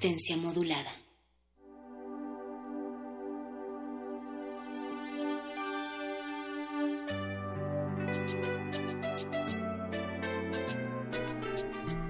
Resistencia modulada.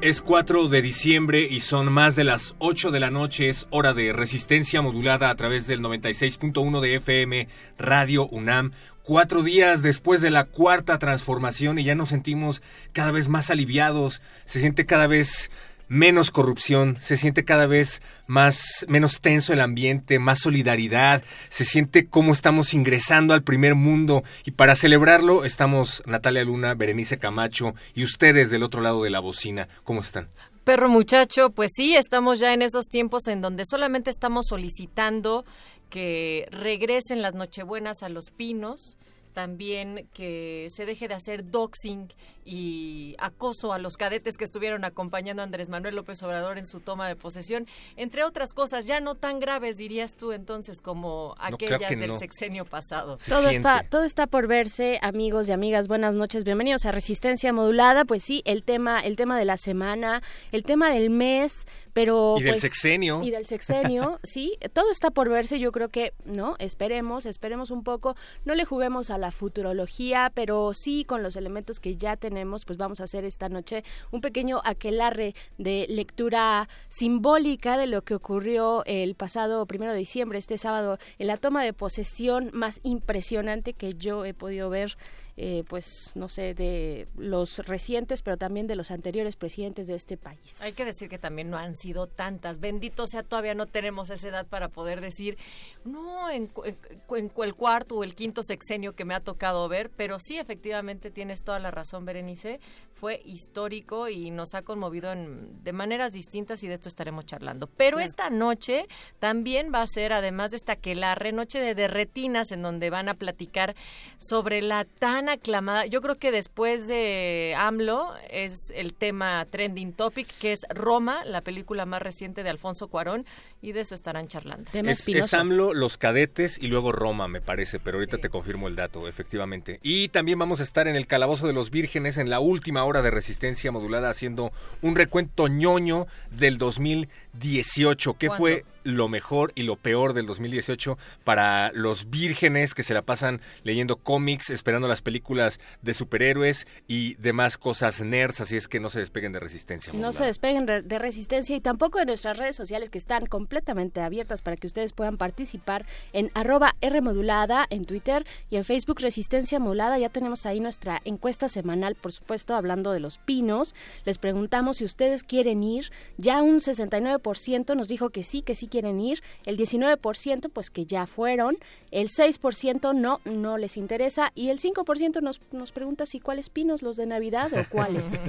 Es 4 de diciembre y son más de las 8 de la noche. Es hora de resistencia modulada a través del 96.1 de FM Radio UNAM. Cuatro días después de la cuarta transformación y ya nos sentimos cada vez más aliviados. Se siente cada vez menos corrupción, se siente cada vez más menos tenso el ambiente, más solidaridad, se siente como estamos ingresando al primer mundo y para celebrarlo estamos Natalia Luna, Berenice Camacho y ustedes del otro lado de la bocina. ¿Cómo están? Perro muchacho, pues sí, estamos ya en esos tiempos en donde solamente estamos solicitando que regresen las Nochebuenas a los pinos, también que se deje de hacer doxing y acoso a los cadetes que estuvieron acompañando a Andrés Manuel López Obrador en su toma de posesión, entre otras cosas ya no tan graves dirías tú entonces como aquellas claro del no. sexenio pasado. Se Todo siente. está, todo está por verse, amigos y amigas. Buenas noches, bienvenidos a Resistencia Modulada. Pues sí, el tema, el tema de la semana, el tema del mes, pero Y del pues, sexenio. y del sexenio, sí, todo está por verse. Yo creo que no, esperemos, esperemos un poco. No le juguemos a la futurología, pero sí con los elementos que ya tenemos, pues vamos a hacer esta noche un pequeño aquelarre de lectura simbólica de lo que ocurrió el pasado primero de diciembre, este sábado, en la toma de posesión más impresionante que yo he podido ver eh, pues no sé, de los recientes, pero también de los anteriores presidentes de este país. Hay que decir que también no han sido tantas. Bendito sea, todavía no tenemos esa edad para poder decir, no, en, en en el cuarto o el quinto sexenio que me ha tocado ver, pero sí, efectivamente, tienes toda la razón, Berenice. Fue histórico y nos ha conmovido en, de maneras distintas y de esto estaremos charlando. Pero esta noche también va a ser, además de esta que la noche de derretinas, en donde van a platicar sobre la tan aclamada, yo creo que después de AMLO es el tema trending topic, que es Roma, la película más reciente de Alfonso Cuarón, y de eso estarán charlando. Es. AMLO, los cadetes y luego Roma, me parece, pero ahorita te confirmo el dato, efectivamente. Y también vamos a estar en el Calabozo de los Vírgenes en la última hora de resistencia modulada haciendo un recuento ñoño del 2018. ¿Qué ¿Cuándo? fue lo mejor y lo peor del 2018 para los vírgenes que se la pasan leyendo cómics, esperando las películas de superhéroes y demás cosas nerds? Así es que no se despeguen de resistencia No se despeguen de resistencia y tampoco de nuestras redes sociales que están completamente abiertas para que ustedes puedan participar en arroba Rmodulada en Twitter y en Facebook Resistencia Modulada. Ya tenemos ahí nuestra encuesta semanal, por supuesto, hablando de los pinos. Les preguntamos si ustedes quieren ir. Ya un 69% nos dijo que sí, que sí quieren ir. El 19% pues que ya fueron. El 6% no, no les interesa. Y el 5% nos, nos pregunta si cuáles pinos, los de Navidad o cuáles.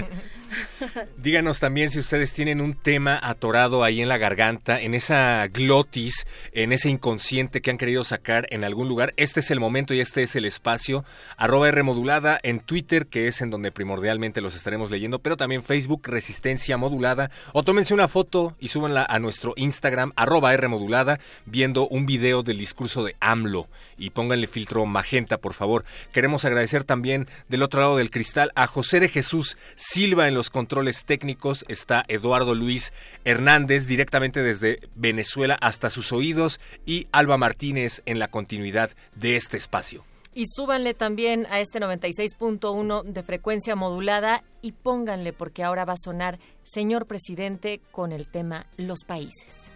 Díganos también si ustedes tienen un tema atorado ahí en la garganta, en esa glotis, en ese inconsciente que han querido sacar en algún lugar. Este es el momento y este es el espacio. Arroba R modulada en Twitter, que es en donde primordialmente los estaremos leyendo, pero también Facebook Resistencia Modulada. O tómense una foto y súbanla a nuestro Instagram, arroba R modulada, viendo un video del discurso de AMLO. Y pónganle filtro magenta, por favor. Queremos agradecer también del otro lado del cristal a José de Jesús Silva en los controles técnicos. Está Eduardo Luis Hernández directamente desde Venezuela hasta sus oídos y Alba Martínez en la continuidad de este espacio. Y súbanle también a este 96.1 de frecuencia modulada y pónganle porque ahora va a sonar Señor Presidente con el tema Los Países.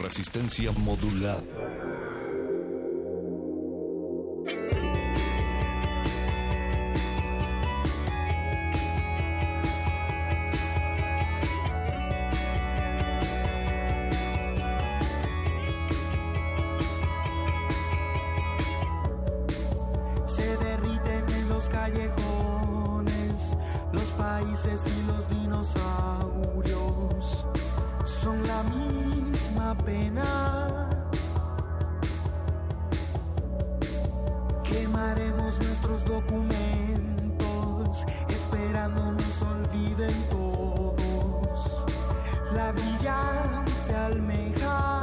Resistencia modulada. Callejones, los países y los dinosaurios son la misma pena. Quemaremos nuestros documentos, esperando nos olviden todos. La brillante almeja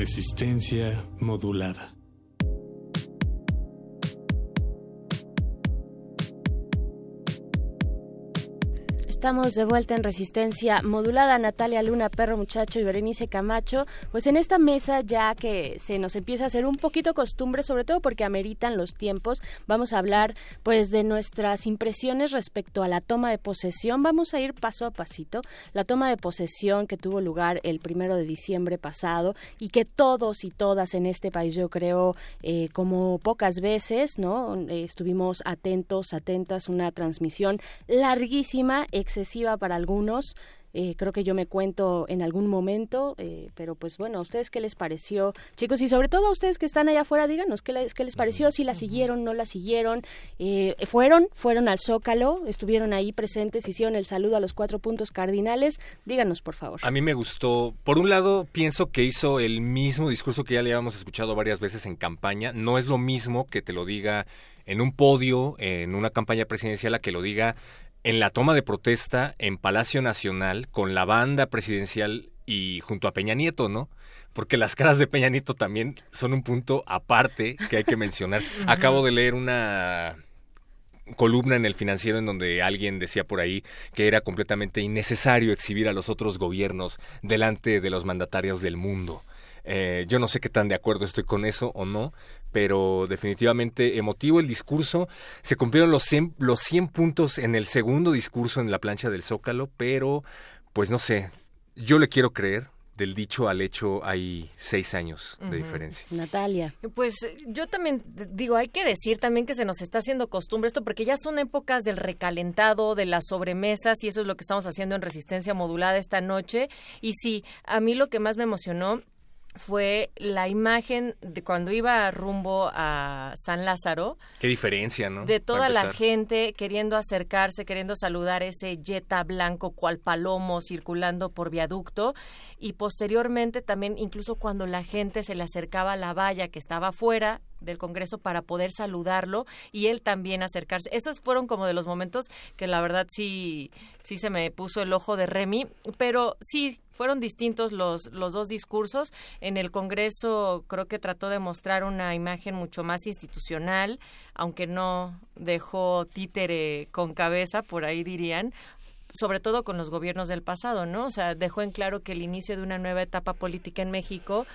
Resistencia modulada. Estamos de vuelta en Resistencia Modulada, Natalia Luna, Perro Muchacho y Berenice Camacho. Pues en esta mesa ya que se nos empieza a hacer un poquito costumbre, sobre todo porque ameritan los tiempos, vamos a hablar pues de nuestras impresiones respecto a la toma de posesión. Vamos a ir paso a pasito. La toma de posesión que tuvo lugar el primero de diciembre pasado y que todos y todas en este país, yo creo, eh, como pocas veces, ¿no? Eh, estuvimos atentos, atentas, una transmisión larguísima, excesiva para algunos, Eh, creo que yo me cuento en algún momento, eh, pero pues bueno, ¿a ustedes qué les pareció? Chicos, y sobre todo a ustedes que están allá afuera, díganos qué les, qué les pareció, si la siguieron, no la siguieron. Eh, fueron, fueron al Zócalo, estuvieron ahí presentes, hicieron el saludo a los cuatro puntos cardinales. Díganos, por favor. A mí me gustó. Por un lado, pienso que hizo el mismo discurso que ya le habíamos escuchado varias veces en campaña. No es lo mismo que te lo diga en un podio, en una campaña presidencial, a que lo diga en la toma de protesta en Palacio Nacional con la banda presidencial y junto a Peña Nieto, ¿no? Porque las caras de Peña Nieto también son un punto aparte que hay que mencionar. Acabo de leer una columna en el financiero en donde alguien decía por ahí que era completamente innecesario exhibir a los otros gobiernos delante de los mandatarios del mundo. Eh, yo no sé qué tan de acuerdo estoy con eso o no, pero definitivamente emotivo el discurso. Se cumplieron los 100, los 100 puntos en el segundo discurso en la plancha del Zócalo, pero pues no sé, yo le quiero creer. Del dicho al hecho hay seis años de diferencia. Natalia. Pues yo también digo, hay que decir también que se nos está haciendo costumbre esto, porque ya son épocas del recalentado, de las sobremesas, y eso es lo que estamos haciendo en Resistencia Modulada esta noche. Y sí, a mí lo que más me emocionó fue la imagen de cuando iba rumbo a San Lázaro. Qué diferencia, ¿no? De toda la gente queriendo acercarse, queriendo saludar ese Jetta blanco cual palomo circulando por viaducto y posteriormente también incluso cuando la gente se le acercaba a la valla que estaba afuera del Congreso para poder saludarlo y él también acercarse. Esos fueron como de los momentos que la verdad sí sí se me puso el ojo de Remy, pero sí fueron distintos los, los dos discursos. En el Congreso creo que trató de mostrar una imagen mucho más institucional, aunque no dejó títere con cabeza, por ahí dirían, sobre todo con los gobiernos del pasado, ¿no? O sea, dejó en claro que el inicio de una nueva etapa política en México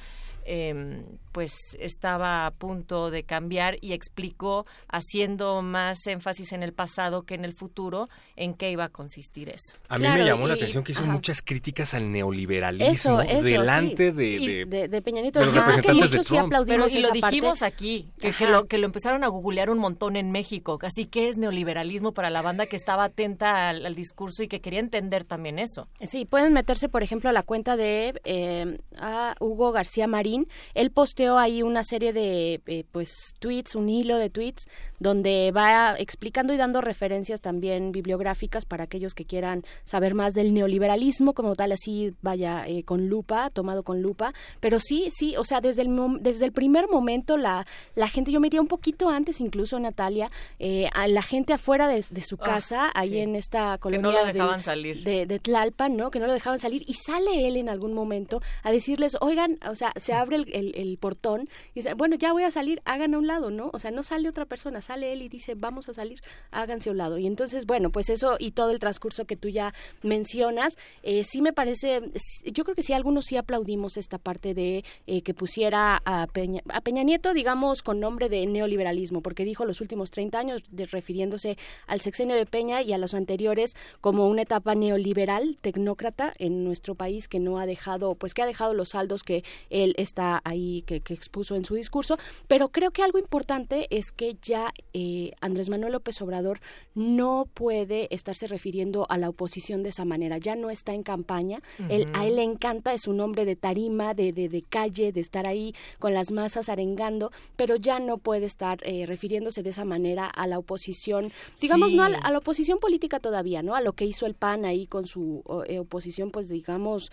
eh, pues estaba a punto de cambiar y explicó, haciendo más énfasis en el pasado que en el futuro, en qué iba a consistir eso. A mí me llamó la atención que hizo muchas críticas al neoliberalismo delante de, de, Peña Nieto. de los representantes de Trump. Pero y lo dijimos aquí, que, que, lo, que lo empezaron a googlear un montón en México. Así que es neoliberalismo para la banda que estaba atenta al, al, discurso y que quería entender también eso. Sí, pueden meterse, por ejemplo, a la cuenta de eh, a Hugo García Marín él posteó ahí una serie de eh, pues tweets, un hilo de tweets donde va explicando y dando referencias también bibliográficas para aquellos que quieran saber más del neoliberalismo como tal así vaya eh, con lupa, tomado con lupa, pero sí, sí, o sea, desde el desde el primer momento la la gente yo me iría un poquito antes incluso Natalia, eh, a la gente afuera de, su ah, casa, ahí en esta colonia que no lo dejaban salir. De, de Tlalpan, ¿no? Que no lo dejaban salir y sale él en algún momento a decirles, "Oigan, o sea, se abre el, portón y dice, bueno, ya voy a salir, hagan a un lado, ¿no? O sea, no sale otra persona, sale él y dice, vamos a salir, háganse a un lado. Y entonces, bueno, pues eso y todo el transcurso que tú ya mencionas, eh, sí me parece, yo creo que sí, algunos sí aplaudimos esta parte de eh, que pusiera a Peña, a Peña Nieto, digamos, con nombre de neoliberalismo, porque dijo los últimos 30 años, refiriéndose al sexenio de Peña y a los anteriores como una etapa neoliberal, tecnócrata en nuestro país que no ha dejado, pues que ha dejado los saldos que él está ahí que, expuso en su discurso, pero creo que algo importante es que ya eh, Andrés Manuel López Obrador no puede estarse refiriendo a la oposición de esa manera, ya no está en campaña, él, a él le encanta, es un hombre de tarima, de, de, calle, de estar ahí con las masas arengando, pero ya no puede estar eh, refiriéndose de esa manera a la oposición, digamos, no a la, oposición política todavía, ¿no? A lo que hizo el PAN ahí con su eh, oposición, pues digamos,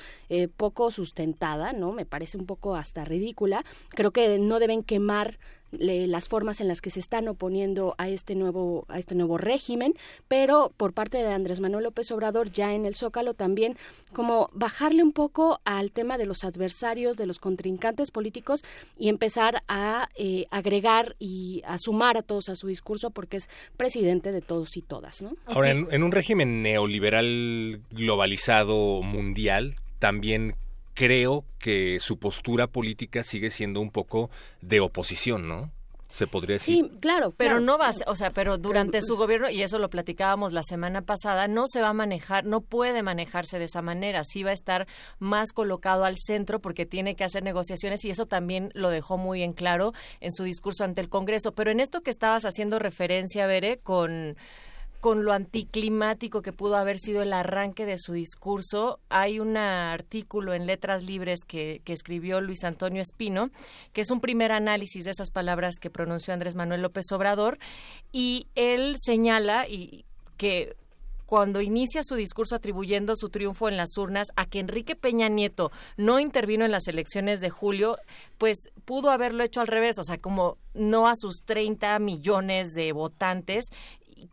poco sustentada, ¿no? Me parece un poco hasta ridícula. Creo que no deben quemar las formas en las que se están oponiendo a este nuevo a este nuevo régimen, pero por parte de Andrés Manuel López Obrador ya en el Zócalo también como bajarle un poco al tema de los adversarios, de los contrincantes políticos y empezar a eh, agregar y a sumar a todos a su discurso porque es presidente de todos y todas, ¿no? Ahora en, en un régimen neoliberal globalizado mundial también creo que su postura política sigue siendo un poco de oposición, ¿no? se podría decir. Sí, claro, pero claro. no va, o sea, pero durante su gobierno y eso lo platicábamos la semana pasada, no se va a manejar, no puede manejarse de esa manera, sí va a estar más colocado al centro porque tiene que hacer negociaciones y eso también lo dejó muy en claro en su discurso ante el Congreso, pero en esto que estabas haciendo referencia, Bere, con con lo anticlimático que pudo haber sido el arranque de su discurso. Hay un artículo en Letras Libres que, escribió Luis Antonio Espino, que es un primer análisis de esas palabras que pronunció Andrés Manuel López Obrador, y él señala y que cuando inicia su discurso atribuyendo su triunfo en las urnas a que Enrique Peña Nieto no intervino en las elecciones de julio, pues pudo haberlo hecho al revés, o sea, como no a sus 30 millones de votantes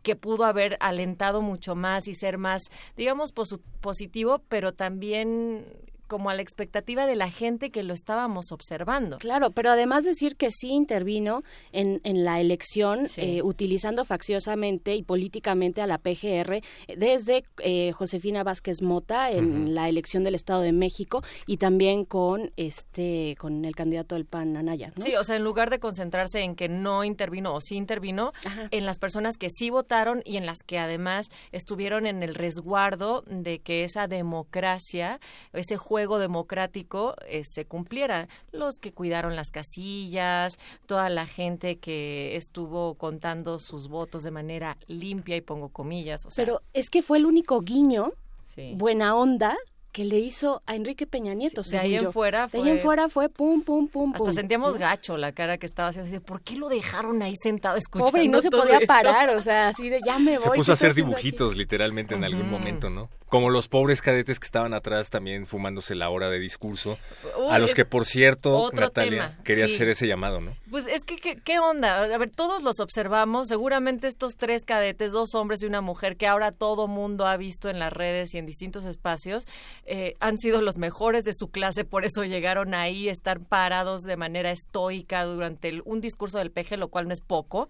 que pudo haber alentado mucho más y ser más, digamos, positivo, pero también como a la expectativa de la gente que lo estábamos observando. Claro, pero además decir que sí intervino en, en la elección eh, utilizando facciosamente y políticamente a la PGR desde eh, Josefina Vázquez Mota en la elección del Estado de México y también con este con el candidato del PAN Anaya. Sí, o sea, en lugar de concentrarse en que no intervino o sí intervino, en las personas que sí votaron y en las que además estuvieron en el resguardo de que esa democracia, ese juego democrático eh, se cumpliera. Los que cuidaron las casillas, toda la gente que estuvo contando sus votos de manera limpia y pongo comillas. Pero es que fue el único guiño, buena onda, que le hizo a Enrique Peña Nieto. de ahí en fuera fue... De ahí en fuera fue pum, pum, pum, Hasta sentíamos gacho la cara que estaba haciendo. Así ¿Por qué lo dejaron ahí sentado escuchando Pobre, y no se podía parar, o sea, así de ya me voy. Se puso a hacer dibujitos, literalmente, en algún momento, ¿no? Como los pobres cadetes que estaban atrás también fumándose la hora de discurso, a los que, por cierto, Natalia, quería hacer ese llamado, ¿no? Pues es que, ¿qué, onda? A ver, todos los observamos, seguramente estos tres cadetes, dos hombres y una mujer, que ahora todo mundo ha visto en las redes y en distintos espacios, eh, han sido los mejores de su clase, por eso llegaron ahí, estar parados de manera estoica durante un discurso del peje, lo cual no es poco,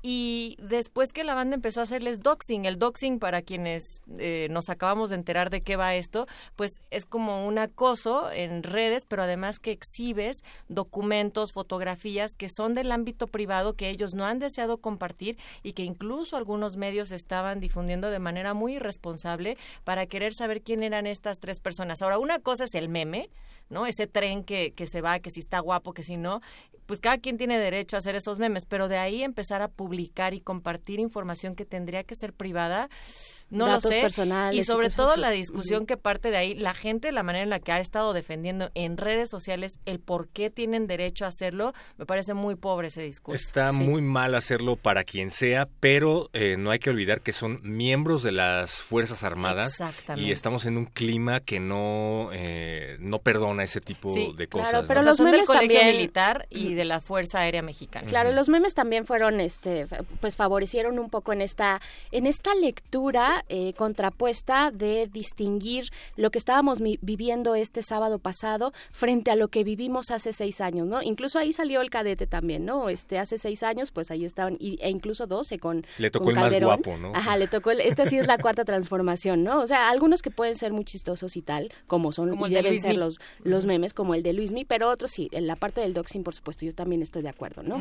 y después que la banda empezó a hacerles doxing, el doxing para quienes eh, nos acabamos de enterar de qué va esto, pues es como un acoso en redes, pero además que exhibes documentos, fotografías que son del ámbito privado que ellos no han deseado compartir y que incluso algunos medios estaban difundiendo de manera muy irresponsable para querer saber quién eran estas tres personas. Ahora, una cosa es el meme, ¿no? Ese tren que, que se va, que si está guapo, que si no, pues cada quien tiene derecho a hacer esos memes, pero de ahí empezar a publicar y compartir información que tendría que ser privada, no lo sé. Personales y sobre todo la discusión que parte de ahí, la gente, la manera en la que ha estado defendiendo en redes sociales el por qué tienen derecho a hacerlo, me parece muy pobre ese discurso. Está muy mal hacerlo para quien sea, pero eh, no hay que olvidar que son miembros de las Fuerzas Armadas y estamos en un clima que no, eh, no perdona ese tipo de cosas. Claro, pero los son del colegio militar y de la Fuerza Aérea Mexicana. Claro, los memes también fueron, este, pues favorecieron un poco en esta, en esta lectura eh, contrapuesta de distinguir lo que estábamos viviendo este sábado pasado frente a lo que vivimos hace seis años, ¿no? Incluso ahí salió el cadete también, ¿no? Este, hace seis años, pues ahí estaban, e incluso doce con Le tocó el más guapo, ¿no? Ajá, le tocó, el, esta sí es la cuarta transformación, ¿no? O sea, algunos que pueden ser muy chistosos y tal, como son, y deben ser los, los memes, como el de Luismi, pero otros sí, en la parte del doxing, por supuesto, yo también estoy de acuerdo, ¿no?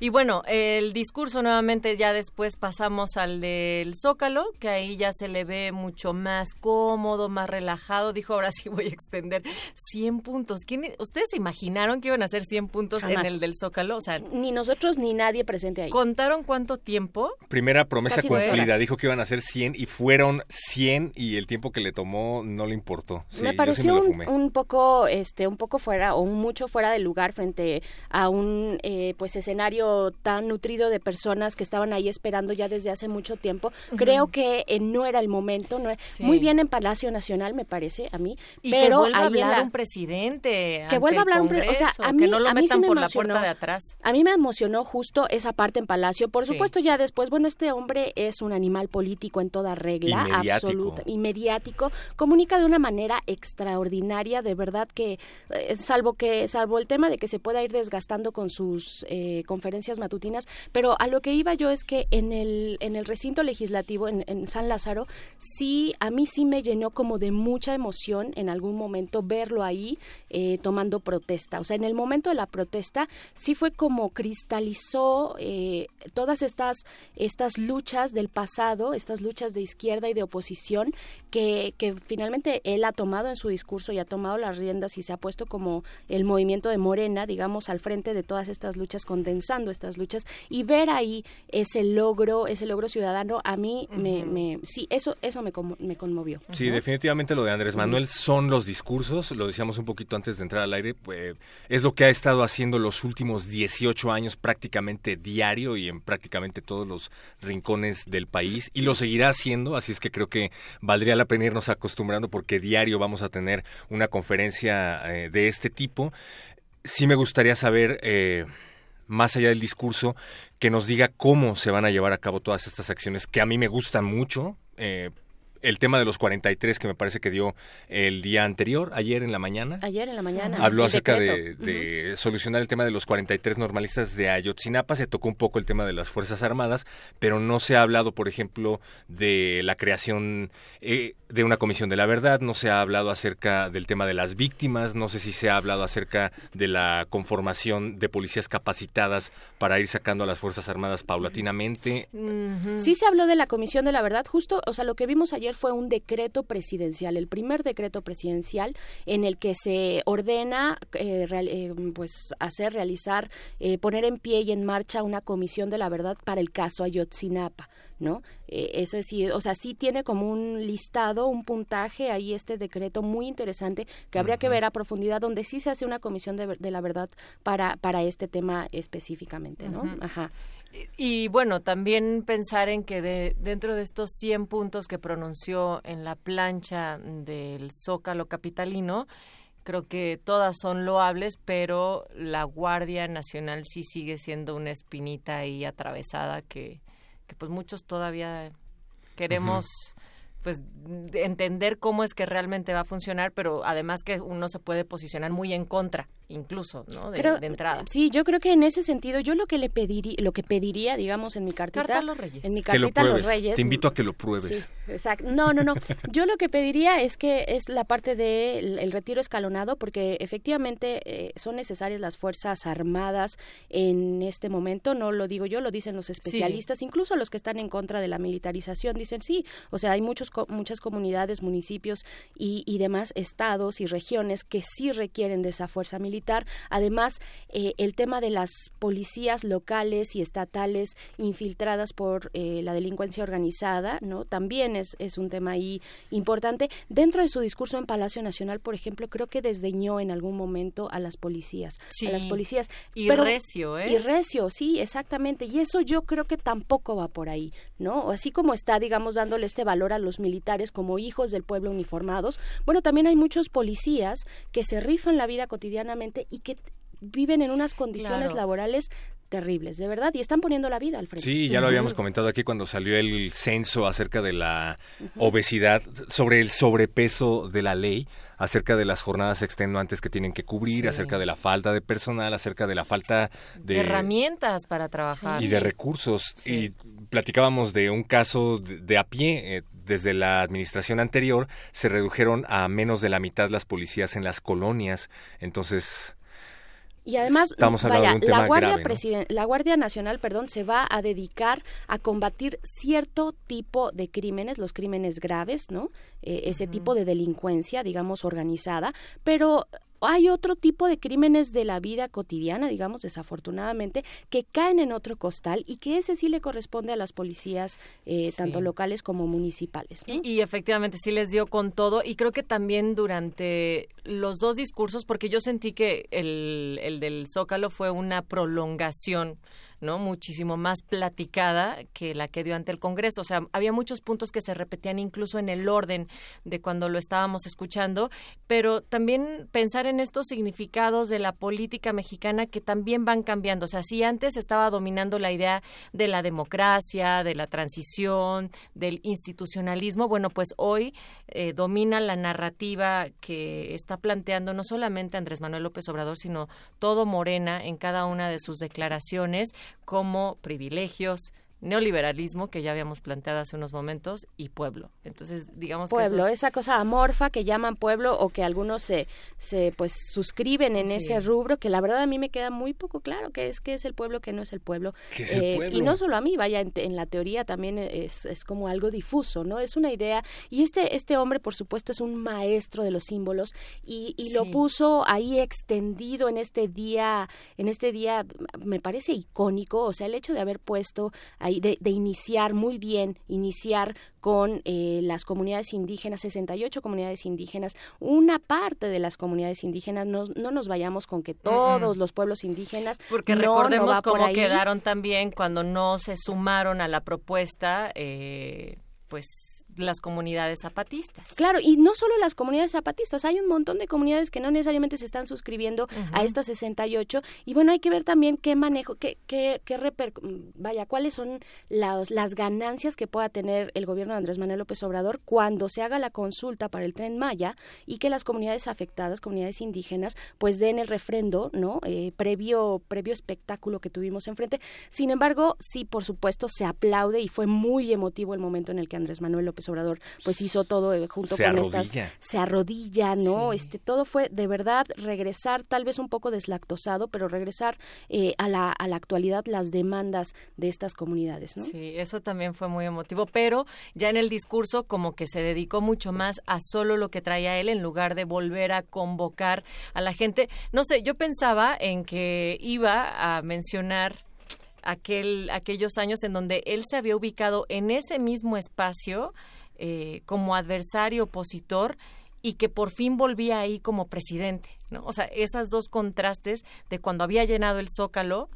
Y bueno, el discurso nuevamente ya después pasamos al del Zócalo, que ahí ya se le ve mucho más cómodo, más relajado. Dijo, ahora sí voy a extender 100 puntos. ¿Ustedes se imaginaron que iban a hacer 100 puntos en el del Zócalo? O sea, ni nosotros ni nadie presente ahí. ¿Contaron cuánto tiempo? Primera promesa cumplida. Dijo que iban a hacer 100 y fueron 100 y el tiempo que le tomó no le importó. me pareció un, poco, este, un poco fuera o mucho fuera de lugar frente a un, eh, pues, escenario tan nutrido de personas que estaban ahí esperando ya desde hace mucho tiempo. Creo que en no era el momento, no muy bien en Palacio Nacional me parece a mí, y pero que vuelva a hablar un presidente, que vuelva a hablar un presidente, o sea, a mí, que no lo a mí metan me por emocionó, la puerta de atrás. A mí me emocionó justo esa parte en Palacio, por supuesto ya después, bueno, este hombre es un animal político en toda regla, absoluta y mediático, comunica de una manera extraordinaria, de verdad que eh, salvo que salvo el tema de que se pueda ir desgastando con sus eh, conferencias matutinas, pero a lo que iba yo es que en el en el recinto legislativo en, en San Lázaro sí, a mí sí me llenó como de mucha emoción en algún momento verlo ahí eh, tomando protesta. O sea, en el momento de la protesta sí fue como cristalizó eh, todas estas, estas luchas del pasado, estas luchas de izquierda y de oposición que, que finalmente él ha tomado en su discurso y ha tomado las riendas y se ha puesto como el movimiento de Morena, digamos, al frente de todas estas luchas, condensando estas luchas y ver ahí ese logro, ese logro ciudadano, a mí me, me, sí, eso, eso me, conmo- me conmovió. Sí, definitivamente lo de Andrés Manuel son los discursos, lo decíamos un poquito antes de entrar al aire, pues, es lo que ha estado haciendo los últimos 18 años prácticamente diario y en prácticamente todos los rincones del país y lo seguirá haciendo, así es que creo que valdría la pena irnos acostumbrando porque diario vamos a tener una conferencia eh, de este tipo. Sí me gustaría saber... eh, más allá del discurso, que nos diga cómo se van a llevar a cabo todas estas acciones que a mí me gustan mucho. eh, el tema de los 43 que me parece que dio el día anterior, ayer en la mañana. Ayer en la mañana. Habló acerca de, solucionar el tema de los 43 normalistas de Ayotzinapa, se tocó un poco el tema de las Fuerzas Armadas, pero no se ha hablado, por ejemplo, de la creación eh, de una comisión de la verdad, no se ha hablado acerca del tema de las víctimas, no sé si se ha hablado acerca de la conformación de policías capacitadas para ir sacando a las Fuerzas Armadas paulatinamente. Sí se habló de la Comisión de la Verdad, justo, o sea, lo que vimos ayer fue un decreto presidencial, el primer decreto presidencial en el que se ordena eh, real- eh, pues hacer, realizar, eh, poner en pie y en marcha una Comisión de la Verdad para el caso Ayotzinapa. ¿No? Eh, eso sí, o sea, sí tiene como un listado, un puntaje ahí este decreto muy interesante que habría que ver a profundidad donde sí se hace una comisión de, la verdad para para este tema específicamente, ¿no? Ajá. Y bueno, también pensar en que de, dentro de estos 100 puntos que pronunció en la plancha del Zócalo Capitalino, creo que todas son loables, pero la Guardia Nacional sí sigue siendo una espinita ahí atravesada que, que pues muchos todavía queremos pues de- entender cómo es que realmente va a funcionar, pero además que uno se puede posicionar muy en contra, incluso, ¿no? De, Creo- de entrada. Sí, yo creo que en ese sentido, yo lo que le pediría, lo que pediría, digamos, en mi cartita, Carta a los Reyes. en mi Que lo cartita a los. Reyes, Te invito a que lo pruebes. Sí, exacto. No, no, no. Yo lo que pediría es que es la parte del el retiro escalonado, porque efectivamente eh, son necesarias las fuerzas armadas en este momento. No lo digo yo, lo dicen los especialistas, incluso los que están en contra de la militarización dicen sí. O sea, hay muchos co- muchas comunidades, municipios y, y demás estados y regiones que sí requieren de esa fuerza militar. Además, eh, el tema de las policías locales y estatales infiltradas por eh, la delincuencia organizada, ¿no? También es, es un tema ahí importante. Dentro de su discurso en Palacio Nacional, por ejemplo, creo que desdeñó en algún momento a las policías. Sí. A las policías. Y pero- recio, ¿eh? Y recio, sí, exactamente. Y eso yo creo que tampoco va por ahí, ¿no? Así como está, digamos, dándole este valor a los militares como hijos del pueblo uniformados, bueno, también hay muchos policías que se rifan la vida cotidianamente y que viven en unas condiciones Claro. laborales terribles, de verdad, y están poniendo la vida al frente. Sí, ya lo habíamos comentado aquí cuando salió el censo acerca de la obesidad, sobre el sobrepeso de la ley, acerca de las jornadas extenuantes que tienen que cubrir, Sí. acerca de la falta de personal, acerca de la falta de, de herramientas para trabajar. y de recursos. Y platicábamos de un caso de, de a pie. eh, desde la administración anterior se redujeron a menos de la mitad las policías en las colonias. Entonces, Y además, Estamos hablando vaya, de un tema la Guardia grave, la Guardia Nacional, perdón, se va a dedicar a combatir cierto tipo de crímenes, los crímenes graves, ¿no? Eh, ese tipo de delincuencia, digamos, organizada, pero hay otro tipo de crímenes de la vida cotidiana, digamos, desafortunadamente, que caen en otro costal y que ese sí le corresponde a las policías, eh, Sí. tanto locales como municipales. ¿no? Y, y efectivamente sí les dio con todo y creo que también durante los dos discursos, porque yo sentí que el, el del Zócalo fue una prolongación, ¿no? Muchísimo más platicada que la que dio ante el Congreso. O sea, había muchos puntos que se repetían incluso en el orden de cuando lo estábamos escuchando, pero también pensar en estos significados de la política mexicana que también van cambiando. O sea, si antes estaba dominando la idea de la democracia, de la transición, del institucionalismo, bueno, pues hoy eh, domina la narrativa que está planteando no solamente Andrés Manuel López Obrador, sino todo Morena en cada una de sus declaraciones como privilegios, neoliberalismo que ya habíamos planteado hace unos momentos y pueblo. Entonces, digamos pueblo, que eso esa cosa amorfa que llaman pueblo o que algunos se, se pues suscriben en Sí. ese rubro que la verdad a mí me queda muy poco claro que es que es el pueblo que no es el pueblo. ¿Qué es el Eh, pueblo? Y no solo a mí, vaya, en, en la teoría también es, es como algo difuso, ¿no? Es una idea y este este hombre por supuesto es un maestro de los símbolos y, y lo puso ahí extendido en este día, en este día me parece icónico, o sea, el hecho de haber puesto ahí, de, de iniciar muy bien, iniciar con eh, las comunidades indígenas, 68 comunidades indígenas, una parte de las comunidades indígenas, no, no nos vayamos con que todos los pueblos indígenas, Porque no, no recordemos va cómo quedaron también cuando no se sumaron a la propuesta, eh, pues las comunidades zapatistas. Claro, y no solo las comunidades zapatistas, hay un montón de comunidades que no necesariamente se están suscribiendo a estas 68 y bueno, hay que ver también qué manejo, qué, qué, qué reper- vaya, cuáles son las, las ganancias que pueda tener el gobierno de Andrés Manuel López Obrador cuando se haga la consulta para el Tren Maya y que las comunidades afectadas, comunidades indígenas, pues den el refrendo, ¿no? Eh, previo, previo espectáculo que tuvimos enfrente. Sin embargo, sí, por supuesto, se aplaude y fue muy emotivo el momento en el que Andrés Manuel López Obrador pues hizo todo eh, junto Se con arrodilla. estas se arrodilla, ¿no? Este todo fue de verdad regresar tal vez un poco deslactosado, pero regresar eh, a la a la actualidad las demandas de estas comunidades, ¿no? Sí, eso también fue muy emotivo, pero ya en el discurso como que se dedicó mucho más a solo lo que traía él en lugar de volver a convocar a la gente. No sé, yo pensaba en que iba a mencionar aquel aquellos años en donde él se había ubicado en ese mismo espacio eh, como adversario opositor y que por fin volvía ahí como presidente, ¿no? O sea, esos dos contrastes de cuando había llenado el Zócalo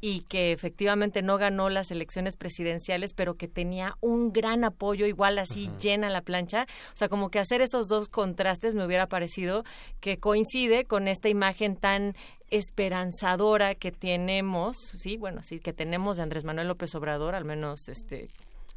y que efectivamente no ganó las elecciones presidenciales, pero que tenía un gran apoyo, igual así llena la plancha. O sea, como que hacer esos dos contrastes me hubiera parecido que coincide con esta imagen tan esperanzadora que tenemos, sí, bueno, sí, que tenemos de Andrés Manuel López Obrador, al menos este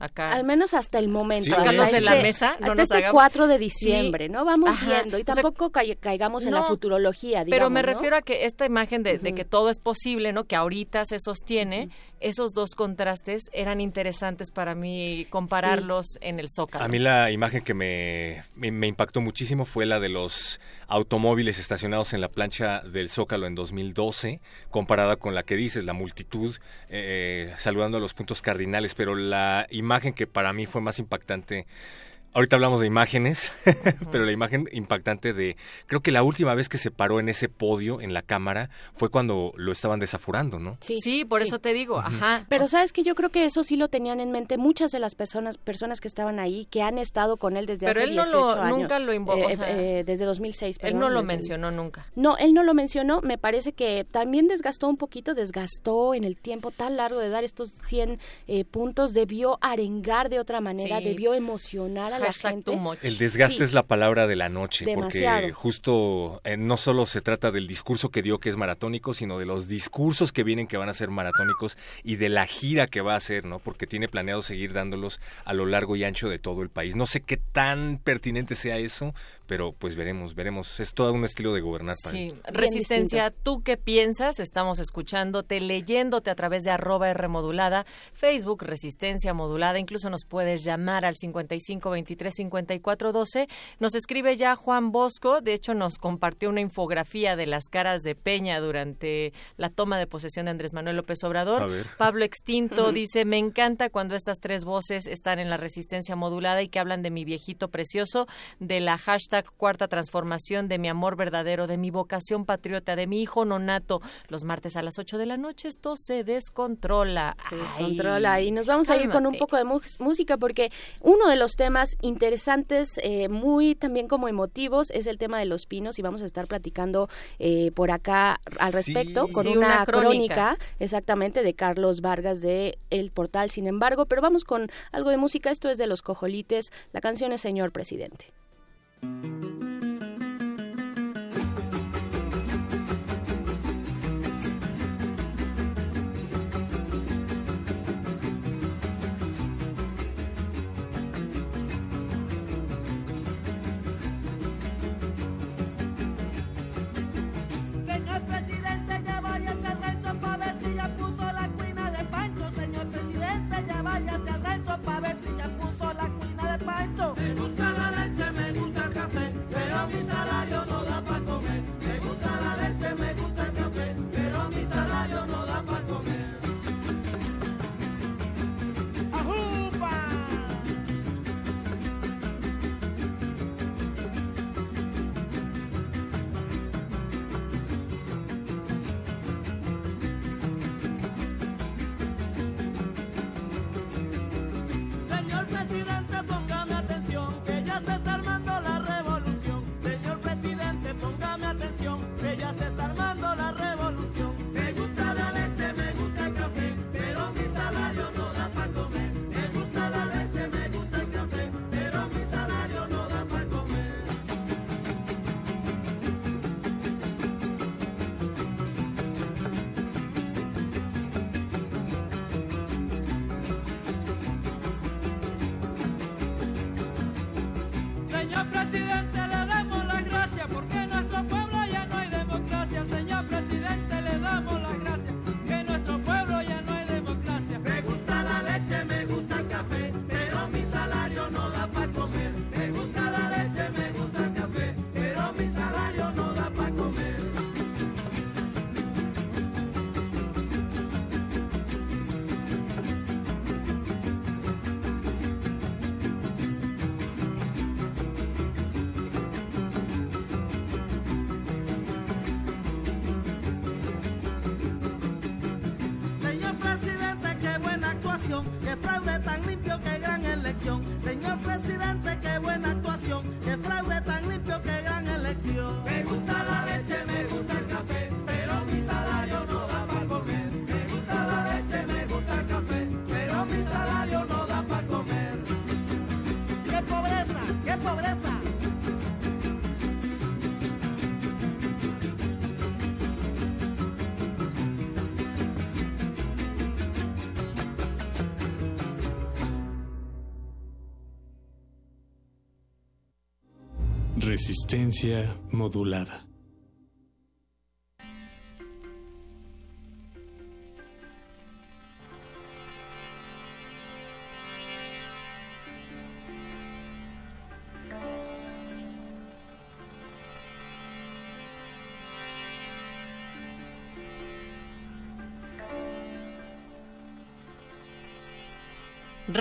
acá. Al menos hasta el momento. Sí, hasta Carlos, este, en la mesa, no hasta nos este hagamos- 4 de Sí. diciembre, ¿no? Vamos Ajá. viendo y O sea, tampoco cai- caigamos en la no, futurología, digamos, Pero me ¿no? refiero a que esta imagen de, de que todo es posible, ¿no? Que ahorita se sostiene, esos dos contrastes eran interesantes para mí compararlos en el Zócalo. A mí la imagen que me, me, me impactó muchísimo fue la de los automóviles estacionados en la plancha del Zócalo en 2012, comparada con la que dices, la multitud eh, saludando a los puntos cardinales, pero la imagen que para mí fue más impactante Ahorita hablamos de imágenes, pero la imagen impactante de, creo que la última vez que se paró en ese podio en la cámara fue cuando lo estaban desaforando, ¿no? Sí, Sí, por sí. eso te digo, ajá. Pero sabes que yo creo que eso sí lo tenían en mente muchas de las personas personas que estaban ahí, que han estado con él desde Pero hace él no 18 lo- años. nunca lo invocó, o Eh, sea, eh, desde 2006. él no lo el- mencionó nunca. No, él no lo mencionó. Me parece que también desgastó un poquito, desgastó en el tiempo tan largo de dar estos 100 eh, puntos. Debió arengar de otra manera, Sí. debió emocionar a Hashtag gente. too much. El desgaste Sí. es la palabra de la noche, Demasiado. porque justo eh, no solo se trata del discurso que dio que es maratónico, sino de los discursos que vienen que van a ser maratónicos y de la gira que va a hacer, ¿no? Porque tiene planeado seguir dándolos a lo largo y ancho de todo el país. No sé qué tan pertinente sea eso, pero pues veremos, veremos. Es todo un estilo de gobernar para Sí. Resistencia, ¿tú qué piensas? Estamos escuchándote, leyéndote a través de arroba R modulada, Facebook Resistencia modulada, incluso nos puedes llamar al 55 23 54 12. Nos escribe ya Juan Bosco, de hecho nos compartió una infografía de las caras de Peña durante la toma de posesión de Andrés Manuel López Obrador. A ver. Pablo Extinto dice, me encanta cuando estas tres voces están en la resistencia modulada y que hablan de mi viejito precioso, de la hashtag cuarta transformación, de mi amor verdadero, de mi vocación patriota, de mi hijo nonato. Los martes a las 8 de la noche esto se descontrola. se Ay, descontrola y nos vamos a ir con un poco de música porque uno de los temas interesantes eh, muy también como emotivos es el tema de los pinos y vamos a estar platicando eh, por acá al respecto Sí. con Sí, una, una crónica. crónica. exactamente de Carlos Vargas de El Portal sin embargo pero vamos con algo de música esto es de los cojolites la canción es Señor Presidente ya puso la cuina de Pancho, señor presidente, ya váyase al rancho para ver si ya puso la cuina de Pancho. Resistencia modulada.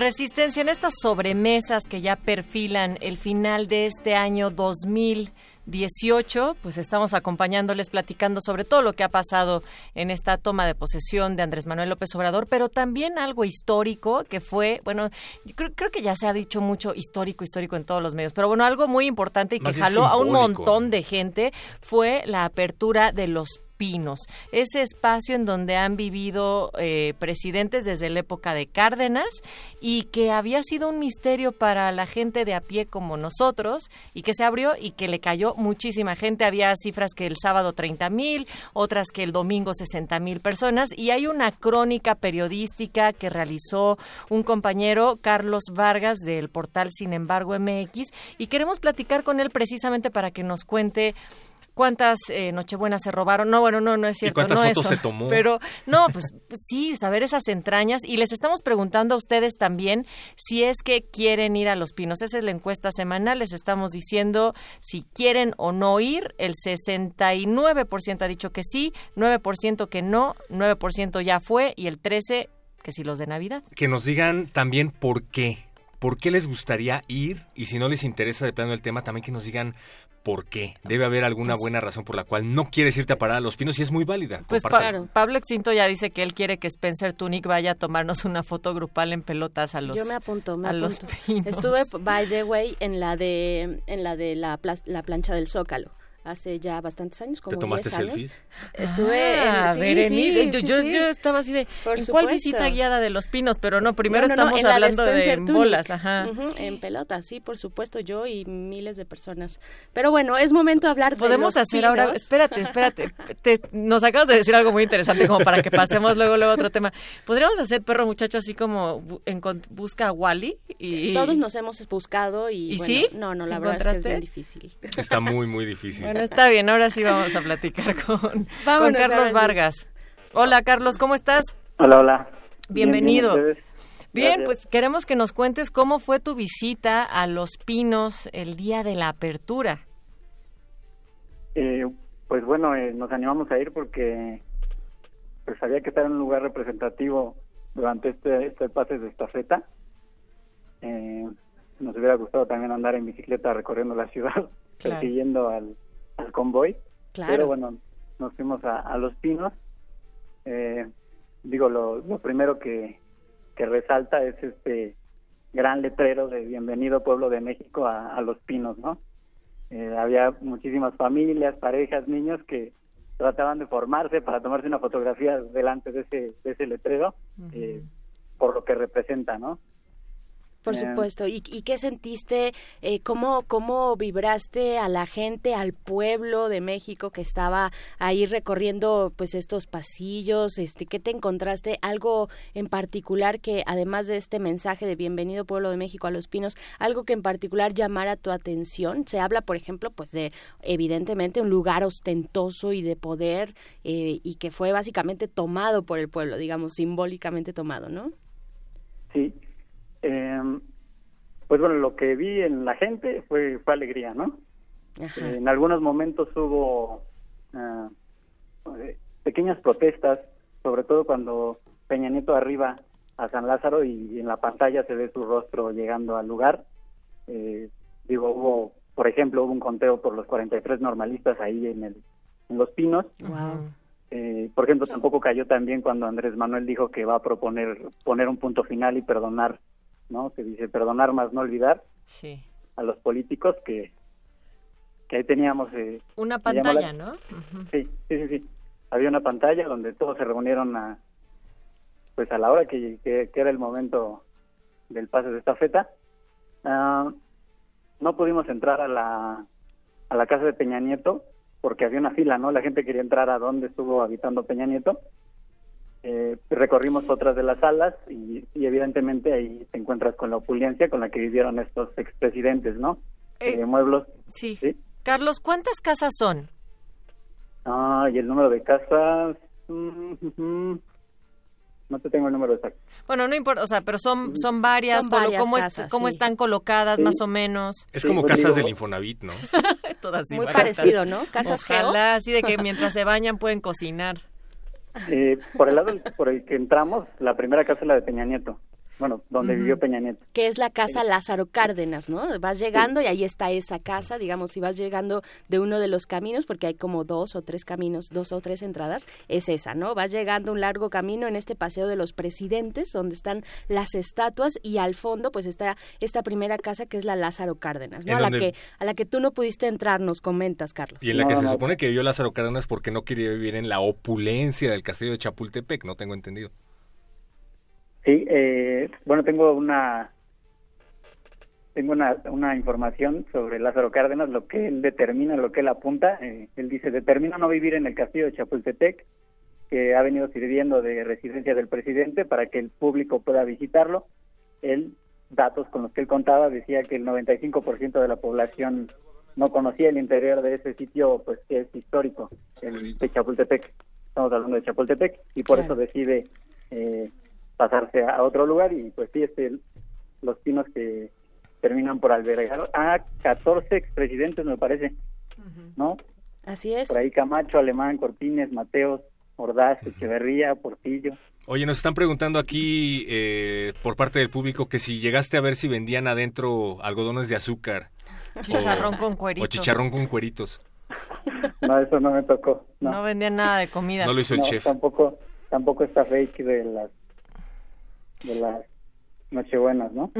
Resistencia en estas sobremesas que ya perfilan el final de este año 2018, pues estamos acompañándoles platicando sobre todo lo que ha pasado en esta toma de posesión de Andrés Manuel López Obrador, pero también algo histórico que fue, bueno, creo, creo que ya se ha dicho mucho histórico, histórico en todos los medios, pero bueno, algo muy importante y que jaló a un montón de gente fue la apertura de los Pinos, ese espacio en donde han vivido eh, presidentes desde la época de Cárdenas y que había sido un misterio para la gente de a pie como nosotros y que se abrió y que le cayó muchísima gente. Había cifras que el sábado 30 mil, otras que el domingo 60 mil personas y hay una crónica periodística que realizó un compañero, Carlos Vargas, del portal Sin embargo MX y queremos platicar con él precisamente para que nos cuente cuántas eh, Nochebuenas se robaron. No, bueno, no, no es cierto. ¿Y cuántas no fotos eso. se tomó? Pero, no, pues sí, saber esas entrañas. Y les estamos preguntando a ustedes también si es que quieren ir a Los Pinos. Esa es la encuesta semanal. Les estamos diciendo si quieren o no ir. El 69% ha dicho que sí, 9% que no, 9% ya fue y el 13% que sí los de Navidad. Que nos digan también por qué. ¿Por qué les gustaría ir? Y si no les interesa de plano el tema, también que nos digan por qué. Debe haber alguna buena razón por la cual no quieres irte a parar a los pinos y es muy válida. Pues pa- Pablo Extinto ya dice que él quiere que Spencer Tunic vaya a tomarnos una foto grupal en pelotas a los Yo me apunto, me a los apunto. pinos. Estuve, by the way, en la de, en la de la plancha del Zócalo. Hace ya bastantes años, como ¿Te tomaste 10 años. selfies? Estuve Ah, en sí, Berenice, sí, yo, sí, yo, sí. yo estaba así de Por ¿en cuál visita guiada de los pinos? Pero no, primero No, no, no, estamos en la de hablando de, bolas, ajá. En pelotas, sí, por supuesto, yo y miles de personas. Pero bueno, es momento de hablar de Podemos los hacer ahora, pinos. espérate, espérate, te- nos acabas de decir algo muy interesante como para que pasemos luego luego a otro tema. Podríamos hacer perro muchacho así como encont- busca a Wally y Todos nos hemos buscado y, ¿Y bueno, sí? no, no, ¿Te la verdad es que es bien difícil. Está muy, muy difícil. Bueno, está bien, ahora sí vamos a platicar con, con Carlos. Vargas. Hola Carlos, ¿cómo estás? Hola, hola. Bienvenido. Bien, pues queremos que nos cuentes cómo fue tu visita a Los Pinos el día de la apertura. Eh, pues bueno, eh, nos animamos a ir porque pues había que estar en un lugar representativo durante este, este pase de estafeta. Eh, nos hubiera gustado también andar en bicicleta recorriendo la ciudad, Claro. persiguiendo al, al convoy. Claro. Pero bueno, nos fuimos a, a Los Pinos. Eh, digo, lo, lo primero que, que resalta es este gran letrero de Bienvenido Pueblo de México a, a Los Pinos, ¿no? Eh, había muchísimas familias, parejas, niños que trataban de formarse para tomarse una fotografía delante de ese, de ese letrero, eh, por lo que representa, ¿no? Por supuesto. ¿Y, y qué sentiste? Eh, ¿cómo, ¿Cómo vibraste a la gente, al pueblo de México que estaba ahí recorriendo pues estos pasillos? Este, ¿Qué te encontraste? ¿Algo en particular que, además de este mensaje de Bienvenido Pueblo de México a Los Pinos, algo que en particular llamara tu atención? Se habla, por ejemplo, pues de evidentemente un lugar ostentoso y de poder eh, y que fue básicamente tomado por el pueblo, digamos, simbólicamente tomado, ¿no? Sí. Eh, pues bueno, lo que vi en la gente fue, fue alegría, ¿no? Ajá. Eh, en algunos momentos hubo ah, eh, pequeñas protestas, sobre todo cuando Peña Nieto arriba a San Lázaro y en la pantalla se ve su rostro llegando al lugar. Eh, digo, hubo, por ejemplo, hubo un conteo por los 43 normalistas ahí en, el, en Los Pinos. Wow. Eh, por ejemplo, tampoco cayó también cuando Andrés Manuel dijo que va a proponer poner un punto final y perdonar, ¿no? Se dice perdonar más no olvidar Sí. a los políticos que que ahí teníamos eh, Una la- pantalla, ¿no? Sí, sí, sí, sí. Había una pantalla donde todos se reunieron a, pues a la hora que, que, que era el momento del pase de estafeta. Ah, no pudimos entrar a la, a la casa de Peña Nieto porque había una fila, ¿no? La gente quería entrar a donde estuvo habitando Peña Nieto. Eh, recorrimos otras de las salas y, y evidentemente ahí te encuentras con la opulencia con la que vivieron estos expresidentes, ¿no? eh, eh mueblos. Sí. Carlos, ¿cuántas casas son? Ah, y el número de casas... Mm, no te tengo el número exacto. Bueno, no importa, o sea, pero son son varias, ¿cómo, cómo están colocadas más o menos? Es como pues casas del Infonavit, ¿no? Todas Muy parecido, ¿no? Casas Ojalá, así de que mientras se bañan pueden cocinar. Eh, por el lado por el que entramos, la primera casa es la de Peña Nieto bueno, donde vivió Peña Nieto. Que es la casa Lázaro Cárdenas, ¿no? Vas llegando y ahí está esa casa, digamos, si vas llegando de uno de los caminos, porque hay como dos o tres caminos, dos o tres entradas, es esa, ¿no? Vas llegando un largo camino en este paseo de los presidentes, donde están las estatuas y al fondo, pues está esta primera casa que es la Lázaro Cárdenas, ¿no? A la que a la que tú no pudiste entrar, nos comentas, Carlos. Y en la que se supone que vivió Lázaro Cárdenas porque no quería vivir en la opulencia del castillo de Chapultepec, no tengo entendido. Sí, eh, bueno, tengo una tengo una, una información sobre Lázaro Cárdenas, lo que él determina, lo que él apunta. Eh, él dice, determina no vivir en el castillo de Chapultepec, que ha venido sirviendo de residencia del presidente para que el público pueda visitarlo. Él, datos con los que él contaba, decía que el 95% de la población no conocía el interior de ese sitio, pues que es histórico, el de Chapultepec. Estamos hablando de Chapultepec, y por eso decide eh, pasarse a otro lugar y pues sí, este, los pinos que terminan por albergar a 14 expresidentes, me parece, ¿no? Así es. Por ahí Camacho, Alemán, Cortines, Mateos, Ordaz, Echeverría, Portillo. Oye, nos están preguntando aquí eh, por parte del público que si llegaste a ver si vendían adentro algodones de azúcar. Chicharrón con cueritos. O chicharrón con cueritos. No, eso no me tocó. No, vendían nada de comida. No lo hizo el chef. Tampoco, tampoco está fake de las de las Nochebuenas, ¿no?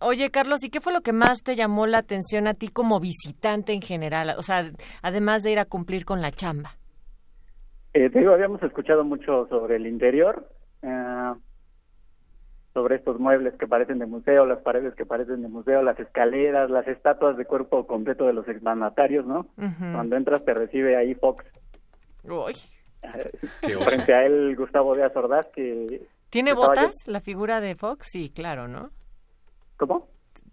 Oye, Carlos, ¿y qué fue lo que más te llamó la atención a ti como visitante en general? O sea, además de ir a cumplir con la chamba. Eh, te digo, habíamos escuchado mucho sobre el interior, eh, sobre estos muebles que parecen de museo, las paredes que parecen de museo, las escaleras, las estatuas de cuerpo completo de los exmandatarios, ¿no? Cuando entras te recibe ahí Fox. Uy. Frente a él Gustavo Díaz Ordaz, que ¿Tiene botas la figura de Fox? Sí, claro, ¿no? ¿Cómo?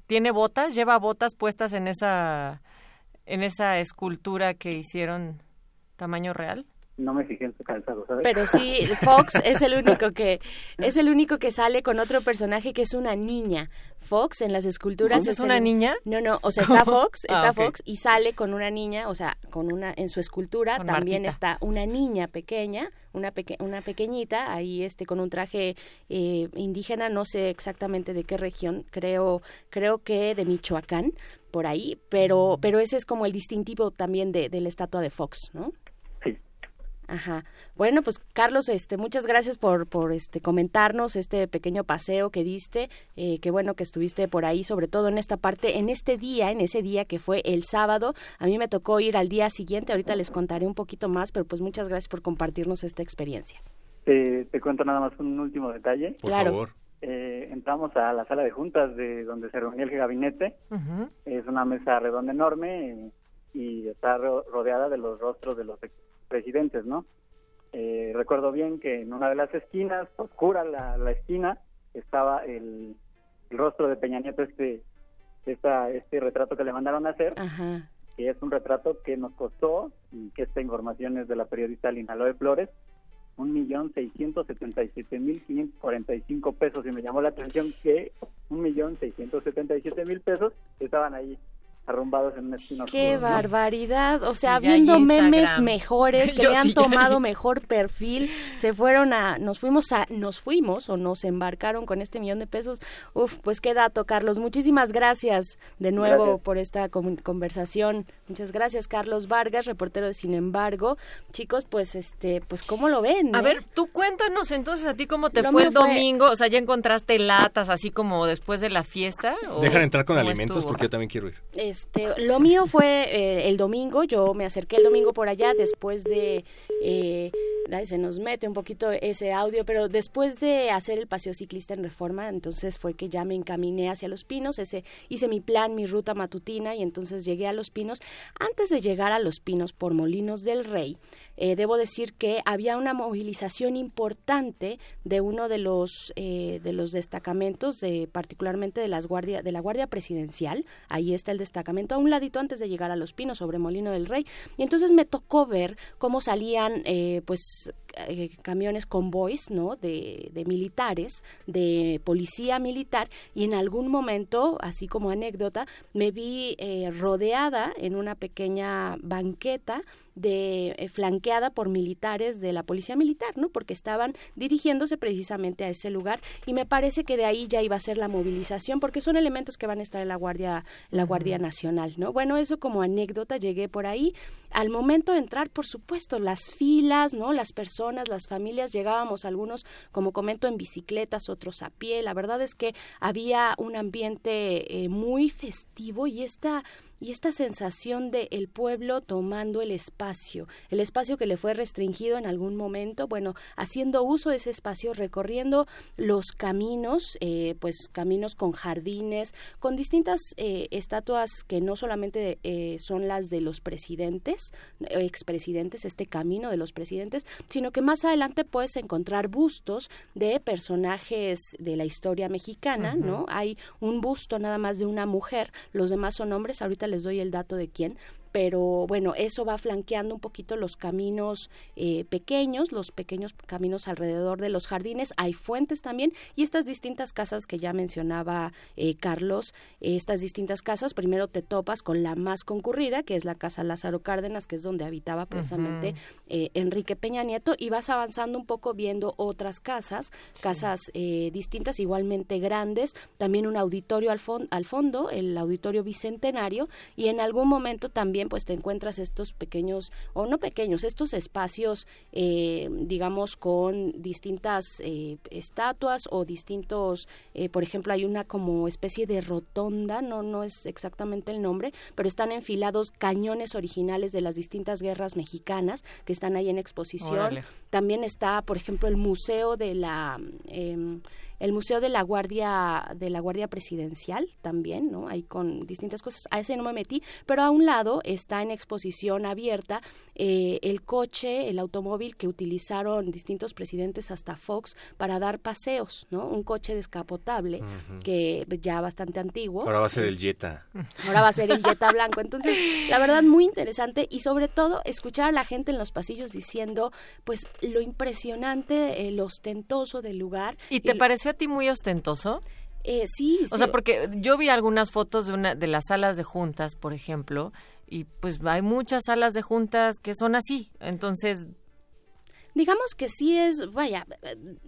¿Tiene botas? ¿Lleva botas puestas en esa en esa escultura que hicieron tamaño real? no me fijé en su calzado, ¿sabes? Pero sí, Fox es el único que es el único que sale con otro personaje que es una niña. Fox en las esculturas es, una niña? No, no, o sea, está Fox, ah, está Fox y sale con una niña, o sea, con una en su escultura también está una niña pequeña, una peque una pequeñita ahí este con un traje eh, indígena, no sé exactamente de qué región, creo creo que de Michoacán por ahí, pero pero ese es como el distintivo también de, de la estatua de Fox, ¿no? Ajá. Bueno, pues Carlos, este, muchas gracias por, por este comentarnos este pequeño paseo que diste. Eh, qué bueno que estuviste por ahí, sobre todo en esta parte, en este día, en ese día que fue el sábado. A mí me tocó ir al día siguiente. Ahorita les contaré un poquito más, pero pues muchas gracias por compartirnos esta experiencia. te cuento nada más un último detalle. Por favor. Eh, entramos a la sala de juntas de donde se reunía el gabinete. Es una mesa redonda enorme y está rodeada de los rostros de los presidentes, ¿no? Eh, recuerdo bien que en una de las esquinas, oscura la, la esquina, estaba el, rostro de Peña Nieto, este, esta, este retrato que le mandaron a hacer, que es un retrato que nos costó, y que esta información es de la periodista Linaloe Flores, un millón seiscientos setenta y siete mil quinientos cuarenta y cinco pesos y me llamó la atención que un millón seiscientos setenta y siete mil pesos estaban ahí arrumbados en un esquina. ¡Qué barbaridad! O sea, viendo memes mejores, que le han tomado mejor perfil, se fueron a, nos fuimos a, nos fuimos o nos embarcaron con este millón de pesos. Uf, pues qué dato, Carlos. Muchísimas gracias de nuevo por esta conversación. Muchas gracias, Carlos Vargas, reportero de Sin embargo. Chicos, pues este, pues cómo lo ven. A ver, tú cuéntanos entonces a ti cómo te fue el domingo. O sea, ya encontraste latas así como después de la fiesta. Dejan entrar con alimentos porque yo también quiero ir. Este, lo mío fue eh, el domingo, yo me acerqué el domingo por allá después de, eh, se nos mete un poquito ese audio, pero después de hacer el paseo ciclista en Reforma, entonces fue que ya me encaminé hacia Los Pinos, ese, hice mi plan, mi ruta matutina y entonces llegué a Los Pinos. Antes de llegar a Los Pinos por Molinos del Rey, eh, debo decir que había una movilización importante de uno de los eh, de los destacamentos, de particularmente de las guardia de la guardia presidencial. Ahí está el destacamento a un ladito antes de llegar a Los Pinos sobre Molino del Rey. Y entonces me tocó ver cómo salían, eh, pues eh, camiones convoys, ¿no? De, de, militares, de policía militar, y en algún momento, así como anécdota, me vi eh, rodeada en una pequeña banqueta de eh, flanqueada por militares de la policía militar, ¿no? Porque estaban dirigiéndose precisamente a ese lugar y me parece que de ahí ya iba a ser la movilización porque son elementos que van a estar en la Guardia la Guardia Nacional, ¿no? Bueno, eso como anécdota llegué por ahí. Al momento de entrar, por supuesto, las filas, ¿no? Las personas, las familias llegábamos algunos como comento en bicicletas, otros a pie. La verdad es que había un ambiente eh, muy festivo y esta y esta sensación de el pueblo tomando el espacio, el espacio que le fue restringido en algún momento, bueno, haciendo uso de ese espacio, recorriendo los caminos, eh, pues caminos con jardines, con distintas eh, estatuas que no solamente eh, son las de los presidentes, expresidentes, este camino de los presidentes, sino que más adelante puedes encontrar bustos de personajes de la historia mexicana, ¿no? Hay un busto nada más de una mujer, los demás son hombres, ahorita les doy el dato de quién, pero bueno, eso va flanqueando un poquito los caminos eh, pequeños, los pequeños caminos alrededor de los jardines. Hay fuentes también y estas distintas casas que ya mencionaba eh, Carlos, estas distintas casas, primero te topas con la más concurrida, que es la casa Lázaro Cárdenas, que es donde habitaba precisamente eh, Enrique Peña Nieto, y vas avanzando un poco viendo otras casas, casas distintas, igualmente grandes, también un auditorio al, al fondo, el auditorio bicentenario, y en algún momento también pues te encuentras estos pequeños, o no pequeños, estos espacios, eh, digamos, con distintas eh, estatuas o distintos, eh, por ejemplo, hay una como especie de rotonda, no, no es exactamente el nombre, pero están enfilados cañones originales de las distintas guerras mexicanas que están ahí en exposición. También está, por ejemplo, el Museo de la... El Museo de la Guardia de la Guardia Presidencial también, ¿no? Ahí con distintas cosas. A ese no me metí, pero a un lado está en exposición abierta eh, el coche, el automóvil que utilizaron distintos presidentes hasta Fox para dar paseos, ¿no? Un coche descapotable que ya bastante antiguo. Ahora va a ser el Jetta. Ahora va a ser el Jetta blanco. Entonces, la verdad muy interesante y sobre todo escuchar a la gente en los pasillos diciendo, pues lo impresionante, eh, lo ostentoso del lugar. ¿Y te pareció a ti muy ostentoso? Eh, sí, O sea, porque yo vi algunas fotos de una de las salas de juntas, por ejemplo, y pues hay muchas salas de juntas que son así. Entonces, digamos que sí es, vaya,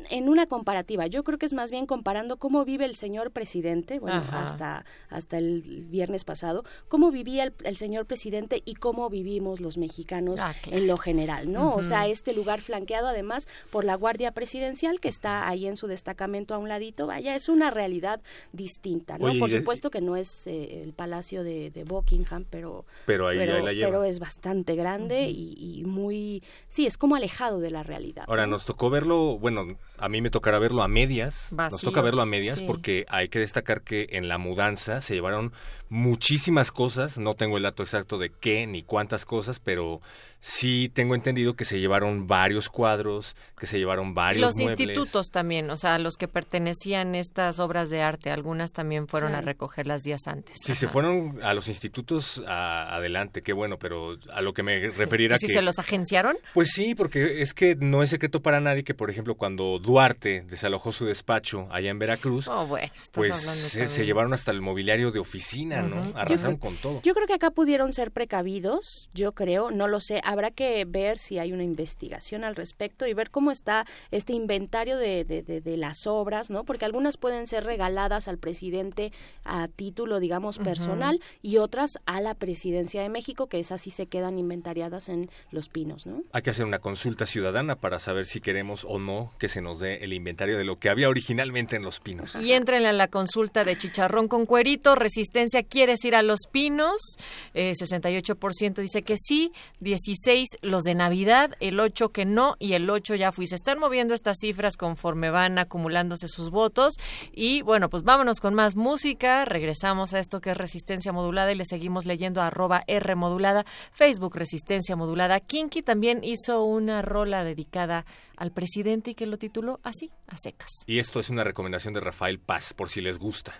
en una comparativa, yo creo que es más bien comparando cómo vive el señor presidente, bueno, hasta, hasta el viernes pasado, cómo vivía el, señor presidente y cómo vivimos los mexicanos Ah, en lo general, ¿no? O sea, este lugar flanqueado además por la Guardia Presidencial que está ahí en su destacamento a un ladito, vaya, es una realidad distinta, ¿no? Oye, por supuesto que no es eh, el palacio de, de Buckingham, pero Pero ahí- ahí la lleva. pero es bastante grande y, y muy, sí, es como alejado de la realidad. Ahora, ¿no? nos tocó verlo, bueno, a mí me tocará verlo a medias. Nos toca verlo a medias sí. porque hay que destacar que en la mudanza se llevaron muchísimas cosas. No tengo el dato exacto de qué ni cuántas cosas, pero sí tengo entendido que se llevaron varios cuadros, que se llevaron varios los muebles. institutos también, o sea, los que pertenecían a estas obras de arte, algunas también fueron a recogerlas días antes. Si se Ajá. fueron a los institutos, a- adelante, qué bueno, pero a lo que me referiera ¿Si que... se los agenciaron? Pues sí, porque es que no es secreto para nadie que, por ejemplo, cuando Duarte desalojó su despacho allá en Veracruz, Oh, bueno, pues se, se llevaron hasta el mobiliario de oficina, ¿no? Ujú. Arrasaron Yo con todo. Yo creo que acá pudieron ser precavidos, yo creo, no lo sé. Habrá que ver si hay una investigación al respecto y ver cómo está este inventario de, de, de- de las obras, ¿no? Porque algunas pueden ser regaladas al presidente a título, digamos, personal y otras a la presidencia de México, que esas sí se quedan inventariadas en Los Pinos, ¿no? Hay que hacer una consulta ciudadana para saber si queremos o no que se nos dé el inventario de lo que había originalmente en Los Pinos. Y entren a la consulta de Chicharrón con Cuerito, Resistencia ¿quieres ir a Los Pinos? Eh, 68% dice que sí, 16 los de Navidad, el 8 que no y el 8 ya fui. Se están moviendo estas cifras conforme van acumulándose sus votos y bueno, pues vámonos con más música, regresamos a esto que es resistencia modulada y le seguimos leyendo a arroba R modulada, Facebook resistencia modulada. Kinky también hizo una rola dedicada al presidente y que lo tituló así, a secas. Y esto es una recomendación de Rafael Paz, por si les gusta.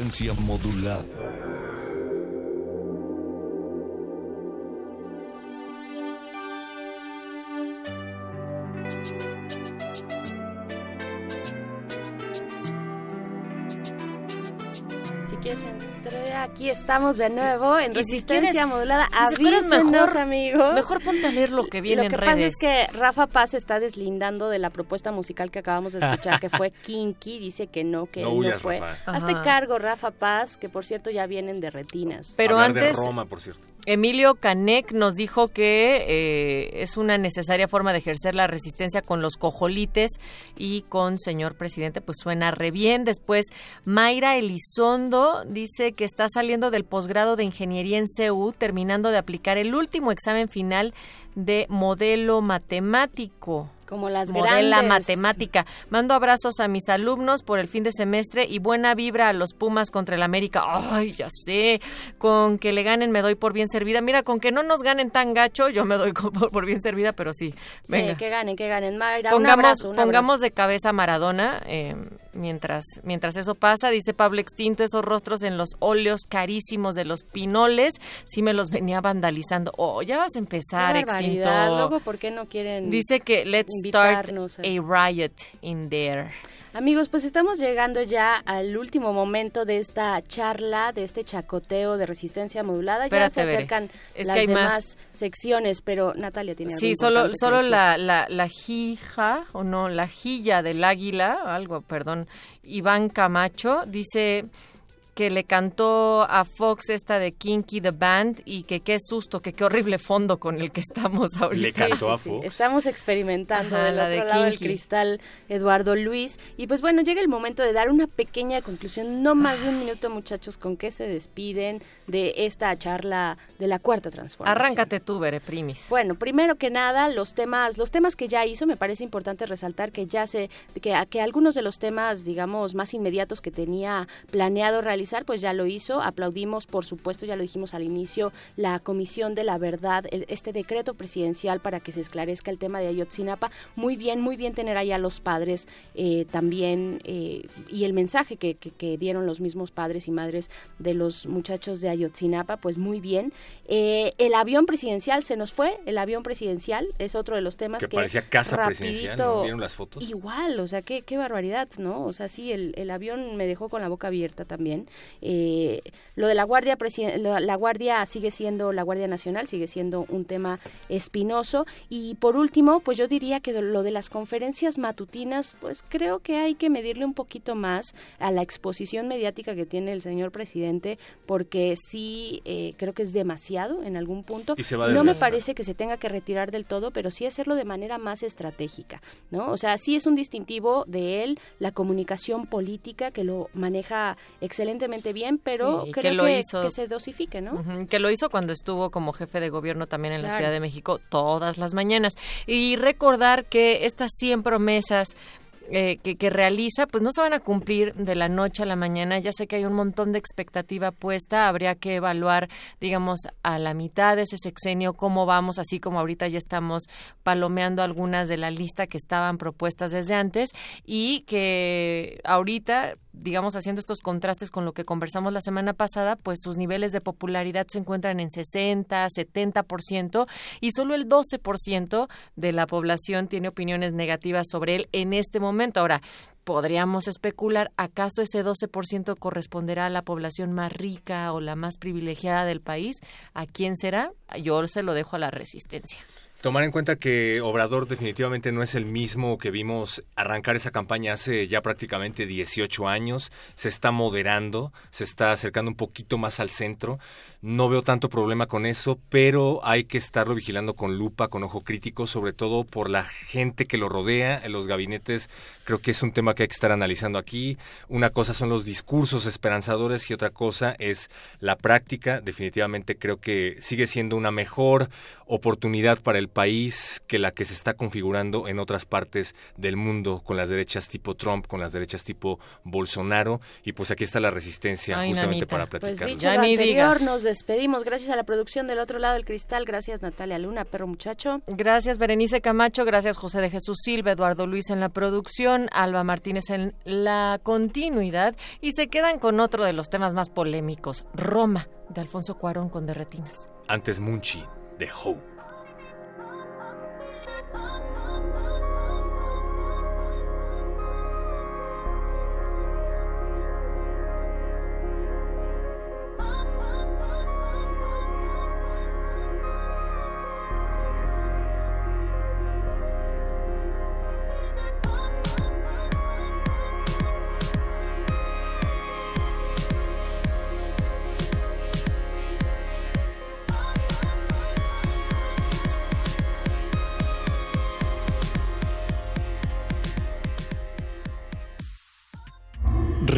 Resistencia modulada. Aquí estamos de nuevo en Y si Resistencia quieres- Modulada. y si Avísenos, mejor- amigos. Mejor ponte a leer lo que viene Lo que en pasa redes. es que Rafa Paz está deslindando de la propuesta musical que acabamos de escuchar, que fue Kinky. Dice que no, que No él no huyas, fue. Rafa. Hazte cargo, Rafa Paz, que por cierto ya vienen de retinas. Pero Hablar de antes, Roma, por cierto. Emilio Canek nos dijo que eh, es una necesaria forma de ejercer la resistencia con los cojolites y con señor presidente, pues suena re bien. Después, Mayra Elizondo dice que está saliendo del posgrado de ingeniería en CEU, terminando de aplicar el último examen final de modelo matemático. Como las modela grandes. matemática. Mando abrazos a mis alumnos por el fin de semestre y buena vibra a los Pumas contra el América. Ay, ya sé. Con que le ganen me doy por bien servida. Mira, con que no nos ganen tan gacho, yo me doy por, bien servida, pero sí. Venga. Sí, que ganen, que ganen. Mayra, un Pongamos, abrazo, un pongamos de cabeza a Maradona eh, mientras, mientras eso pasa. Dice Pablo Extinto, esos rostros en los óleos carísimos de los pinoles, sí me los venía vandalizando. Oh, ya vas a empezar, Qué Extinto. Luego, ¿por qué no quieren Dice que let's start a riot in there. Amigos, pues estamos llegando ya al último momento de esta charla, de este chacoteo de resistencia modulada. Espérate, ya se acercan Es las hay más. demás secciones, pero Natalia tiene algo Sí, solo, solo la, la, la jija, o no, la jilla del águila, algo, perdón, Iván Camacho, dice que le cantó a Fox esta de Kinky the Band y que qué susto, que qué horrible fondo con el que estamos ahorita. Le cantó a Sí, Fox. Estamos experimentando Ajá, del la otro de lado del cristal Eduardo Luis. Y pues bueno, llega el momento de dar una pequeña conclusión, no más de un minuto muchachos, con qué se despiden de esta charla de la cuarta transformación. Arráncate tú, Bere Primis. Bueno, primero que nada, los temas, los temas que ya hizo, me parece importante resaltar que ya se, que, que algunos de los temas, digamos, más inmediatos que tenía planeado realizar, pues ya lo hizo. Aplaudimos, por supuesto, ya lo dijimos al inicio, la Comisión de la Verdad, el- este decreto presidencial para que se esclarezca el tema de Ayotzinapa. Muy bien, muy bien tener ahí a los padres eh, también eh, y el mensaje que, que- que dieron los mismos padres y madres de los muchachos de Ayotzinapa, pues muy bien. Eh, el avión presidencial se nos fue, el avión presidencial es otro de los temas Que que, parecía casa presidencial, ¿no? rapidito- ¿Vieron las fotos? Igual, o sea, qué, qué barbaridad, ¿no? O sea, sí, el, el avión me dejó con la boca abierta también. Eh, lo de la Guardia la, Guardia sigue siendo, la Guardia Nacional sigue siendo un tema espinoso. Y por último, pues yo diría que lo de las conferencias matutinas, pues creo que hay que medirle un poquito más a la exposición mediática que tiene el señor presidente, porque sí eh, creo que es demasiado en algún punto. Y se va a no me parece que se tenga que retirar del todo, pero sí hacerlo de manera más estratégica, ¿no? O sea, sí es un distintivo de él la comunicación política que lo maneja bien, pero Sí, creo que que, lo hizo- que se dosifique, ¿no? Que lo hizo cuando estuvo como jefe de gobierno también en la. Ciudad de México todas las mañanas. Y recordar que estas 100 promesas eh, que, que realiza, pues no se van a cumplir de la noche a la mañana. Ya sé que hay un montón de expectativa puesta. Habría que evaluar, digamos, a la mitad de ese sexenio cómo vamos, así como ahorita ya estamos palomeando algunas de la lista que estaban propuestas desde antes y que ahorita digamos, haciendo estos contrastes con lo que conversamos la semana pasada, pues sus niveles de popularidad se encuentran en 60, 70% y solo el 12% de la población tiene opiniones negativas sobre él en este momento. Ahora, podríamos especular, ¿acaso ese 12% corresponderá a la población más rica o la más privilegiada del país? ¿A quién será? Yo se lo dejo a la resistencia. Tomar en cuenta que Obrador definitivamente no es el mismo que vimos arrancar esa campaña hace ya prácticamente 18 años, se está moderando, se está acercando un poquito más al centro, no veo tanto problema con eso, pero hay que estarlo vigilando con lupa, con ojo crítico, sobre todo por la gente que lo rodea en los gabinetes, creo que es un tema que hay que estar analizando aquí, una cosa son los discursos esperanzadores y otra cosa es la práctica, definitivamente creo que sigue siendo una mejor oportunidad para el país que la que se está configurando en otras partes del mundo con las derechas tipo Trump, con las derechas tipo Bolsonaro y pues aquí está la resistencia Ay, justamente nanita. para Pues platicarlo. dicho Ya lo ni anterior, digas. nos despedimos. Gracias a la producción del otro lado del cristal. Gracias Natalia Luna, perro muchacho. Gracias, Berenice Camacho. Gracias, José de Jesús Silva, Eduardo Luis en la producción, Alba Martínez en la continuidad. Y se quedan con otro de los temas más polémicos, Roma, de Alfonso Cuarón con Derretinas. Antes Munchi de Hope. up, up, up.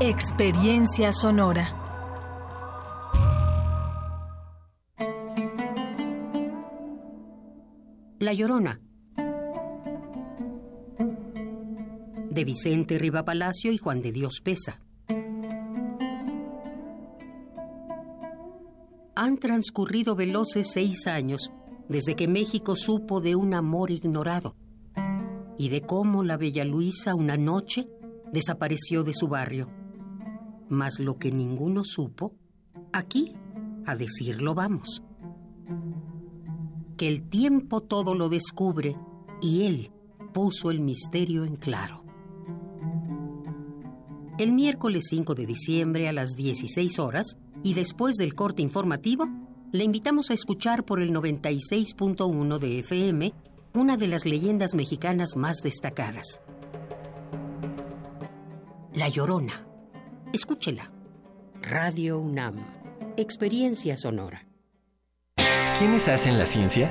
Experiencia sonora. La Llorona. De Vicente Riva Palacio y Juan de Dios Pesa. Han transcurrido veloces seis años desde que México supo de un amor ignorado y de cómo la bella Luisa una noche desapareció de su barrio. Mas lo que ninguno supo, aquí, a decirlo vamos. Que el tiempo todo lo descubre y él puso el misterio en claro. El miércoles 5 de diciembre a las 16 horas y después del corte informativo, le invitamos a escuchar por el 96.1 de FM una de las leyendas mexicanas más destacadas. La Llorona. Escúchela. Radio UNAM. Experiencia sonora. ¿Quiénes hacen la ciencia?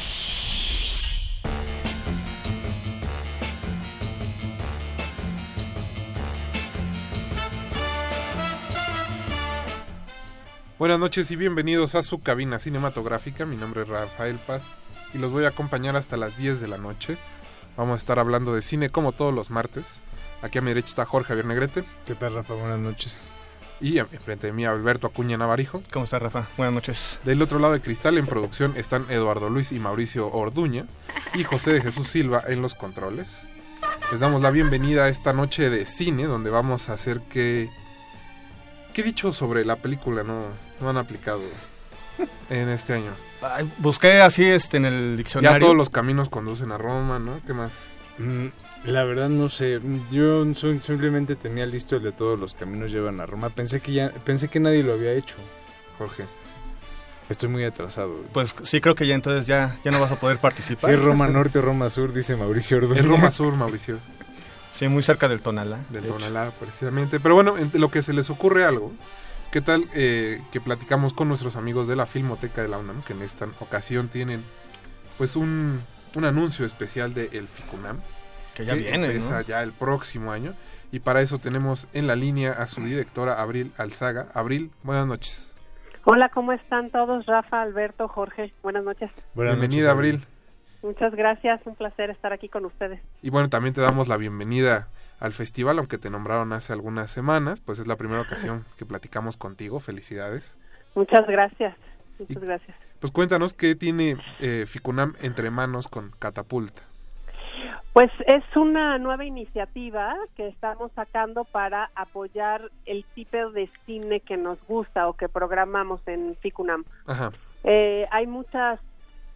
Buenas noches y bienvenidos a su cabina cinematográfica. Mi nombre es Rafael Paz y los voy a acompañar hasta las 10 de la noche. Vamos a estar hablando de cine como todos los martes. Aquí a mi derecha está Jorge Javier Negrete. ¿Qué tal, Rafa? Buenas noches. Y a- enfrente de mí Alberto Acuña Navarijo. ¿Cómo está, Rafa? Buenas noches. Del otro lado de cristal en producción están Eduardo Luis y Mauricio Orduña y José de Jesús Silva en los controles. Les damos la bienvenida a esta noche de cine donde vamos a hacer que... ¿Qué dicho sobre la película no, no han aplicado en este año? Ay, busqué así este en el diccionario. Ya todos los caminos conducen a Roma, ¿no? ¿Qué más? Mm, La verdad no sé, yo simplemente tenía listo el de todos los caminos llevan a Roma. Pensé que ya pensé que nadie lo había hecho. Jorge. Estoy muy atrasado. Pues sí, creo que ya entonces ya, ya no vas a poder participar. Si es Roma Norte o Roma Sur, dice Mauricio Orduña. Es Roma Sur, Mauricio. Sí, muy cerca del Tonalá. Del de hecho. Tonalá, precisamente. Pero bueno, en lo que se les ocurre algo, ¿qué tal eh, que platicamos con nuestros amigos de la Filmoteca de la UNAM, que en esta ocasión tienen pues un, un anuncio especial de El Ficunam? Que ya viene, empieza ¿no? ya el próximo año. Y para eso tenemos en la línea a su directora, Abril Alzaga. Abril, buenas noches. Hola, ¿cómo están todos? Rafa, Alberto, Jorge, buenas noches. Bienvenida, Abril. Muchas gracias, un placer estar aquí con ustedes. Y bueno, también te damos la bienvenida al festival, aunque te nombraron hace algunas semanas, pues es la primera ocasión que platicamos contigo. Felicidades. Muchas gracias, muchas gracias. Pues cuéntanos qué tiene eh, Ficunam entre manos con Catapulta. Pues es una nueva iniciativa que estamos sacando para apoyar el tipo de cine que nos gusta o que programamos en FICUNAM. Ajá. Eh, hay muchas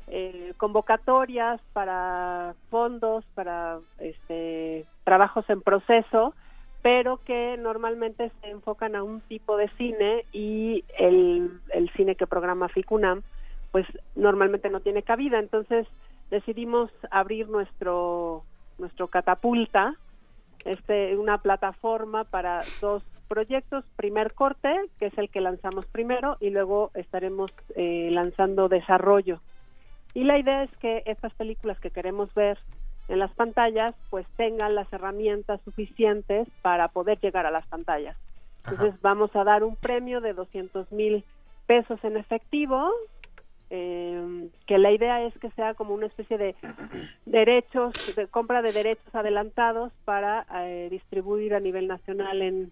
eh, convocatorias para fondos, para este, trabajos en proceso, pero que normalmente se enfocan a un tipo de cine y el, el cine que programa FICUNAM pues normalmente no tiene cabida. Entonces decidimos abrir nuestro, nuestro catapulta, este, una plataforma para dos proyectos, primer corte, que es el que lanzamos primero, y luego estaremos eh, lanzando desarrollo. Y la idea es que estas películas que queremos ver en las pantallas, pues tengan las herramientas suficientes para poder llegar a las pantallas. Entonces vamos a dar un premio de 200 mil pesos en efectivo, eh, que la idea es que sea como una especie de derechos, de compra de derechos adelantados para eh, distribuir a nivel nacional en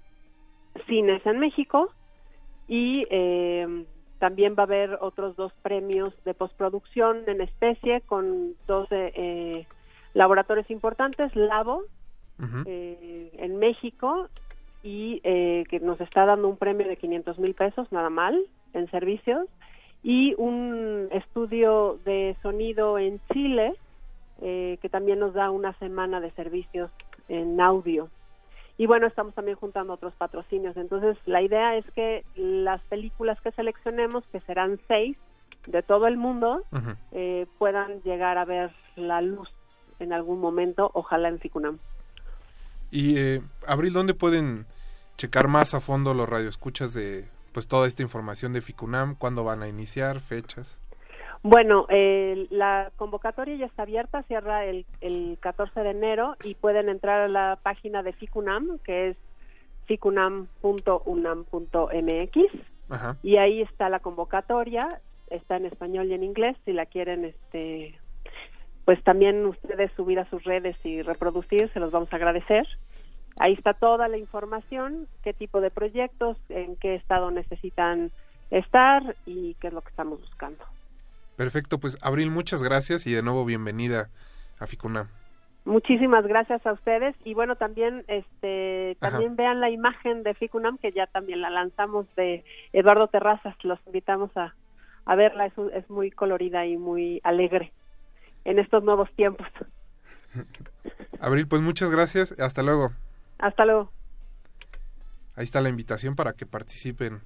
cines en México y eh, también va a haber otros dos premios de postproducción en especie con dos eh, laboratorios importantes, Labo eh, en México y eh, que nos está dando un premio de 500 mil pesos, nada mal, en servicios, y un estudio de sonido en Chile eh, que también nos da una semana de servicios en audio. Y bueno, estamos también juntando otros patrocinios. Entonces, la idea es que las películas que seleccionemos, que serán seis de todo el mundo, eh, puedan llegar a ver la luz en algún momento, ojalá en Ficunam. Y eh, Abril, ¿dónde pueden checar más a fondo los radioescuchas de pues toda esta información de Ficunam? ¿Cuándo van a iniciar? ¿Fechas? Bueno, eh, la convocatoria ya está abierta, cierra el, el 14 de enero y pueden entrar a la página de Ficunam, que es ficunam.unam.mx Ajá. y ahí está la convocatoria, está en español y en inglés, si la quieren, este, pues también ustedes subir a sus redes y reproducir, se los vamos a agradecer. Ahí está toda la información, qué tipo de proyectos, en qué estado necesitan estar y qué es lo que estamos buscando. Perfecto, pues Abril, muchas gracias y de nuevo bienvenida a Ficunam. Muchísimas gracias a ustedes y bueno también este también vean la imagen de Ficunam que ya también la lanzamos de Eduardo Terrazas los invitamos a, a verla es, un- es muy colorida y muy alegre en estos nuevos tiempos Abril, pues muchas gracias, hasta luego. hasta luego Ahí está la invitación para que participen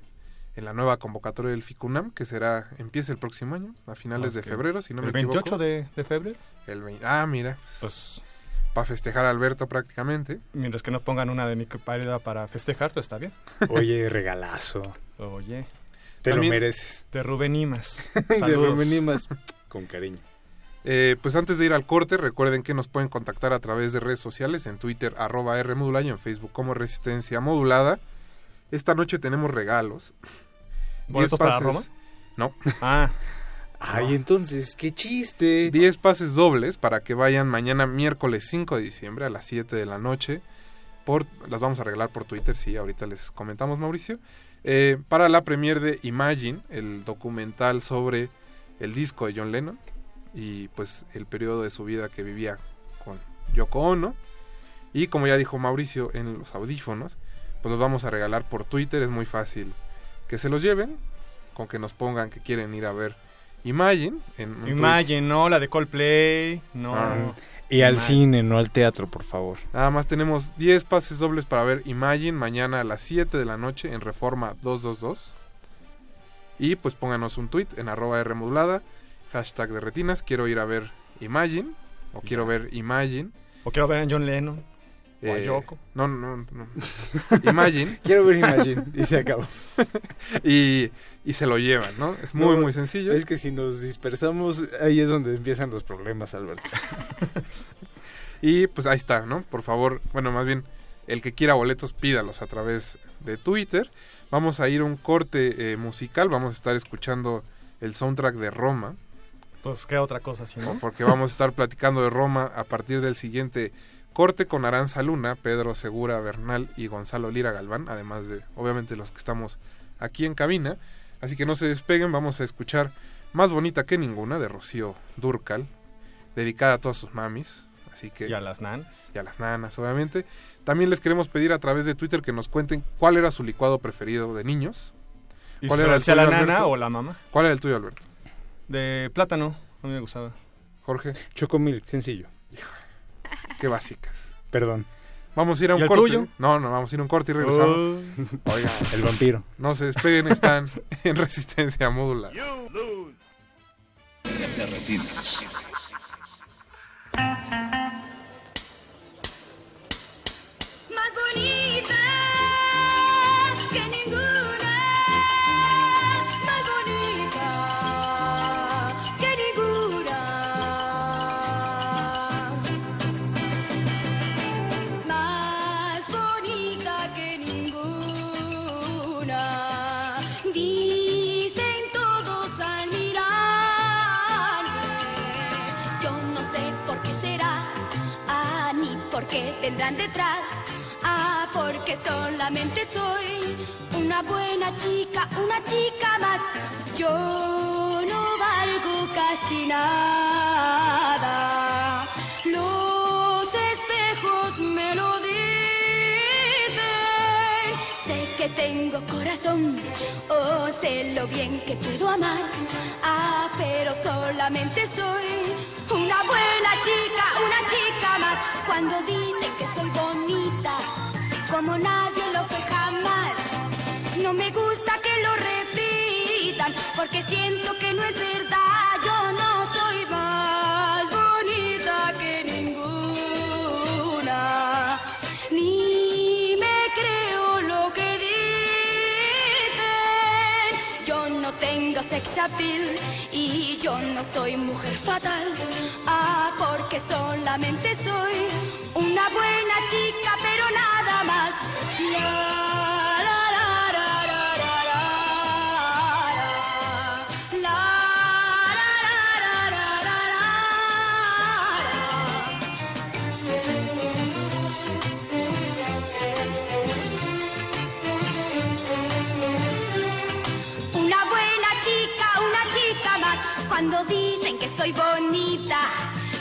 en la nueva convocatoria del FICUNAM, que será, empieza el próximo año, a finales de febrero, si no ¿El me equivoco. 28 de, de febrero? El vein- ah, mira. Pues... Para festejar a Alberto prácticamente. Mientras que no pongan una de Nico Párida para festejar, todo está bien. Oye, regalazo. Oye. Te También lo mereces. De Rubén Imas. De Saludos. Rubén Imas. Con cariño. Eh, pues antes de ir al corte, recuerden que nos pueden contactar a través de redes sociales, en Twitter, arroba R modulada y en Facebook como Resistencia Modulada. Esta noche tenemos regalos. ¿Boletos Diez para pases- Roma? No. Ah. Ay, entonces, qué chiste. 10 pases dobles para que vayan mañana miércoles 5 de diciembre a las 7 de la noche. Por, las vamos a regalar por Twitter, sí, ahorita les comentamos, Mauricio. Eh, para la premier de Imagine, el documental sobre el disco de John Lennon y pues el periodo de su vida que vivía con Yoko Ono. Y como ya dijo Mauricio en los audífonos, pues los vamos a regalar por Twitter, es muy fácil que se los lleven, con que nos pongan que quieren ir a ver Imagine. En tweet. Imagine, no, la de Coldplay, no. Ah. Y al Imagine. cine, no al teatro, por favor. Nada más tenemos 10 pases dobles para ver Imagine mañana a las 7 de la noche en Reforma 222. Y pues pónganos un tweet en arroba R modulada, hashtag de retinas, quiero ir a ver Imagine, o quiero ver Imagine. O quiero ver a John Lennon. O a Eh, Yoko. No, no, no. Imagine. Quiero ver Imagine, y se acabó. y, y se lo llevan, ¿no? Es muy, No, muy sencillo. Es que si nos dispersamos, ahí es donde empiezan los problemas, Alberto. Y pues ahí está, ¿no? Por favor, bueno, más bien, el que quiera boletos, pídalos a través de Twitter. Vamos a ir a un corte eh, musical, vamos a estar escuchando el soundtrack de Roma, Pues qué otra cosa, si no. porque vamos a estar platicando de Roma a partir del siguiente corte con Aranza Luna, Pedro Segura Bernal y Gonzalo Lira Galván, además de, obviamente, los que estamos aquí en cabina. Así que no se despeguen, vamos a escuchar Más Bonita que Ninguna de Rocío Durcal, dedicada a todas sus mamis. Así que, Y a las nanas. y a las nanas, obviamente. También les queremos pedir a través de Twitter que nos cuenten cuál era su licuado preferido de niños. ¿Y ¿Cuál si era el sea la tuyo, nana Alberto? o la mamá? ¿Cuál era el tuyo, Alberto? De plátano. A mí me gustaba. Jorge. Chocomil, sencillo. Qué básicas. Perdón. Vamos a ir a un ¿Y el corte. tuyo? No, no, vamos a ir a un corte y regresamos. Oh. Oigan. El vampiro. No se despeguen, están en resistencia módula. De retinas. Más bonita que ninguna, detrás. Ah, porque solamente soy una buena chica, una chica más. Yo no valgo casi nada. Los espejos me lo dicen. Sé que tengo corazón, oh, sé lo bien que puedo amar. Ah, pero solamente soy una buena chica, una chica más. Cuando bonita, como nadie lo fue jamás. No me gusta que lo repitan, porque siento que no es verdad. Yo no soy más bonita que ninguna, ni me creo lo que dicen. Yo no tengo sex appeal y yo no soy mujer fatal. Ah, porque solamente soy una buena chica, pero nada más. La, la, la, la, la, la, la, la. La, la, la, la. Una buena chica, una chica más. Cuando dicen que soy bonita,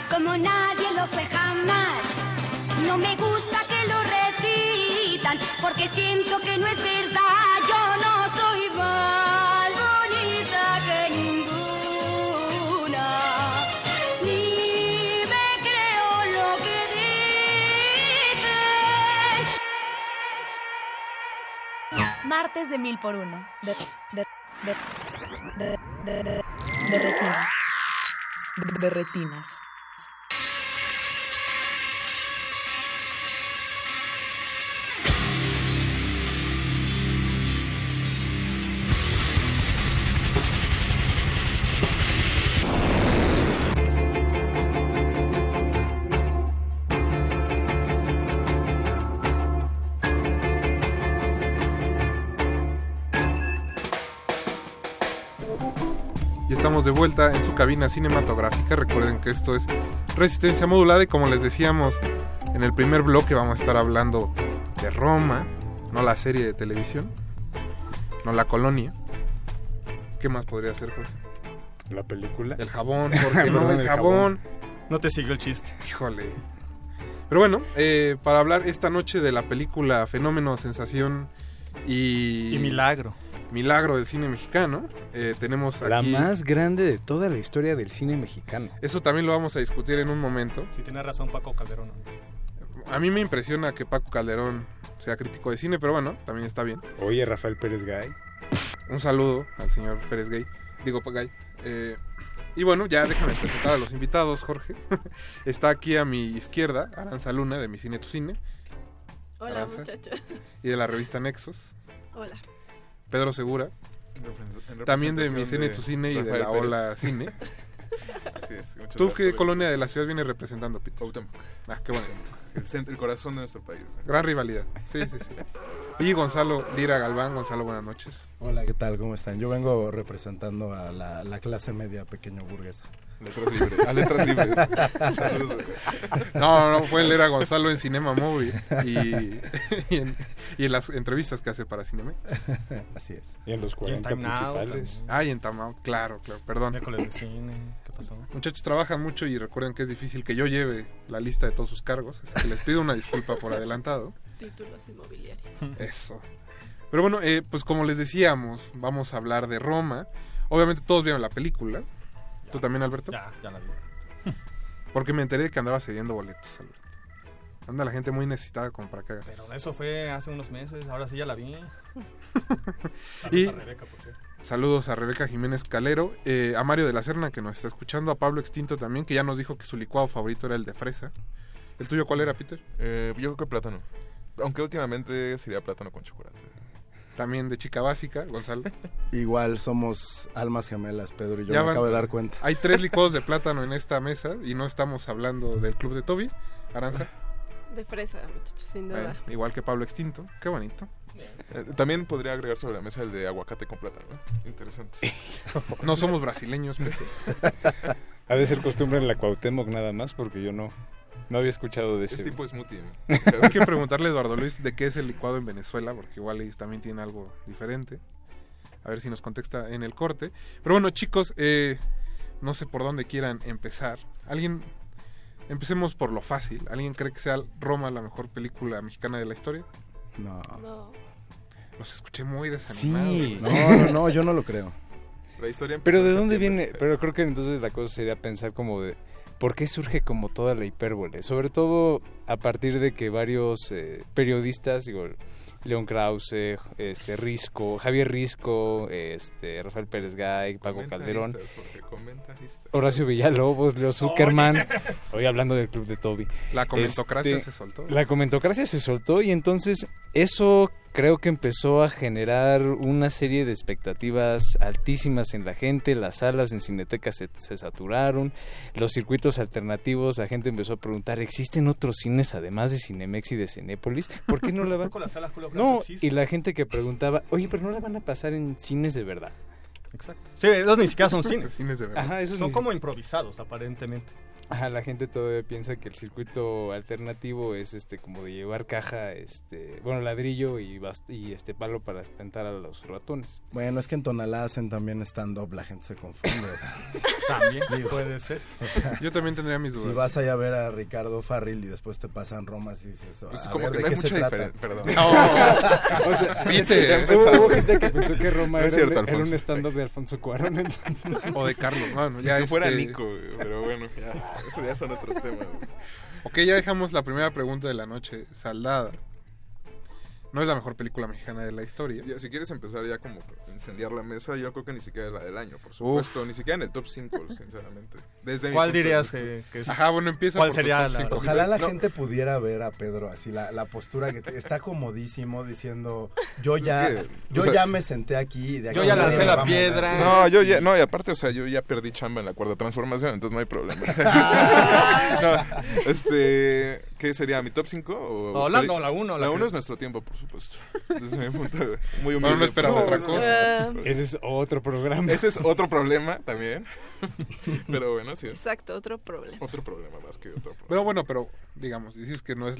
como nadie lo fue jamás. No me gusta que lo repitan, porque siento que no es verdad. Yo no soy más bonita que ninguna, ni me creo lo que dicen. Martes de mil por uno. De, de, de, de, de, de, de retinas. De, retinas. Estamos de vuelta en su cabina cinematográfica. Recuerden que esto es resistencia modulada y como les decíamos en el primer bloque vamos a estar hablando de Roma, no la serie de televisión, no la colonia. ¿Qué más podría ser, Jorge? La película. El jabón, porque no, el el jabón. No te siguió el chiste. Híjole. Pero bueno, eh, para hablar esta noche de la película Fenómeno, Sensación y... Y Milagro. Milagro del cine mexicano. eh, tenemos La aquí... más grande de toda la historia del cine mexicano. Eso también lo vamos a discutir en un momento. Si tiene razón Paco Calderón. A mí me impresiona que Paco Calderón sea crítico de cine, pero bueno, también está bien. Oye, Rafael Pérez Gay. Un saludo al señor Pérez Gay. Digo, Gay. Eh, y bueno, ya déjame presentar a los invitados, Jorge. está aquí a mi izquierda, Aranza Luna, de Mi Cine Tu Cine. Hola, Aranza. muchachos. Y de la revista Nexos. Hola. Pedro Segura. en También de Mi Cine de Tu Cine y de la Pérez. Ola Cine. Así es. muchas ¿Tú gracias qué colonia de la ciudad vienes representando, Pito? Cuauhtémoc. Ah, qué bueno. El, centro, el corazón de nuestro país. Gran rivalidad. Sí, sí, sí. Y Gonzalo Lira Galván. Gonzalo, buenas noches. Hola, ¿qué tal? ¿Cómo están? Yo vengo representando a la, la clase media pequeño burguesa. Letras libres. A letras libres. Saludos. No, no, pueden leer a Gonzalo en Cinema Movie y, y, en, y en las entrevistas que hace para Cinema. Así es. Y en los 40 Time Out principales. Ah, y en Time Out, claro, claro, perdón. Miércoles de cine. ¿Qué pasó? Muchachos, trabajan mucho y recuerden que es difícil que yo lleve la lista de todos sus cargos, así que les pido una disculpa por adelantado. Títulos inmobiliarios. Eso. Pero bueno, eh, pues como les decíamos, vamos a hablar de Roma. Obviamente todos vieron la película. ¿Tú también, Alberto? Ya, ya la vi. Porque me enteré de que andaba cediendo boletos, Alberto. Anda la gente muy necesitada como para que hagas Pero eso fue hace unos meses, ahora sí ya la vi. Y- Saludos a Rebeca, por cierto. Saludos a Rebeca Jiménez Calero, eh, a Mario de la Serna que nos está escuchando, a Pablo Extinto también, que ya nos dijo que su licuado favorito era el de fresa. ¿El tuyo cuál era, Peter? Eh, yo creo que plátano. Aunque últimamente sería plátano con chocolate. También de chica básica, Gonzalo. Igual somos almas gemelas, Pedro y yo Ya me van- acabo de dar cuenta. Hay tres licuados de plátano en esta mesa y no estamos hablando del club de Toby. Aranza, De fresa, muchachos, sin duda. eh, igual que Pablo Extinto. Qué bonito. Eh, también podría agregar sobre la mesa el de aguacate con plátano. ¿no? Interesante. No somos brasileños, Pepe. Ha de ser costumbre en la Cuauhtémoc nada más, porque yo no, no había escuchado de Es Este ese. tipo smoothie. Hay que preguntarle a Eduardo Luis de qué es el licuado en Venezuela, porque igual ellos también tiene algo diferente. A ver si nos contesta en el corte. Pero bueno, chicos, eh, no sé por dónde quieran empezar. ¿Alguien? Empecemos por lo fácil. ¿Alguien cree que sea Roma la mejor película mexicana de la historia? No. No. Los escuché muy desanimados. Sí. No, no, no, yo no lo creo. La historia Pero ¿de dónde viene? Pero creo que entonces la cosa sería pensar como de por qué surge como toda la hipérbole. Sobre todo a partir de que varios eh, periodistas, digo, León Krause, este Risco, Javier Risco, este Rafael Pérez Gay, Paco Calderón. Horacio Villalobos, Leo Zuckerman, hoy hablando del club de Toby. La comentocracia se soltó. La comentocracia se soltó y entonces eso creo que empezó a generar una serie de expectativas altísimas en la gente, las salas en Cineteca se, se saturaron, los circuitos alternativos, la gente empezó a preguntar, ¿existen otros cines además de Cinemex y de Cinépolis? ¿Por qué no la van Con la sala Julio No, y la gente que preguntaba, oye, pero no la van a pasar en cines de verdad. Exacto. Sí, esos ni siquiera son cines. Cines de verdad. Ajá, esos son ni- como improvisados, aparentemente. Ajá, la gente todavía piensa que el circuito alternativo es este como de llevar caja, este, bueno, ladrillo y bast- y este palo para espantar a los ratones. Bueno, es que en Tonalá hacen también stand-up, la gente se confunde. o sea. También Digo, puede ser. o sea, Yo también tendría mis dudas. Si vas allá a ver a Ricardo Farril y después te pasan Romas y dices, Pues a como ver, que ¿de no qué se mucha trata? perdón. O sea, Viste, hubo- gente que pensó que Roma No era, cierto, un- era un Alfonso. stand-up de Alfonso Cuarón. entonces. O de Carlos. Bueno, ya que fuera este- Nico, güey, pero bueno, ya, eso ya son otros temas. Ok, ya dejamos la primera pregunta de la noche saldada. No es la mejor película mexicana de la historia. Ya, si quieres empezar ya como incendiar la mesa, yo creo que ni siquiera es la del año, por supuesto. Ni siquiera en el top 5, sinceramente. Desde ¿Cuál dirías que, que es? Ajá, bueno, empieza ¿Cuál por sería top la cinco. Ojalá la No. gente pudiera ver a Pedro así, la, la postura que te- está comodísimo diciendo, yo Es ya, que, yo o sea, ya me senté aquí. De aquí yo ya lancé la me va a mover". piedra. No, yo ya, no, y aparte, o sea, yo ya perdí chamba en la cuarta transformación, entonces no hay problema. no, este, ¿qué sería? ¿Mi top 5? O, O la- no, la uno, la La que- 1 es nuestro tiempo, por supuesto. Desde mi punto de muy humilde. Bueno, no esperas pero- otra cosa. Ah, Ese es otro programa. Ese es otro problema también. Pero bueno, sí es exacto, otro problema. otro problema más que otro problema. Pero bueno, pero digamos, dices que no, es,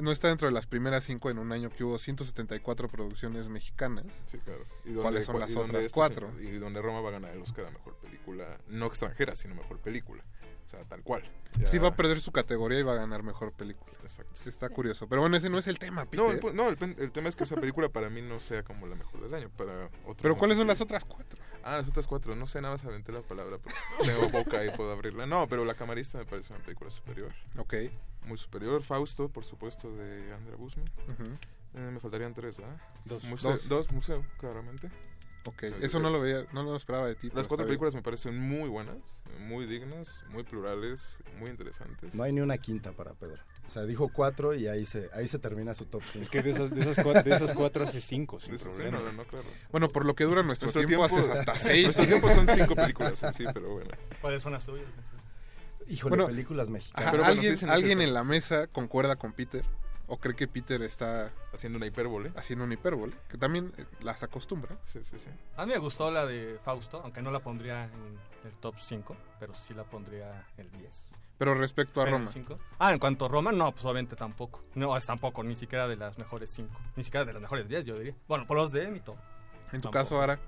no está dentro de las primeras cinco en un año que hubo 174 producciones mexicanas. Sí, claro. ¿Y dónde- ¿Cuáles son las otras este cuatro? se- y donde Roma va a ganar el Oscar a Mejor Película, no extranjera, sino Mejor Película. O sea, tal cual. Ya- Sí va a perder su categoría y va a ganar mejor película. Exacto. Sí, está curioso. Pero bueno, ese no es el tema, Peter. No, el, no el, pen- el tema es que esa película para mí no sea como la mejor del año. Para Pero no ¿cuáles son si- las otras cuatro? Ah, las otras cuatro. No sé, nada más aventé la palabra porque tengo boca y puedo abrirla. No, pero La Camarista me parece una película superior. Ok. Muy superior. Fausto, por supuesto, de Andrea Guzmán. Ujú. Eh, me faltarían tres, ¿verdad? Dos. Museo, Dos. dos. museo, claramente. Ok, Eh, eso no lo veía, no lo esperaba de ti. Las cuatro bien. películas me parecen muy buenas, muy dignas, muy plurales, muy interesantes. No hay ni una quinta para Pedro. O sea, dijo cuatro y ahí se, ahí se termina su top 5. Es que de esas, de esas, cuatro, de esas cuatro hace cinco, sin De- sí, problema. no, no, no, claro. Bueno, por lo que dura nuestro, Nuestro tiempo, tiempo- haces hasta seis. Nuestro tiempo son cinco películas en sí, pero bueno. ¿Cuáles son las tuyas? Híjole, Bueno, películas mexicanas. Pero bueno, ¿Alguien, sí, no en la mesa concuerda con Peter? ¿O cree que Peter está Haciendo una hipérbole. haciendo una hipérbole? Que también eh, las acostumbra. Sí, sí, sí. A mí me gustó la de Fausto, aunque no la pondría en el top 5, pero sí la pondría el 10. Pero respecto a Pero en Roma. cinco. Ah, en cuanto a Roma, no, pues obviamente tampoco. No, es tampoco, ni siquiera de las mejores 5. Ni siquiera de las mejores 10, yo diría. Bueno, por los de Mito. En tu Tampoco. caso, Ara.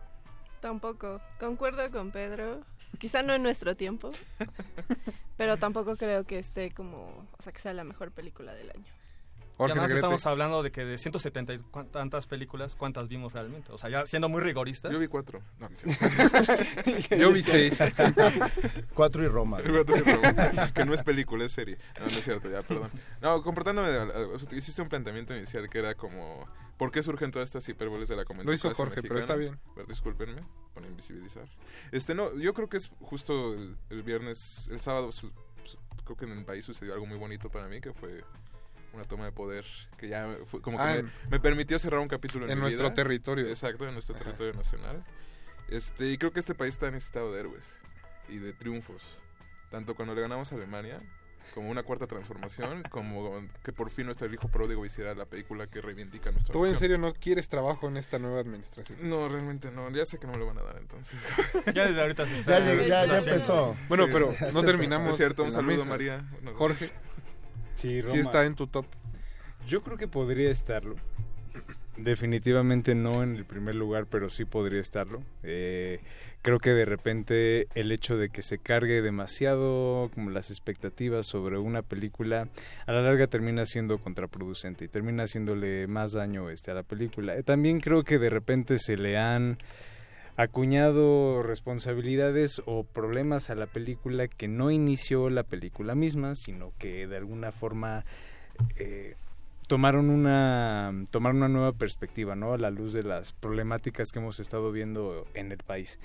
Tampoco. Concuerdo con Pedro. Quizá no en nuestro tiempo. pero tampoco creo que esté como. O sea, que sea la mejor película del año. Jorge además Negrete. estamos hablando de que de 170 y tantas películas, ¿cuántas vimos realmente? O sea, ya siendo muy rigoristas. Yo vi cuatro. No, no es cierto. Yo vi seis. Cuatro y Roma. Cuatro y Roma, que no es película, es serie. No, no es cierto, ya, perdón. No, comportándome, de- hiciste un planteamiento inicial que era como, ¿por qué surgen todas estas hiperboles de la comedia? Lo hizo Jorge, pero está bien. Pero discúlpenme por invisibilizar. Este, no, yo creo que es justo el, el viernes, el sábado, su- su- creo que en el país sucedió algo muy bonito para mí, que fue una toma de poder que ya fue como que Ah, me, en- me permitió cerrar un capítulo en, en mi nuestro vida. territorio. Exacto, en nuestro territorio nacional. Este, y creo que este país está necesitado de héroes y de triunfos. Tanto cuando le ganamos a Alemania, como una cuarta transformación, como que por fin nuestro hijo pródigo hiciera la película que reivindica nuestra ¿Tú en nación. serio no quieres trabajo en esta nueva administración? No, realmente no. Ya sé que no me lo van a dar entonces. Ya desde ahorita se está- Ya, ya, ya Sí. empezó. Bueno, Sí. pero no terminamos. Es cierto, un en saludo, mesa. María. Jorge, Sí, sí Roma. está en tu top. Yo creo que podría estarlo. Definitivamente no en el primer lugar, pero sí podría estarlo. Eh, creo que de repente el hecho de que se cargue demasiado como las expectativas sobre una película a la larga termina siendo contraproducente y termina haciéndole más daño este a la película. Eh, también creo que de repente se le han acuñado responsabilidades o problemas a la película que no inició la película misma, sino que de alguna forma eh, tomaron una tomaron una nueva perspectiva, ¿no? A la luz de las problemáticas que hemos estado viendo en el país.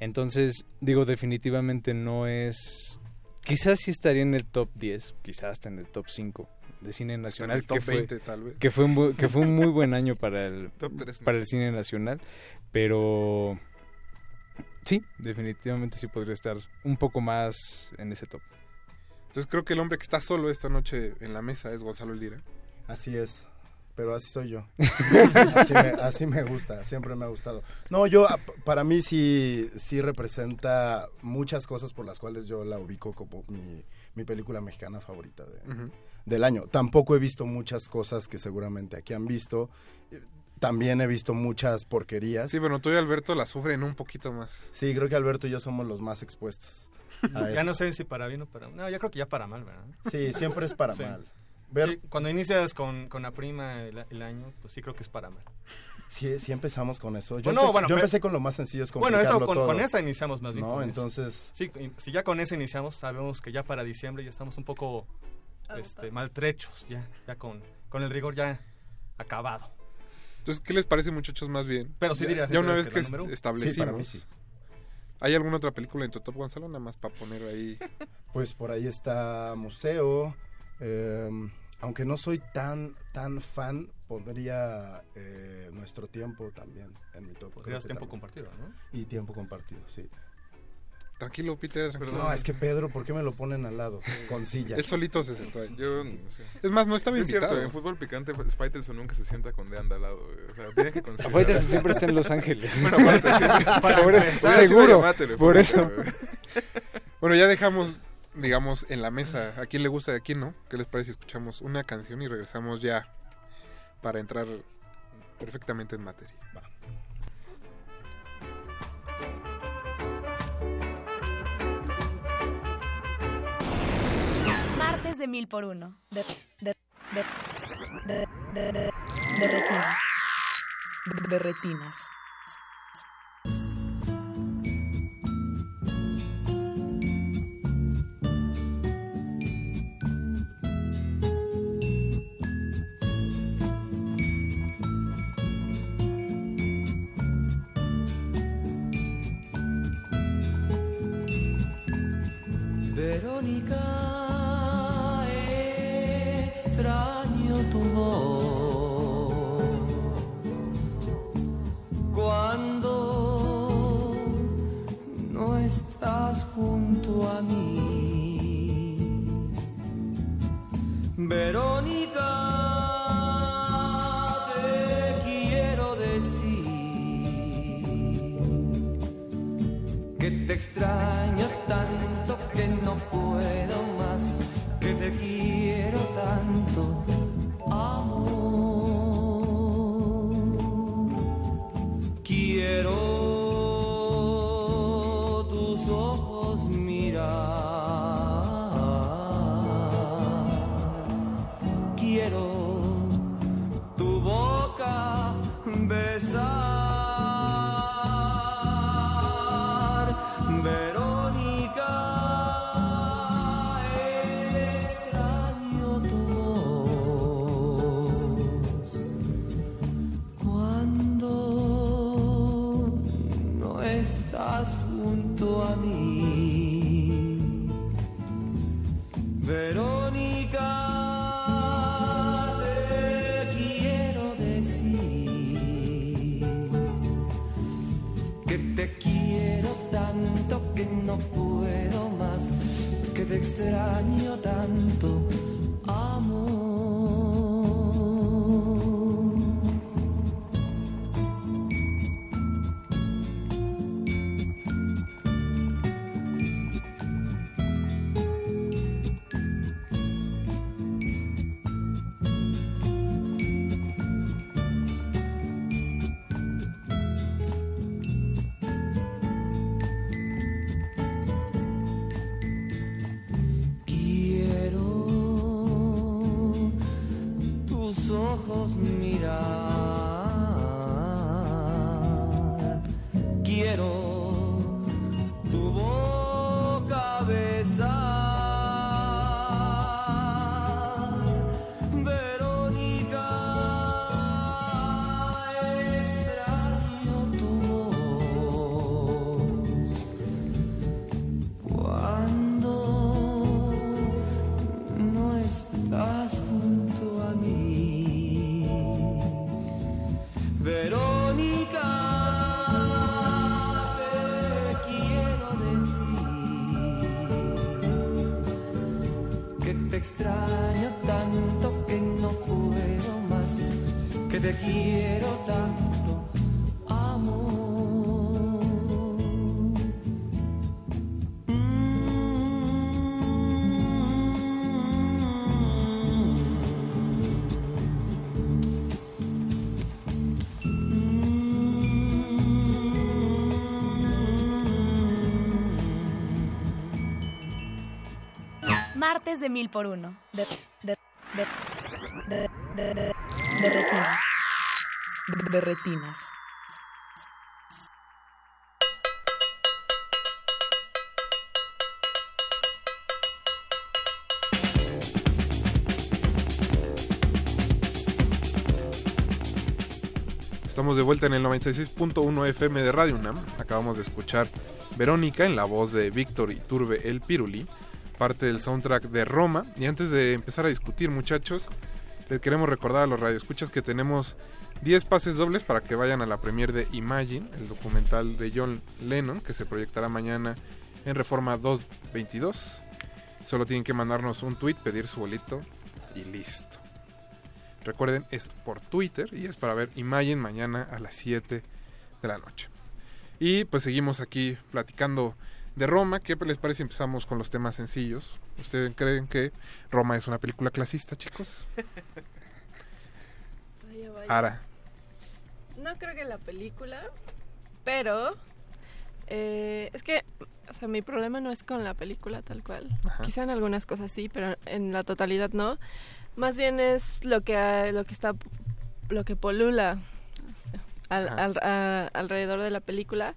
Entonces, digo, definitivamente no es quizás sí estaría en el top 10, quizás hasta en el top 5 de cine nacional el top que 20 Pues, tal vez. fue que fue un que fue un muy buen año para el Top tres para el cine nacional, pero sí, definitivamente sí podría estar un poco más en ese top. Entonces creo que el hombre que está solo esta noche en la mesa es Gonzalo Lira. Así es, pero así soy yo. así, me, así me gusta, siempre me ha gustado. No, yo, a- para mí sí, sí representa muchas cosas por las cuales yo la ubico como mi, mi película mexicana favorita de- del año. Tampoco he visto muchas cosas que seguramente aquí han visto. Eh, También he visto muchas porquerías. Sí, bueno, tú y Alberto la sufren un poquito más. Sí, creo que Alberto y yo somos los más expuestos. a Ya esto. no sé si para bien o para... No, yo creo que ya para mal, ¿verdad? Sí, siempre es para Sí. mal. Ver- Sí, cuando inicias con, con la prima el, el año, pues sí creo que es para mal. Sí, sí empezamos con eso. Yo, Bueno, empecé, bueno, yo pero- empecé con lo más sencillo, es Bueno, eso con, todo. con esa iniciamos más bien. No, entonces... Sí, si ya con esa iniciamos, sabemos que ya para diciembre ya estamos un poco este, maltrechos, ya, ya con, con el rigor ya acabado. Entonces, ¿qué les parece, muchos más bien? Pero sí Ya- dirías Ya una vez que establecimos. Sí, para mí sí. ¿Hay alguna otra película en tu top, Gonzalo? Nada más para poner ahí. Pues por ahí está Museo. eh, aunque no soy tan tan fan, pondría eh, Nuestro Tiempo también en mi top. Creo Podrías tiempo también. compartido, ¿no? Y Tiempo Compartido, sí. Tranquilo, Peter. No, es que Pedro, ¿por qué me lo ponen al lado? Con silla. Él solito se sentó ahí. Yo no sé. Es más, no estaba Es cierto, en fútbol picante Faitelson nunca se sienta con Deanda al lado. güey. O sea, tiene que considerar. Faitelson siempre está en Los Ángeles. Bueno, aparte, sí. Para Por Seguro, por eso. güey. Bueno, ya dejamos, digamos, en la mesa a quién le gusta y a quién no. ¿Qué les parece si escuchamos una canción y regresamos ya para entrar perfectamente en materia? Martes de mil por uno. De. De retinas. Verónica, extraño tu voz cuando no estás junto a mí. Verónica, te quiero decir que te extraño puedo extraño Martes de mil por uno. De, retinas. De retinas. Estamos de vuelta en el 96.1 FM de Radio UNAM. Acabamos de escuchar Verónica en la voz de Víctor Iturbe El Piruli, parte del soundtrack de Roma. Y antes de empezar a discutir, muchachos, les queremos recordar a los radioescuchas que tenemos 10 pases dobles para que vayan a la premier de Imagine, el documental de John Lennon, que se proyectará mañana en Reforma 222. Solo tienen que mandarnos un tweet, pedir su bolito y listo. Recuerden, es por Twitter y es para ver Imagine mañana a las 7 de la noche. Y pues seguimos aquí platicando de Roma. ¿Qué les parece si empezamos con los temas sencillos? ¿Ustedes creen que Roma es una película clasista, chicos? Vaya, vaya. Ara. No creo que la película, pero eh, es que, o sea, mi problema no es con la película tal cual. Ajá. Quizá en algunas cosas sí, pero en la totalidad no. Más bien es lo que lo que está lo que polula al- al- a- alrededor de la película.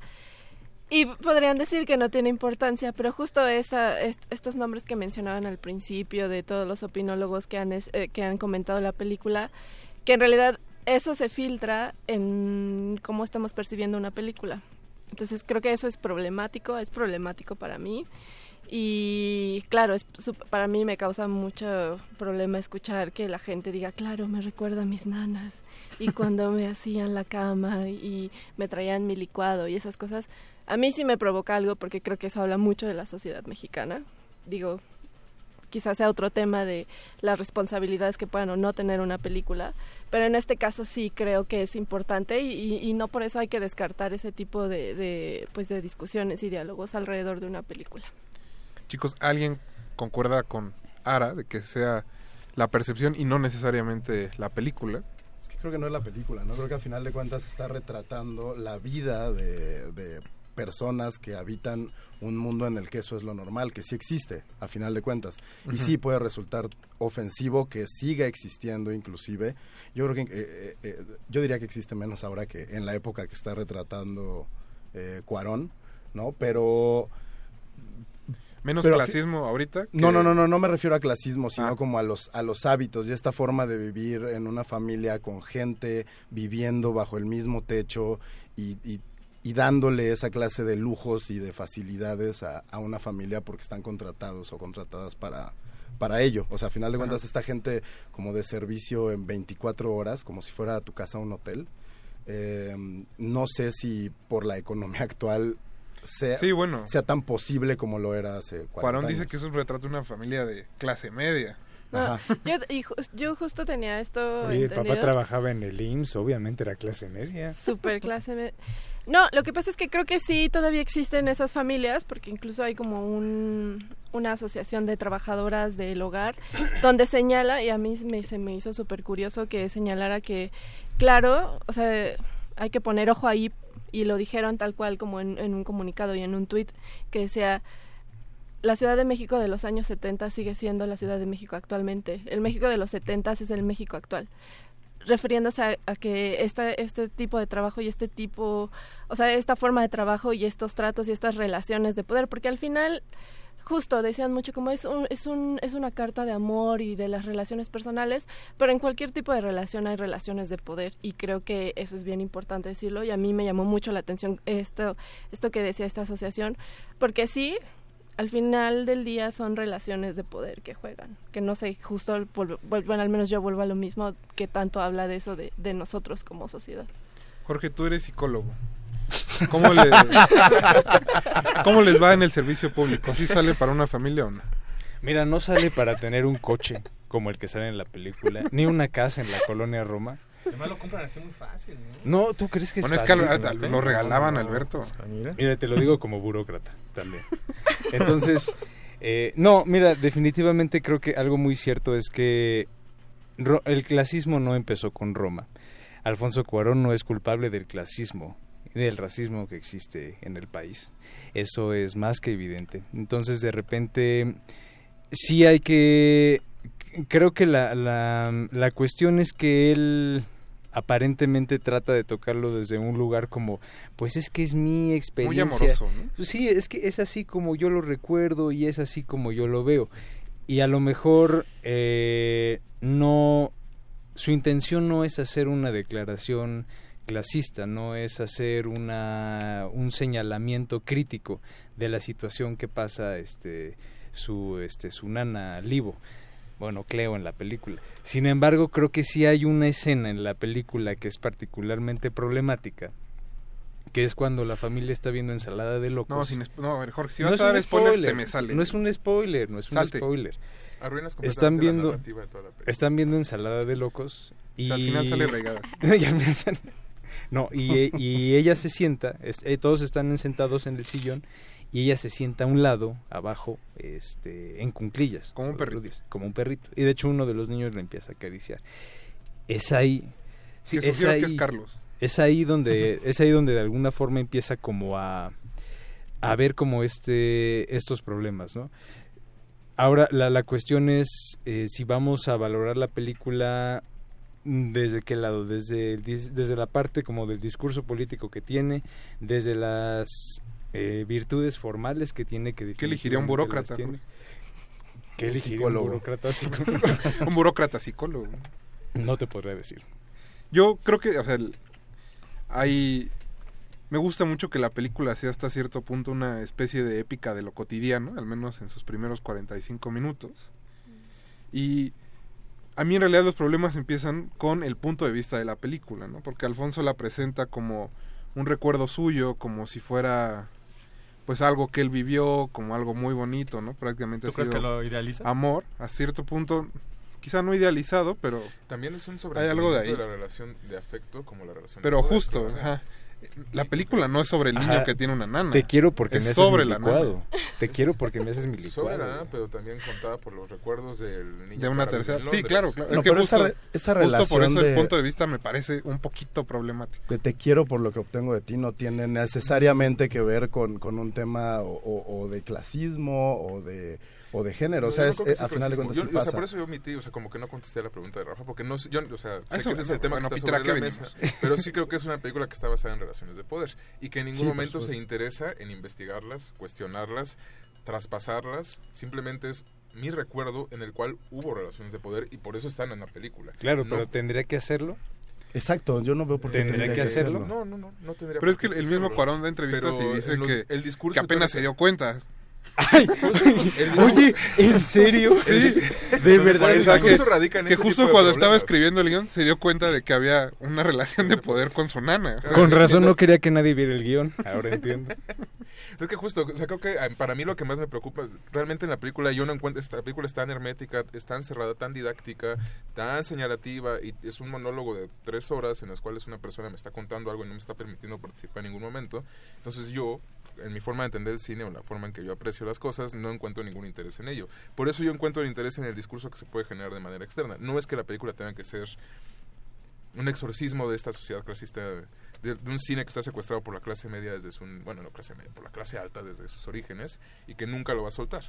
Y podrían decir que no tiene importancia, pero justo esa, est- estos nombres que mencionaban al principio de todos los opinólogos que han, es- eh, que han comentado la película, que en realidad eso se filtra en cómo estamos percibiendo una película. Entonces creo que eso es problemático, es problemático para mí. Y claro, es, para mí me causa mucho problema escuchar que la gente diga, claro, me recuerda a mis nanas. Y cuando me hacían la cama y me traían mi licuado y esas cosas, a mí sí me provoca algo porque creo que eso habla mucho de la sociedad mexicana. Digo, quizás sea otro tema de las responsabilidades que puedan o no tener una película, pero en este caso sí creo que es importante y, y- y no por eso hay que descartar ese tipo de, de, pues de discusiones y diálogos alrededor de una película. Chicos, ¿alguien concuerda con Ara de que sea la percepción y no necesariamente la película? Es que creo que no es la película, ¿no? Creo que a final de cuentas está retratando la vida de, de personas que habitan un mundo en el que eso es lo normal, que sí existe, a final de cuentas. Y sí puede resultar ofensivo que siga existiendo inclusive. Yo creo que, eh, eh, eh, yo diría que existe menos ahora que en la época que está retratando eh, Cuarón, ¿no? Pero... Menos pero- clasismo ahorita. que- No, no, no, no, no me refiero a clasismo, sino como a los, a los hábitos y esta forma de vivir en una familia con gente viviendo bajo el mismo techo y, y- y dándole esa clase de lujos y de facilidades a, a una familia porque están contratados o contratadas para, para ello. O sea, a final de cuentas, esta gente como de servicio en 24 horas, como si fuera a tu casa un hotel. Eh, no sé si por la economía actual sea, Sí, bueno. sea tan posible como lo era hace 40 Cuarón años. dice que es un retrato de una familia de clase media. No, yo, y yo justo tenía esto Oye, el papá trabajaba en el IMSS, obviamente era clase media. Super clase me- No, lo que pasa es que creo que sí todavía existen esas familias, porque incluso hay como un, una asociación de trabajadoras del hogar donde señala, y a mí me, se me hizo súper curioso que señalara que, claro, o sea, hay que poner ojo ahí, y lo dijeron tal cual como en, en un comunicado y en un tuit, que decía, la Ciudad de México de los años 70 sigue siendo la Ciudad de México actualmente. El México de los 70 es el México actual refiriéndose a, que esta, este tipo de trabajo y este tipo, o sea, esta forma de trabajo y estos tratos y estas relaciones de poder, porque al final, justo decían mucho como es, un, es, un, es una carta de amor y de las relaciones personales, pero en cualquier tipo de relación hay relaciones de poder y creo que eso es bien importante decirlo y a mí me llamó mucho la atención esto, esto que decía esta asociación, porque sí, al final del día son relaciones de poder que juegan, que no sé, justo, bueno, al menos yo vuelvo a lo mismo, que tanto habla de eso de, de nosotros como sociedad. Jorge, tú eres psicólogo. ¿Cómo, le- ¿Cómo les va en el servicio público? ¿Sí sale para una familia o no? Mira, no sale para tener un coche como el que sale en la película, ni una casa en la colonia Roma. Además lo compran así muy fácil. ¿no? No, ¿tú crees que es Bueno, es que fácil? al- al- lo regalaban, Alberto. Mira, te lo digo como burócrata también. Entonces, eh, no, mira, definitivamente creo que algo muy cierto es que el clasismo no empezó con Roma. Alfonso Cuarón no es culpable del clasismo, del racismo que existe en el país. Eso es más que evidente. Entonces, de repente, sí hay que... Creo que la, la, la cuestión es que él aparentemente trata de tocarlo desde un lugar como, pues es que es mi experiencia. amoroso, ¿no? Pues Sí, es que es así como yo lo recuerdo y es así como yo lo veo. Y a lo mejor eh, no, su intención no es hacer una declaración clasista, no es hacer una, un señalamiento crítico de la situación que pasa este, su, este, su nana Livo. Bueno, Cleo en la película. Sin embargo, creo que sí hay una escena en la película que es particularmente problemática, que es cuando la familia está viendo ensalada de locos. No, sin no, a ver, Jorge, si No vas a dar spoiler, te me sale. No es un spoiler, no es un spoiler. Arruinas Están completamente la viendo, narrativa de toda la película. están viendo ensalada de locos y O sea, al final sale regada. No, y, y ella se sienta, es- eh, todos están sentados en el sillón y ella se sienta a un lado, abajo, este, en cunclillas. Como un perrito. Como un perrito. Y de hecho uno de los niños le empieza a acariciar. Es ahí. Que sugiero que es Carlos. Es ahí donde, es ahí donde de alguna forma empieza como a, a ver como este, estos problemas, ¿no? Ahora, la, la cuestión es eh, si vamos a valorar la película desde qué lado, desde, desde la parte como del discurso político que tiene, desde las eh, virtudes formales que tiene que ¿Qué elegiría un burócrata? ¿Qué elegiría psicólogo. un burócrata psicólogo? un burócrata psicólogo. No te podría decir. Yo creo que, o sea, el- hay... Me gusta mucho que la película sea hasta cierto punto una especie de épica de lo cotidiano, al menos en sus primeros 45 minutos. Y a mí en realidad los problemas empiezan con el punto de vista de la película, ¿no? Porque Alfonso la presenta como un recuerdo suyo, como si fuera pues algo que él vivió, como algo muy bonito, ¿no? Prácticamente ¿Tú ha crees sido que lo idealiza? Amor, a cierto punto, quizá no idealizado, pero También es un hay algo de ahí. de la relación de afecto como la relación Pero de justo, ajá. La película no es sobre el niño Ajá. que tiene una nana. Te quiero porque es me haces sobre mi la licuado. nana. Te quiero porque me haces mi Sobre licuado. la nana, pero también contada por los recuerdos del niño De una tercera. Sí, claro, claro. No, es que pero esa justo, re- esa justo por relación eso de- el punto de vista me parece un poquito problemático. de te quiero por lo que obtengo de ti no tiene necesariamente que ver con, con un tema o, o- o de clasismo o de o de género, o sea, No, es, que eh, a final de cuentas sí Yo- o sea, por eso yo omití, o sea, como que no contesté la pregunta de Rafa, porque no sé, yo, o sea, sé Eso, que ese es el tema bueno, que está ¿a sobre qué la mesa, venimos? pero sí creo que es una película que está basada en relaciones de poder y que en ningún Sí, momento se interesa en investigarlas, cuestionarlas, traspasarlas, simplemente es mi recuerdo en el cual hubo relaciones de poder y por eso están en la película. Claro, No- pero tendría que hacerlo. Exacto, yo no veo por qué ¿Tendría tendría que hacerlo? No, no, no, no tendría Pero por es que el mismo. Cuarón da entrevistas Pero y dice en los- que, el discurso que apenas teórico- se dio cuenta. Oye, ¿en serio? Sí, De verdad. O sea, que, Incluso radica en que ese justo cuando estaba escribiendo el guion se dio cuenta de que había una relación de poder con su nana. Con razón no quería que nadie viera el guion. Ahora entiendo. Es que justo, o sea, creo que ah, para mí lo que más me preocupa es, realmente en la película yo no encuentro, esta película es tan hermética, es tan cerrada, tan didáctica, tan señalativa y es un monólogo de tres horas en las cuales una persona me está contando algo y no me está permitiendo participar en ningún momento. Entonces yo, en mi forma de entender el cine o la forma en que yo aprecio las cosas, no encuentro ningún interés en ello. Por eso yo encuentro el interés en el discurso que se puede generar de manera externa. No es que la película tenga que ser un exorcismo de esta sociedad clasista, de, de un cine que está secuestrado por la clase media desde su, bueno, no clase media, por la clase alta desde sus orígenes y que nunca lo va a soltar.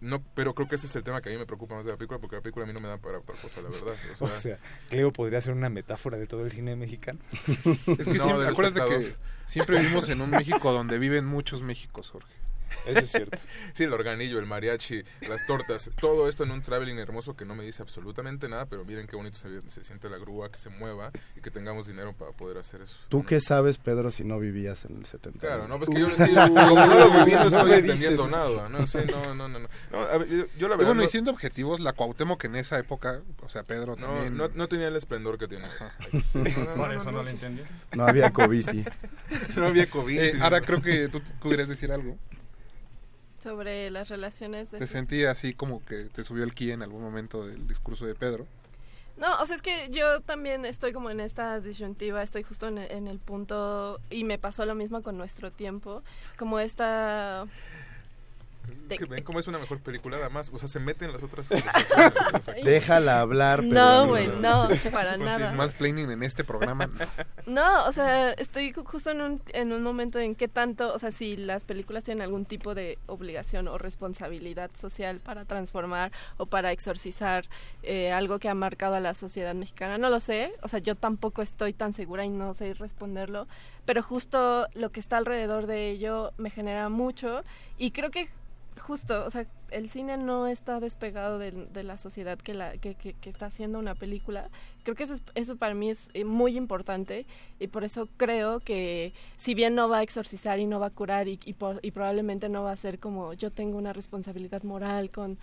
No, pero creo que ese es el tema que a mí me preocupa más de la película, porque la película a mí no me da para otra cosa, la verdad. O sea, Cleo podría ser una metáfora de todo el cine mexicano. Es que No, siempre, acuérdate que siempre vivimos en un México donde viven muchos Méxicos, Jorge. Eso es cierto. Sí, el organillo, el mariachi, las tortas, todo esto en un traveling hermoso que no me dice absolutamente nada, pero miren qué bonito se, se siente la grúa, que se mueva y que tengamos dinero para poder hacer eso. ¿Tú qué sabes, Pedro, si no vivías en el 70? Claro, no, pues que yo, yo- como no lo viví, no estoy me entendiendo nada, ¿no? Sí, no, no, no, no. No, a ver, yo, yo la Y verdad bueno, y no- siendo objetivos, la Cuauhtémoc en esa época, o sea, Pedro no, también... no, no tenía el esplendor que tiene. Sí, Por eso no lo entendí. No había cobici. No había COVID. Eh, sí. ahora creo que tú quieres decir algo. Sobre las relaciones de... Te sentí así como que te subió el ki en algún momento del discurso de Pedro. No, o sea, es que yo también estoy como en esta disyuntiva, estoy justo en, en el punto, y me pasó lo mismo con nuestro tiempo, como esta... Es que ven cómo es una mejor película, además, o sea, se mete en las otras conversaciones. Déjala hablar, Pedro. No, güey, no, para nada. Más planning en este programa. No, o sea, estoy ju- justo en un, en un momento en que tanto, o sea, si las películas tienen algún tipo de obligación o responsabilidad social para transformar o para exorcizar eh, algo que ha marcado a la sociedad mexicana, no lo sé, o sea, yo tampoco estoy tan segura y no sé responderlo, pero justo lo que está alrededor de ello me genera mucho y creo que justo, o sea, el cine no está despegado del- de, la sociedad que, la, que, que- que está haciendo una película. Creo que eso, es- eso para mí es eh, muy importante y por eso creo que si bien no va a exorcizar y no va a curar y, y, por- y probablemente no va a ser como yo tengo una responsabilidad moral con...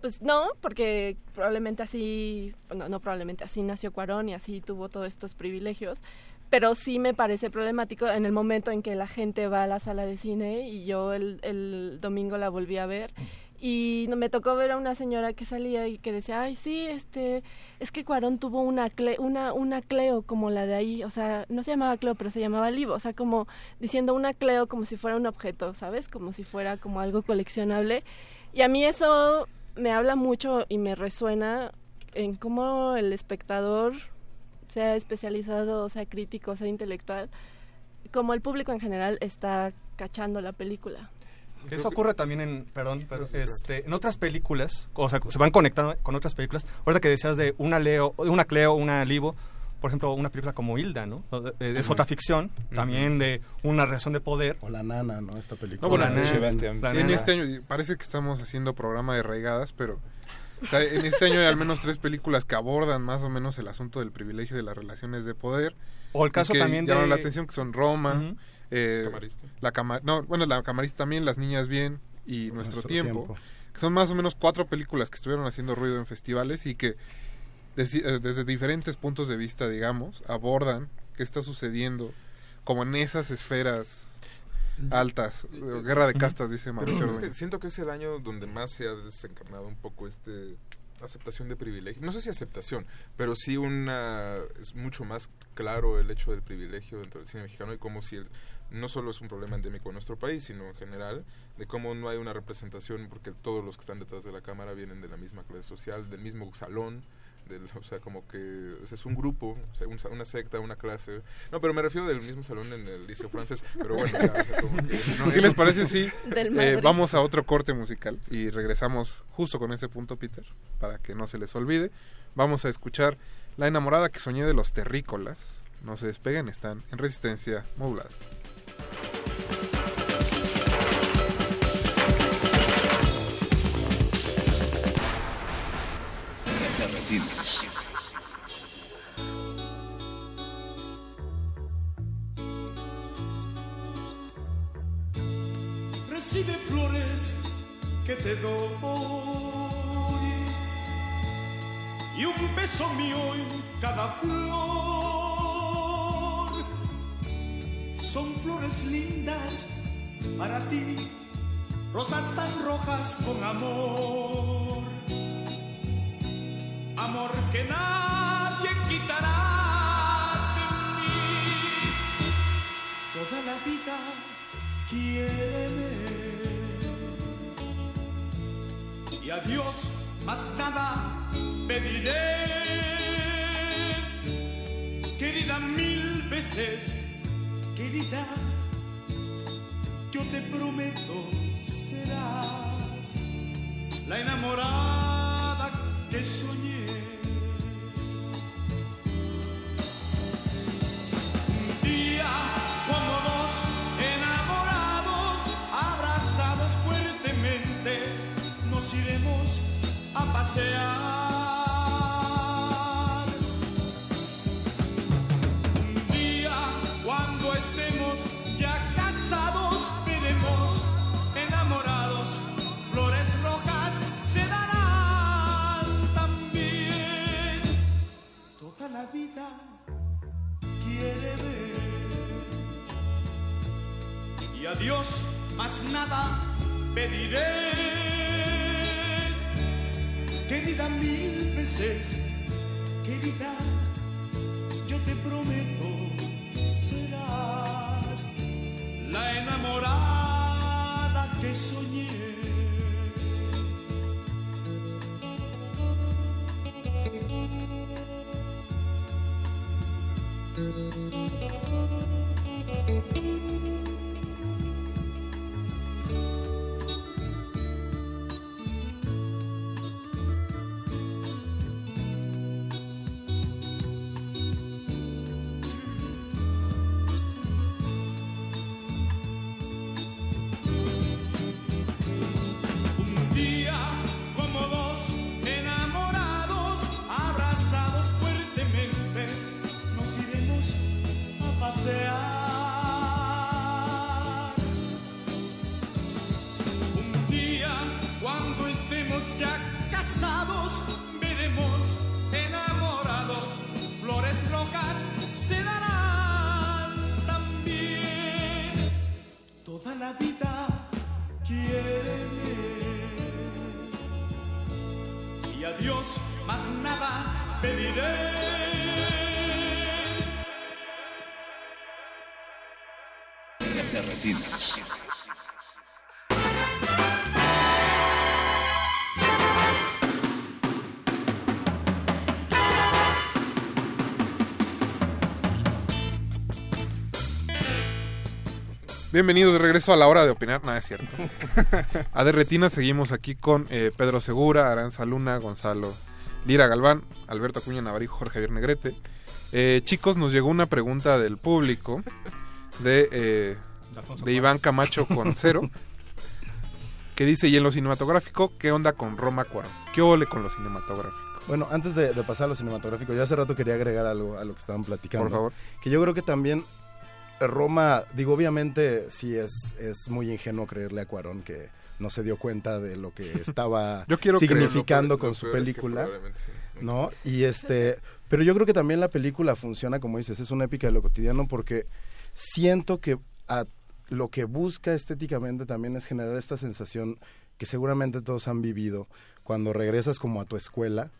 Pues no, porque probablemente así, no, no probablemente así nació Cuarón y así tuvo todos estos privilegios, pero sí me parece problemático en el momento en que la gente va a la sala de cine y yo el, el domingo la volví a ver y me tocó ver a una señora que salía y que decía, ay, sí, este, es que Cuarón tuvo una, una, una Cleo como la de ahí, o sea, no se llamaba Cleo, pero se llamaba Livo, o sea, como diciendo una Cleo como si fuera un objeto, ¿sabes? Como si fuera como algo coleccionable. Y a mí eso me habla mucho y me resuena en cómo el espectador, sea especializado, sea crítico, sea intelectual, como el público en general está cachando la película. Eso ocurre también en, perdón, pero, este, en otras películas, o sea, se van conectando con otras películas. Ahorita que decías de una Leo, una Cleo, una Livo, por ejemplo, una película como Hilda, ¿no? Eh, Es otra ficción, también de una relación de poder. O La Nana, ¿no? Esta película. No, bueno, La Nana, La sí, en este año parece que estamos haciendo programa de raigadas, pero o sea, en este año hay al menos tres películas que abordan más o menos el asunto del privilegio de las relaciones de poder. O el caso que también llaman de- la atención que son Roma, eh, Camarista. la cama no, bueno, la camarista también, Las niñas bien y Nuestro, Nuestro tiempo, Tiempo. que son más o menos cuatro películas que estuvieron haciendo ruido en festivales y que desde, eh, desde diferentes puntos de vista, digamos, abordan qué está sucediendo como en esas esferas altas, guerra de castas, dice Mauricio. Es que siento que es el año donde más se ha desencarnado un poco este aceptación de privilegio. No sé si aceptación, pero sí una es mucho más claro el hecho del privilegio dentro del cine mexicano y como si el- no solo es un problema endémico en nuestro país, sino en general, de cómo no hay una representación porque todos los que están detrás de la cámara vienen de la misma clase social, del mismo salón, del, o sea, como que o sea, es un grupo, o sea, un una secta, una clase. No, pero me refiero del mismo salón en el Liceo francés, pero bueno, ya, o sea, como que no- ¿Qué les parece si Del eh, vamos a otro corte musical y regresamos justo con ese punto, Peter, para que no se les olvide? Vamos a escuchar La enamorada que soñé de los terrícolas. No se despeguen, están en resistencia modulada. Recibe flores que te doy y un beso mío en cada flor. Son flores lindas para ti, rosas tan rojas con amor. Amor que nadie quitará de mí. Toda la vida quiere y a Dios más nada pediré. Querida mil veces, querida, yo te prometo serás la enamorada que soñé. Un día como dos enamorados, abrazados fuertemente, nos iremos a pasear. Vida quiere ver y a Dios más nada pediré. Querida mil veces, querida, yo te prometo serás la enamorada que soñé. Bienvenidos de regreso a la hora de opinar. Nada, es cierto. a de retina seguimos aquí con eh, Pedro Segura, Aranza Luna, Gonzalo Lira Galván, Alberto Acuña Navarijo, Jorge Javier Negrete. Eh, chicos, nos llegó una pregunta del público de, eh, de Iván Camacho con cero. que dice, y en lo cinematográfico, ¿qué onda con Roma Cuarón? ¿Qué ole con lo cinematográfico? Bueno, antes de, de pasar a lo cinematográfico, ya hace rato quería agregar algo a lo que estaban platicando. Por favor. Que yo creo que también Roma, digo, obviamente sí es, es muy ingenuo creerle a Cuarón que no se dio cuenta de lo que estaba Yo quiero significando creerlo, con su es que película. sí. ¿No? Y este, pero yo creo que también la película funciona, como dices, es una épica de lo cotidiano porque siento que a- lo que busca estéticamente también es generar esta sensación que seguramente todos han vivido cuando regresas como a tu escuela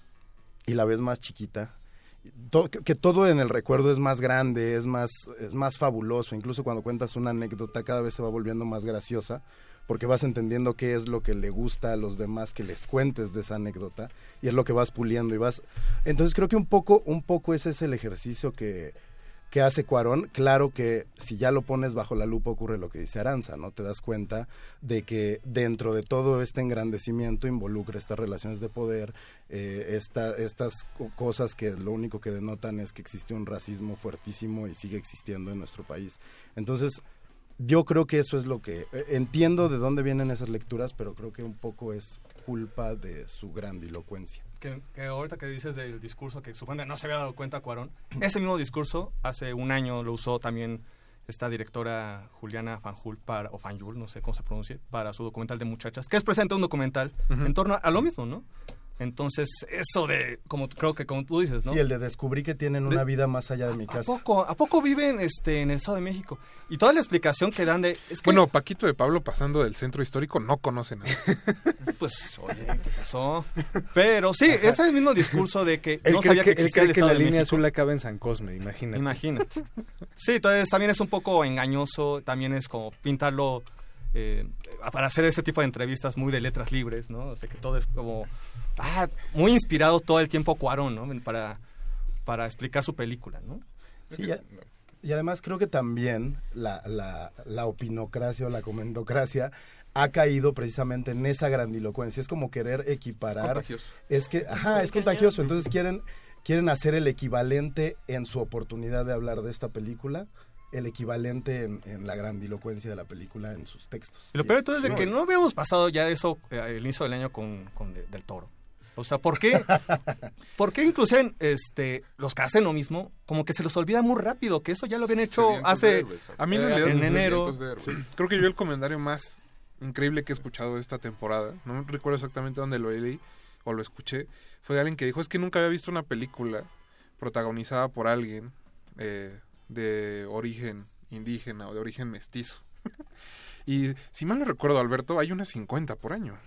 y la ves más chiquita. Que todo en el recuerdo es más grande, es más, es más fabuloso. Incluso cuando cuentas una anécdota cada vez se va volviendo más graciosa porque vas entendiendo qué es lo que le gusta a los demás que les cuentes de esa anécdota y es lo que vas puliendo y vas entonces creo que un poco un poco ese es el ejercicio que que hace Cuarón, claro que si ya lo pones bajo la lupa ocurre lo que dice Aranza, ¿no? Te das cuenta de que dentro de todo este engrandecimiento involucra estas relaciones de poder, eh, esta- estas co- cosas que lo único que denotan es que existe un racismo fuertísimo y sigue existiendo en nuestro país. Entonces, yo creo que eso es lo que... eh, Entiendo de dónde vienen esas lecturas, pero creo que un poco es culpa de su grandilocuencia. Que, que ahorita que dices del discurso que supone no se había dado cuenta Cuarón, ese mismo discurso hace un año lo usó también esta directora Juliana Fanjul para, o Fanjul, no sé cómo se pronuncia, para su documental de muchachas, que es presente un documental en torno a, a lo mismo, ¿no? Entonces, eso de, como creo que como tú dices, ¿no? Sí, el de descubrí que tienen una vida más allá de mi ¿A casa. poco, ¿A poco viven este, en el Estado de México? Y toda la explicación que dan de... Es que, Bueno, Paquito de Pablo pasando del centro histórico no conoce nada. pues, oye, ¿qué pasó? Pero sí, ese es el mismo discurso de que Él no sabía que, que él existía cree el que Estado la de línea México. azul acaba en San Cosme, imagínate. Imagínate. Sí, entonces también es un poco engañoso, también es como pintarlo eh, para hacer ese tipo de entrevistas muy de letras libres, ¿no? O sea, que todo es como ah, muy inspirado todo el tiempo Cuarón, ¿no? Para, para explicar su película, ¿no? Sí, ya- y además creo que también la, la, la opinocracia o la comentocracia ha caído precisamente en esa grandilocuencia. Es como querer equiparar. contagioso. Es que, ajá, es contagioso. Entonces quieren, quieren hacer el equivalente en su oportunidad de hablar de esta película, el equivalente en, en la grandilocuencia de la película en sus textos. Y lo peor de todo es de que no habíamos pasado ya eso eh, el inicio del año con, con de- Del Toro. O sea, ¿por qué? ¿Por qué inclusive este, los que hacen lo mismo, como que se los olvida muy rápido, que eso ya lo habían hecho hace A mí en eh, en enero. Creo que yo el comentario más increíble que he escuchado de esta temporada, no recuerdo exactamente dónde lo leí o lo escuché, fue de alguien que dijo es que nunca había visto una película protagonizada por alguien eh, de origen indígena o de origen mestizo. y si mal no recuerdo, Alberto, hay unas 50 por año.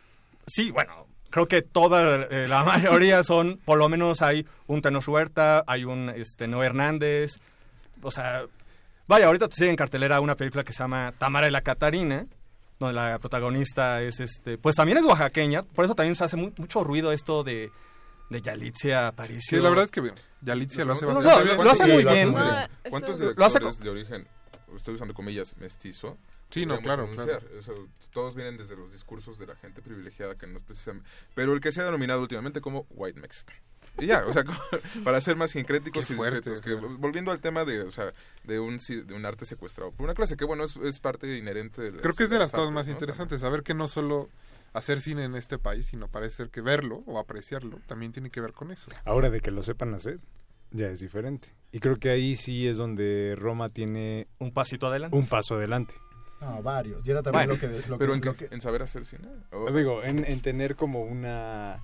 Sí, bueno, creo que toda eh, la mayoría son, por lo menos hay un Tenoch Huerta, hay un este, Noé Hernández, o sea, vaya, ahorita te sigue en cartelera una película que se llama Tamara y la Catarina, donde la protagonista es, este, pues también es oaxaqueña, por eso también se hace mu- mucho ruido esto de, de Yalitza Aparicio. Sí, la verdad es que Yalitza lo hace bastante no, bien. lo hace muy bien. ¿Cuántos, Ah, lo hace de origen, estoy usando comillas, mestizo? Sí, no, claro, claro. O sea, todos vienen desde los discursos de la gente privilegiada que no es precisamente... Pero el que se ha denominado últimamente como White Mexican. Y ya, o sea, para ser más sincréticos Qué y fuerte, discretos. Que, claro. volviendo al tema de, o sea, de un, de un arte secuestrado. Por una clase que, bueno, es, es parte inherente de las, Creo que es de las cosas artes, más ¿no? interesantes, saber que no solo hacer cine en este país, sino parece ser que verlo o apreciarlo también tiene que ver con eso. Ahora de que lo sepan hacer, ya es diferente. Y creo que ahí sí es donde Roma tiene un pasito adelante. Un paso adelante. No, varios. Y era también Bueno, lo que... lo pero que- en, lo que- en saber hacer cine. O- Digo, en, en tener como una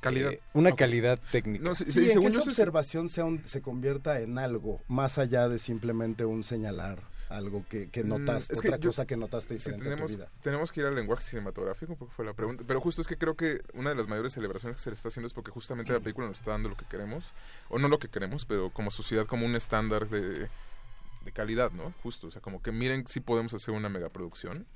Calidad. eh, una calidad técnica. No, sí, Sí, sí, en que esa observación sea un- se convierta en algo, más allá de simplemente un señalar algo que, que Mm, notaste, es que otra yo- cosa que notaste diferente tenemos, a tu vida. tenemos que ir al lenguaje cinematográfico, porque fue la pregunta. Pero justo es que creo que una de las mayores celebraciones que se le está haciendo es porque justamente la película nos está dando lo que queremos, o no lo que queremos, pero como sociedad, como un estándar de, de calidad, ¿no? Justo, o sea, como que miren si podemos hacer una megaproducción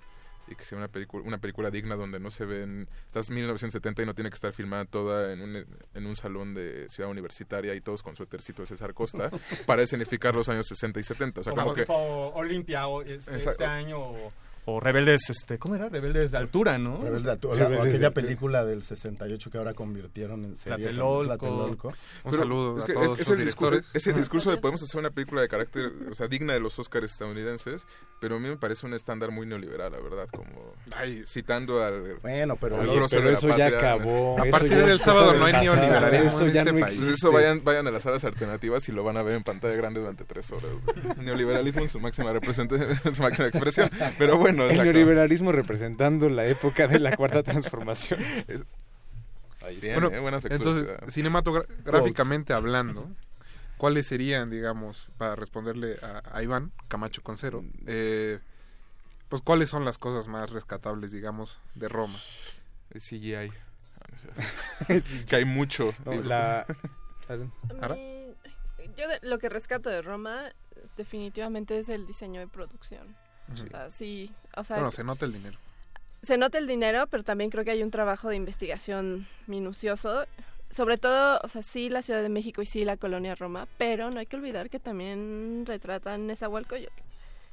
y que sea una película una película digna donde no se ven estás en 1970 y no tiene que estar filmada toda en un, en un salón de ciudad universitaria y todos con suétercito de César Costa para escenificar los años 60 y 70 o sea como como que tipo Olimpia o este, este año o, o Rebeldes, este, ¿cómo era? Rebeldes de altura, ¿no? Rebelde de Altura, Rebeldes o de- aquella película del 68 que ahora convirtieron en serie. Tlatelolco. Tlatelolco. Un Pero saludo es a que todos es, es esos el discurso, directores. ese discurso de podemos hacer una película de carácter, o sea, digna de los Oscars estadounidenses, pero a mí me parece un estándar muy neoliberal, la verdad, como citando al Bueno, pero al pero eso ya acabó, A partir del es sábado no hay pasado, neoliberalismo eso en ya este no país. Existe. eso vayan, vayan a las salas alternativas y lo van a ver en pantalla grande durante tres horas. Neoliberalismo en su máxima representación, en su máxima expresión. Pero bueno, el exacto. neoliberalismo representando la época de la cuarta transformación. Ahí está, Bueno, eh, entonces, cinematográficamente hablando, ¿cuáles serían, digamos, para responderle a, a Iván Camacho Concero, eh, pues cuáles son las cosas más rescatables, digamos, de Roma? El CGI. que hay mucho. No, la- A mí, yo de- lo que rescato de Roma definitivamente es el diseño de producción. Sí. O sea, Bueno, se nota el dinero. se nota el dinero, pero también creo que hay un trabajo de investigación minucioso. Sobre todo, o sea, sí la Ciudad de México y sí la colonia Roma, pero no hay que olvidar que también retratan Nezahualcóyotl,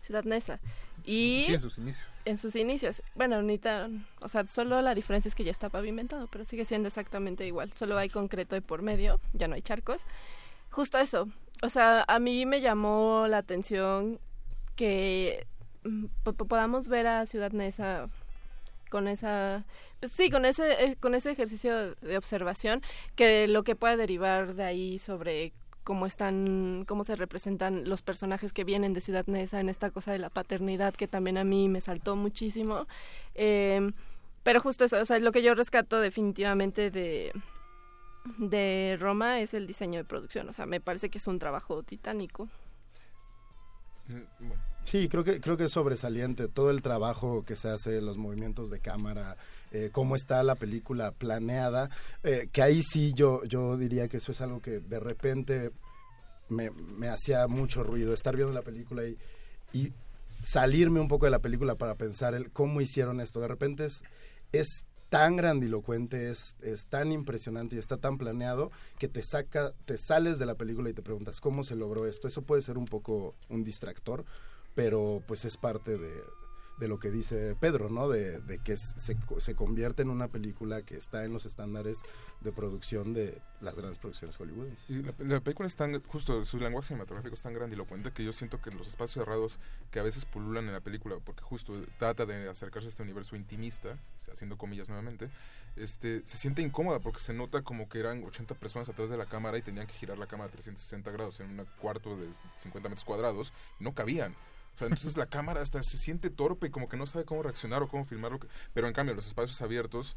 Ciudad Neza. Y Sí, en sus inicios. en sus inicios. Bueno, ahorita, o sea, solo la diferencia es que ya está pavimentado, pero sigue siendo exactamente igual. Solo hay concreto de por medio, ya no hay charcos. Justo eso. O sea, a mí me llamó la atención que po- podamos ver a Ciudad Neza con esa pues sí con ese eh, con ese ejercicio de observación que lo que puede derivar de ahí sobre cómo están, cómo se representan los personajes que vienen de Ciudad Neza en esta cosa de la paternidad que también a mí me saltó muchísimo. Eh, pero justo eso, o sea, lo que yo rescato definitivamente de, de Roma es el diseño de producción. O sea, me parece que es un trabajo titánico. Mm, Sí, creo que, creo que es sobresaliente todo el trabajo que se hace, los movimientos de cámara, eh, cómo está la película planeada, eh, que ahí sí yo, yo diría que eso es algo que de repente me, me hacía mucho ruido, estar viendo la película y, y salirme un poco de la película para pensar el cómo hicieron esto. De repente es, es tan grandilocuente, es, es tan impresionante y está tan planeado que te saca, te sales de la película y te preguntas cómo se logró esto. Eso puede ser un poco un distractor, pero pues es parte de, lo que dice Pedro, ¿no? De, de que se, se convierte en una película que está en los estándares de producción de las grandes producciones hollywoodenses. Y la, la película es tan, justo su lenguaje cinematográfico es tan grandilocuente que yo siento que los espacios cerrados que a veces pululan en la película, porque justo trata de acercarse a este universo intimista, haciendo comillas nuevamente, este, se siente incómoda porque se nota como que eran 80 personas atrás de la cámara y tenían que girar la cámara a 360 grados en un cuarto de 50 metros cuadrados, y no cabían. O sea, entonces la cámara hasta se siente torpe como que no sabe cómo reaccionar o cómo filmarlo. Pero en cambio, los espacios abiertos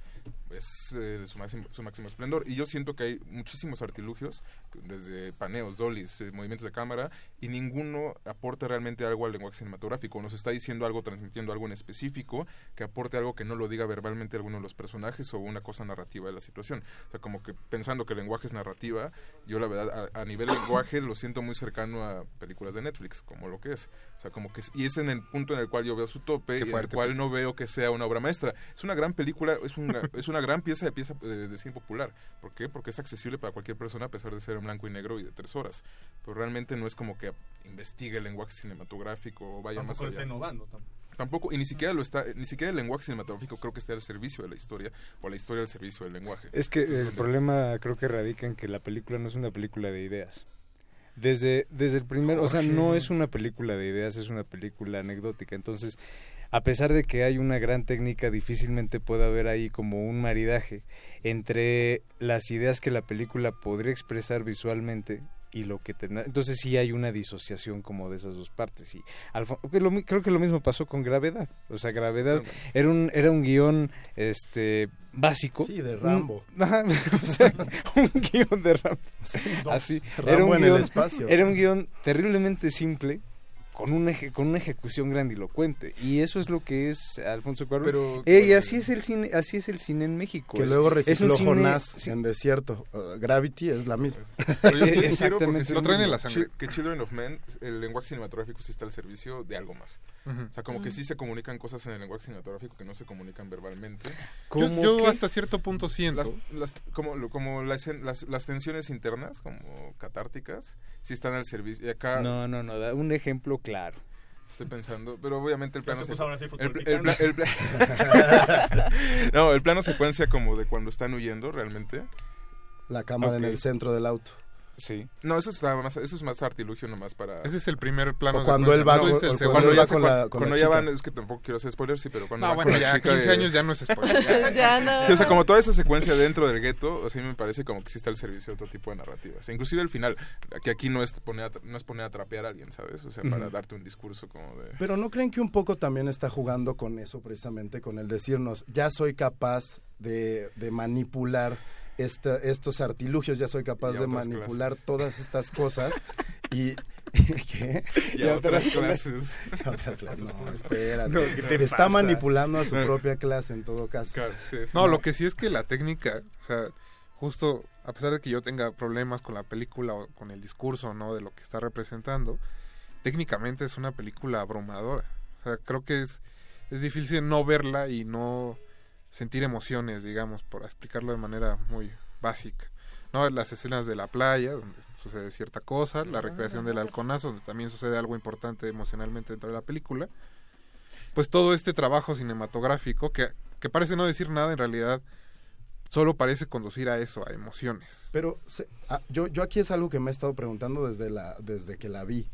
es eh, su, máximo, su máximo esplendor. Y yo siento que hay muchísimos artilugios, desde paneos, dollies, eh, movimientos de cámara, y ninguno aporta realmente algo al lenguaje cinematográfico. Nos está diciendo algo, transmitiendo algo en específico, que aporte algo que no lo diga verbalmente alguno de los personajes o una cosa narrativa de la situación. O sea, como que pensando que el lenguaje es narrativa, yo la verdad, a, a nivel lenguaje lo siento muy cercano a películas de Netflix, como lo que es. O sea, como que es, y es en el punto en el cual yo veo su tope y en el cual no veo que sea una obra maestra. Es una gran película, es una, es una gran pieza de pieza de, de cine popular. ¿Por qué? Porque es accesible para cualquier persona a pesar de ser en blanco y negro y de tres horas. Pero realmente no es como que investigue el lenguaje cinematográfico o vaya Tampoco más allá. está innovando. tampoco. Tampoco, y ni siquiera lo está, ni siquiera el lenguaje cinematográfico creo que esté al servicio de la historia, o la historia al servicio del lenguaje. Es que Entonces, el donde- problema creo que radica en que la película no es una película de ideas. Desde, desde el primer, o sea, no es una película de ideas, es una película anecdótica. Entonces, a pesar de que hay una gran técnica, difícilmente puede haber ahí como un maridaje entre las ideas que la película podría expresar visualmente y lo que tendrá. Entonces sí hay una disociación como de esas dos partes. Y al fo- que lo mi- creo que lo mismo pasó con Gravedad. O sea, Gravedad era un, era un guion este, básico. Sí, de Un- Rambo. Ajá, o sea, un guion de Rambo. Así. Rambo era un en el espacio. Era un guion terriblemente simple con un eje, con una ejecución grandilocuente y eso es lo que es Alfonso Cuarón Pero- Eh, y así es el cine así es el cine en México Que Es- luego es un recicló cine- Jonás sí, en Desierto. Uh, Gravity es la misma. Pero yo- yo difiero Exactamente porque lo traen en la sangre. Que Children of Men, el lenguaje cinematográfico sí está al servicio de algo más. Ujú. O sea, como que Ujú. sí se comunican cosas en el lenguaje cinematográfico que no se comunican verbalmente. Yo, yo hasta cierto punto siento. Las, las- como lo- como las, las, las tensiones internas, como catárticas, sí están al servicio. Y acá no no no da un ejemplo claro estoy pensando, pero obviamente el plano Eso, secu- ahora sí, fútbol el, pl- el pla- picante. el pla- no, el plano secuencia como de cuando están huyendo realmente. La cámara en el centro del auto. Sí. No, eso es, más, eso es más artilugio nomás para... Ese es el primer plano. O cuando él va ¿no? o cuando él ya va se- con cuando, la- con cuando la ya chica. van, es que tampoco quiero hacer spoilers, sí, pero cuando No, va bueno, con la ya chica 15 de- años ya no es spoiler. Ya no. Sí, o sea, como toda esa secuencia dentro del gueto, o sea, a mí me parece como que sí está al servicio de otro tipo de narrativas. Inclusive el final, que aquí no es poner a, no es poner a trapear a alguien, ¿sabes? O sea, para darte un discurso como de... Pero ¿no creen que un poco también está jugando con eso precisamente, con el decirnos, ya soy capaz de, de manipular esta- estos artilugios, ya soy capaz de manipular clases. todas estas cosas y... ¿Qué? Y a otras clases. Y a otras clases. No, espérate. No, ¿qué te está pasa? manipulando a su No. propia clase en todo caso. Claro, sí, sí. No, lo que sí es que la técnica, o sea, justo a pesar de que yo tenga problemas con la película o con el discurso, ¿no? De lo que está representando, técnicamente es una película abrumadora. O sea, creo que es, es difícil no verla y no sentir emociones, digamos, por explicarlo de manera muy básica. ¿No? Las escenas de la playa, donde sucede cierta cosa, la recreación del halconazo, donde también sucede algo importante emocionalmente dentro de la película. Pues todo este trabajo cinematográfico, que, que parece no decir nada, en realidad solo parece conducir a eso, a emociones. Pero se- ah, yo, yo aquí es algo que me he estado preguntando desde, la, desde que la vi.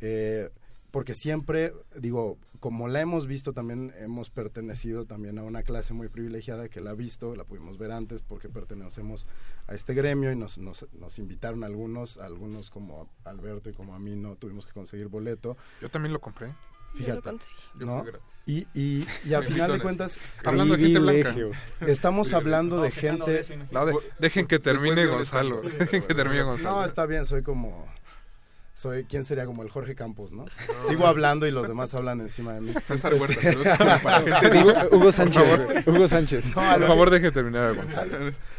Eh, porque siempre, digo, como la hemos visto, también hemos pertenecido también a una clase muy privilegiada que la ha visto, la pudimos ver antes porque pertenecemos a este gremio y nos, nos, nos invitaron algunos, algunos como Alberto y como a mí no tuvimos que conseguir boleto. Yo también lo compré. Fíjate, Yo ¿no? Y, y, y a Me final de cuentas, Hablando de gente blanca. Estamos hablando de gente... No, dejen que termine Gonzalo. Dejen que termine Gonzalo. No, está bien, soy como... Soy, ¿quién sería como el Jorge Campos, no? Sigo hablando y los demás hablan encima de mí. César Huerta, Este- pero es como para gente de- Hugo, Hugo Sánchez. Por favor. Hugo Sánchez. No, Por lo favor, que- deje terminar a Gonzalo.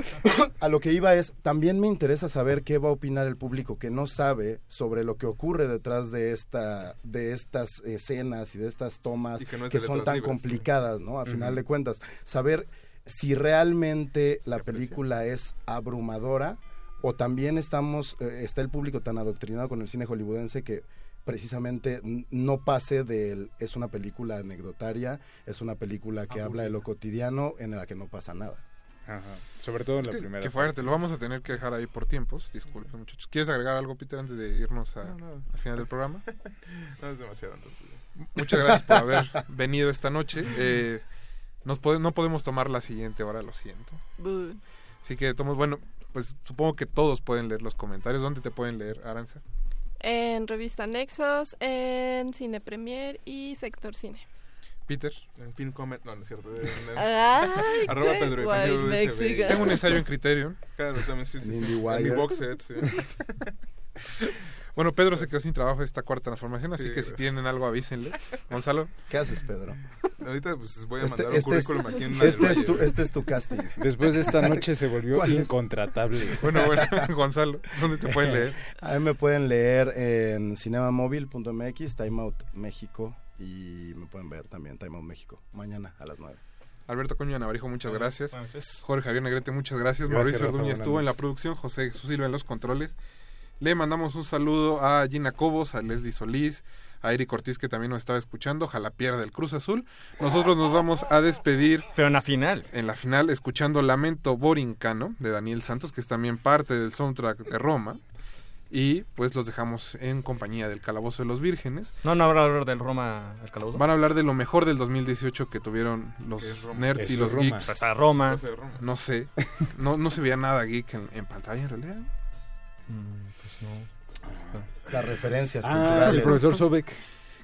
a lo que iba es, también me interesa saber qué va a opinar el público que no sabe sobre lo que ocurre detrás de esta de estas escenas y de estas tomas que no es que de son tan libres, complicadas, ¿no? A final de cuentas, saber si realmente la película es abrumadora o también estamos eh, está el público tan adoctrinado con el cine hollywoodense que precisamente no pase del es una película anecdotaria, es una película que habla de lo cotidiano en la que no pasa nada. Ajá. Sobre todo en la Qué- primera. Qué fuerte, lo vamos a tener que dejar ahí por tiempos. Disculpen, muchachos. ¿Quieres agregar algo, Peter, antes de irnos a- No, no. al final del programa? No es demasiado, entonces. Muchas gracias por haber venido esta noche. Eh, nos pode- no podemos tomar la siguiente hora, lo siento. Así que, tomos, bueno, pues supongo que todos pueden leer los comentarios. ¿Dónde te pueden leer, Aranza? En Revista Nexos, en Cine Premier y Sector Cine. Peter. En fin, comment. No, no es cierto. Ay, arroba Pedro guay. Tengo un ensayo en Criterion. Claro, también sí, sí. En sí. Box set, sí. Bueno, Pedro se quedó sin trabajo esta cuarta transformación, así Sí, que si tienen algo avísenle. Gonzalo. ¿Qué haces, Pedro? Ahorita pues voy a Este, mandar un este es, currículum aquí en este el es tu, este es tu casting. Después de esta noche se volvió ¿Cuál es? incontratable. Bueno, bueno, Gonzalo, ¿dónde te pueden leer? A mí me pueden leer en cinemamóvil.mx, Time Out México y me pueden ver también Time Out México mañana a las 9. Alberto Coño Navarijo, muchas Bueno, gracias. Jorge Javier Negrete, muchas gracias. Gracias, Mauricio Orduña estuvo en la producción, José Jesús Silva en los controles. Le mandamos un saludo a Gina Cobos, a Leslie Solís, a Eric Ortiz que también nos estaba escuchando. Ojalá pierda el Cruz Azul. Nosotros nos vamos a despedir. Pero en la final. En la final, escuchando Lamento Borincano de Daniel Santos, que es también parte del soundtrack de Roma. Y pues los dejamos en compañía del Calabozo de los Vírgenes. No, no habrá hablar del Roma el calabozo. Van a hablar de lo mejor del 2018 que tuvieron los es nerds y los Roma. geeks. Pues a Roma. No sé, no, no se veía nada geek en, en pantalla en realidad. Mm, pues no. Las referencias Ah, culturales. el profesor Sobek.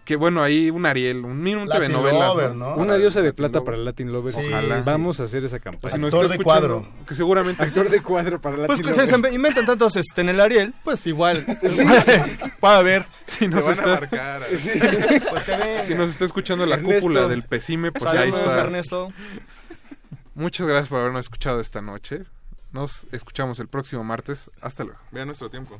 Que bueno, ahí un Ariel, un, un Latin telenovela. Lover, ¿no? Una diosa de Latin plata Lover. para el Latin Lovers. Sí, Ojalá. sí. Vamos a hacer esa Pues campaña. si nos Actor está de cuadro. Que seguramente Actor de cuadro para Latin Pues que se se inventan tantos este, en el Ariel, pues igual. Puede haber. si Te nos, van a está, marcar. Pues que venga. si nos está escuchando la Ernesto. cúpula del Pesime, pues ahí Saludos, está. Ernesto. Muchas gracias por habernos escuchado esta noche. Nos escuchamos el próximo martes. Hasta luego. Vean nuestro tiempo.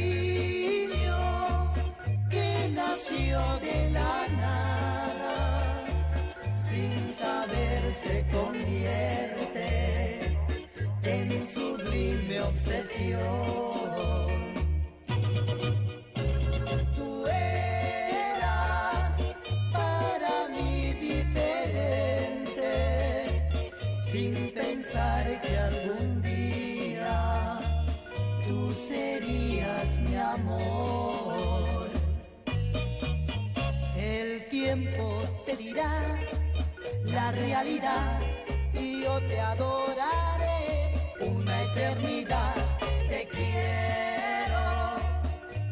Se convierte en sublime obsesión. Tú para mí diferente, sin pensar que algún día tú serías mi amor. El tiempo te dirá la realidad y yo te adoraré una eternidad. Te quiero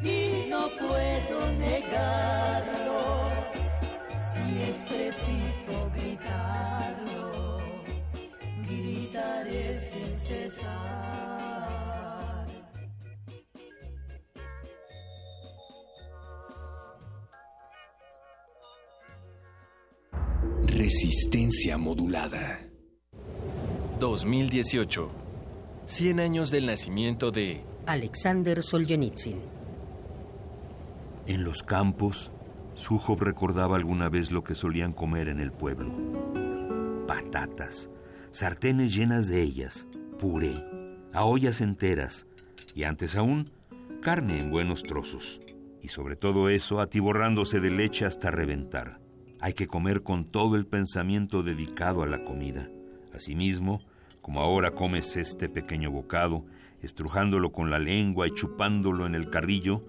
y no puedo negarlo. Si es preciso gritarlo, gritaré sin cesar. Resistencia modulada. 2018. 100 años del nacimiento de Alexander Solzhenitsyn. En los campos, Sujov recordaba alguna vez lo que solían comer en el pueblo. Patatas, sartenes llenas de ellas, puré, a ollas enteras y antes aún, carne en buenos trozos. Y sobre todo eso, atiborrándose de leche hasta reventar. Hay que comer con todo el pensamiento dedicado a la comida. Asimismo, como ahora comes este pequeño bocado, estrujándolo con la lengua y chupándolo en el carrillo,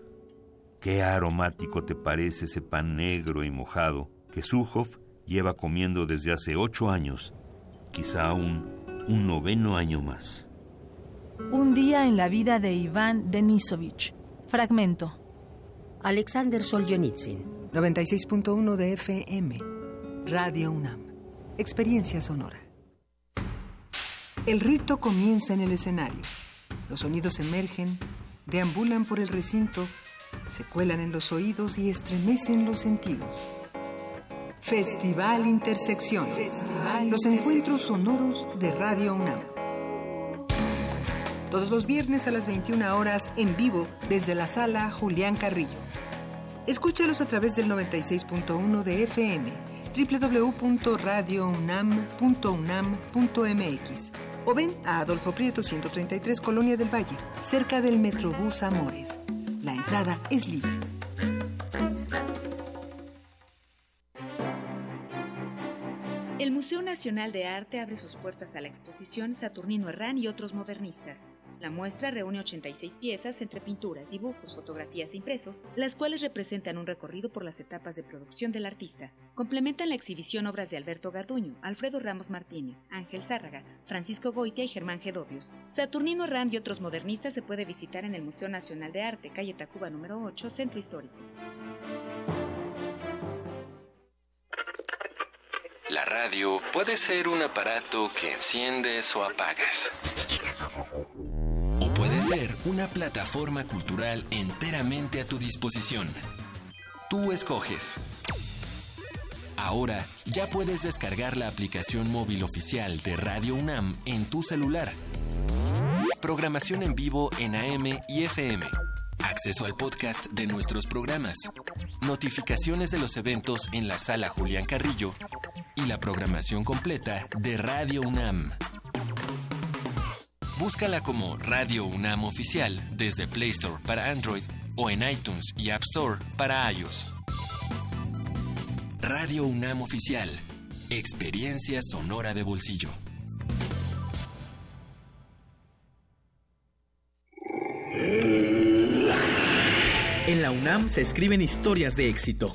qué aromático te parece ese pan negro y mojado que Sujov lleva comiendo desde hace ocho años, quizá aún un noveno año más. Un día en la vida de Iván Denisovich. Fragmento. Alexander Solzhenitsyn. 96.1 de FM. Radio UNAM. Experiencia sonora. El rito comienza en el escenario. Los sonidos emergen, deambulan por el recinto, se cuelan en los oídos y estremecen los sentidos. Festival Intersección. los encuentros sonoros de Radio UNAM. Todos los viernes a las 21 horas en vivo desde la sala Julián Carrillo. Escúchalos a través del 96.1 de FM, www.radiounam.unam.mx o ven a Adolfo Prieto 133 Colonia del Valle, cerca del Metrobús Amores. La entrada es libre. El Museo Nacional de Arte abre sus puertas a la exposición Saturnino Herrán y otros modernistas. La muestra reúne 86 piezas entre pinturas, dibujos, fotografías e impresos, las cuales representan un recorrido por las etapas de producción del artista. Complementan la exhibición obras de Alberto Garduño, Alfredo Ramos Martínez, Ángel Zárraga, Francisco Goitia y Germán Gedovius. Saturnino Herrán y otros modernistas se puede visitar en el Museo Nacional de Arte, calle Tacuba número 8, Centro Histórico. La radio puede ser un aparato que enciendes o apagas. Puede ser una plataforma cultural enteramente a tu disposición. Tú escoges. Ahora ya puedes descargar la aplicación móvil oficial de Radio UNAM en tu celular. Programación en vivo en AM y FM. Acceso al podcast de nuestros programas. Notificaciones de los eventos en la sala Julián Carrillo y la programación completa de Radio UNAM. Búscala como Radio UNAM Oficial desde Play Store para Android o en iTunes y App Store para iOS. Radio UNAM Oficial. Experiencia sonora de bolsillo. En la UNAM se escriben historias de éxito.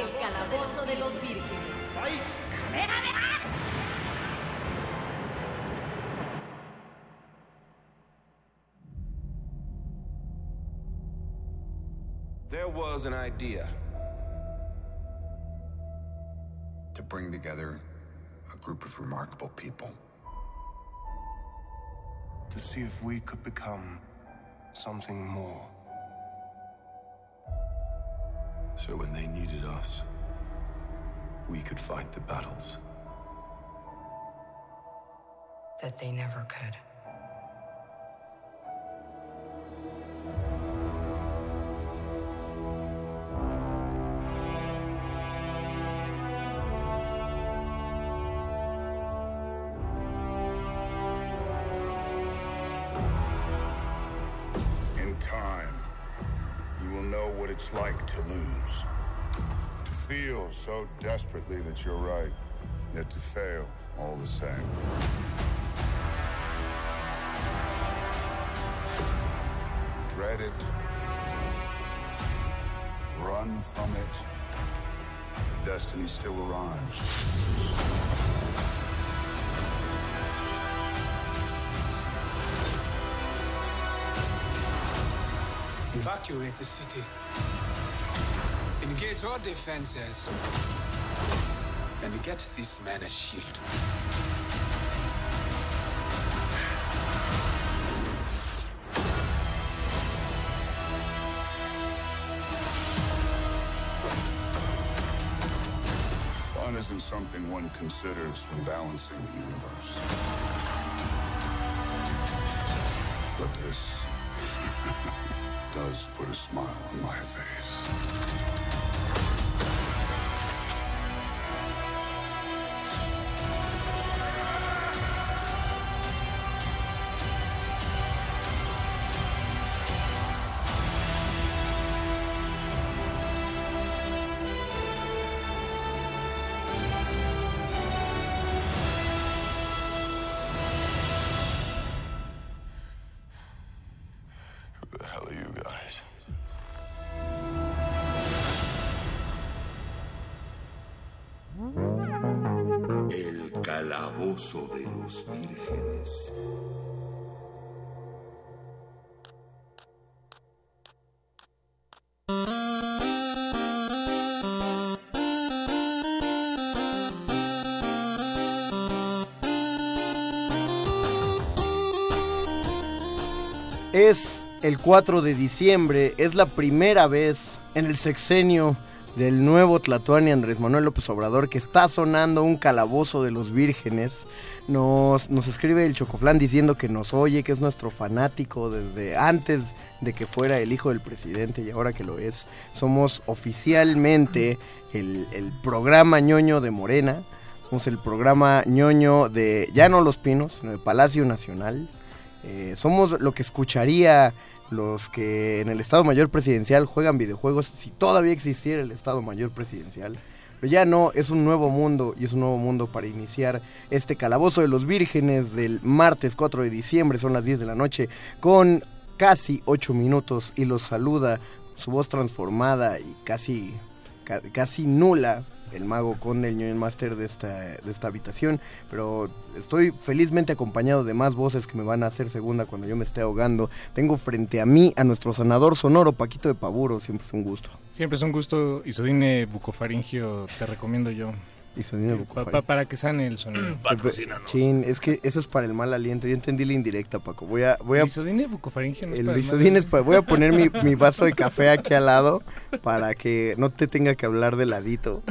There was an idea to bring together a group of remarkable people. To see if we could become something more. So when they needed us, we could fight the battles. That they never could. It's like to lose. To feel so desperately that you're right, yet to fail all the same. Dread it. Run from it. Destiny still arrives. Evacuate the city. Engage all defenses. And get this man a shield. Fun isn't something one considers when balancing the universe. But this does put a smile on my face. El 4 de diciembre, es la primera vez en el sexenio del nuevo Tlatuani Andrés Manuel López Obrador que está sonando un calabozo de los vírgenes. Nos, nos escribe el Chocoflán diciendo que nos oye, que es nuestro fanático desde antes de que fuera el hijo del presidente y ahora que lo es. Somos oficialmente el, el programa ñoño de Morena. Somos el programa ñoño de ya no Los Pinos, sino de Palacio Nacional. Eh, somos lo que escucharía los que en el Estado Mayor Presidencial juegan videojuegos si todavía existiera el Estado Mayor Presidencial. Pero ya no, es un nuevo mundo y es un nuevo mundo para iniciar este calabozo de los vírgenes del martes 4 de diciembre, son las 10 de la noche, con casi 8 minutos y los saluda su voz transformada y casi, ca- casi nula el mago con el ñoño master de esta, de esta habitación, pero estoy felizmente acompañado de más voces que me van a hacer segunda cuando yo me esté ahogando. Tengo frente a mí a nuestro sanador sonoro, Paquito de Pavuro, siempre es un gusto. Siempre es un gusto. Isodine bucofaringio, te recomiendo yo. Pa- para que sane el sonido. Chin, es que eso es para el mal aliento. Yo entendí la indirecta, Paco. Voy a, voy a, El isodine bucofaringio no es el para es para- voy a poner mi, mi vaso de café aquí al lado para que no te tenga que hablar de ladito.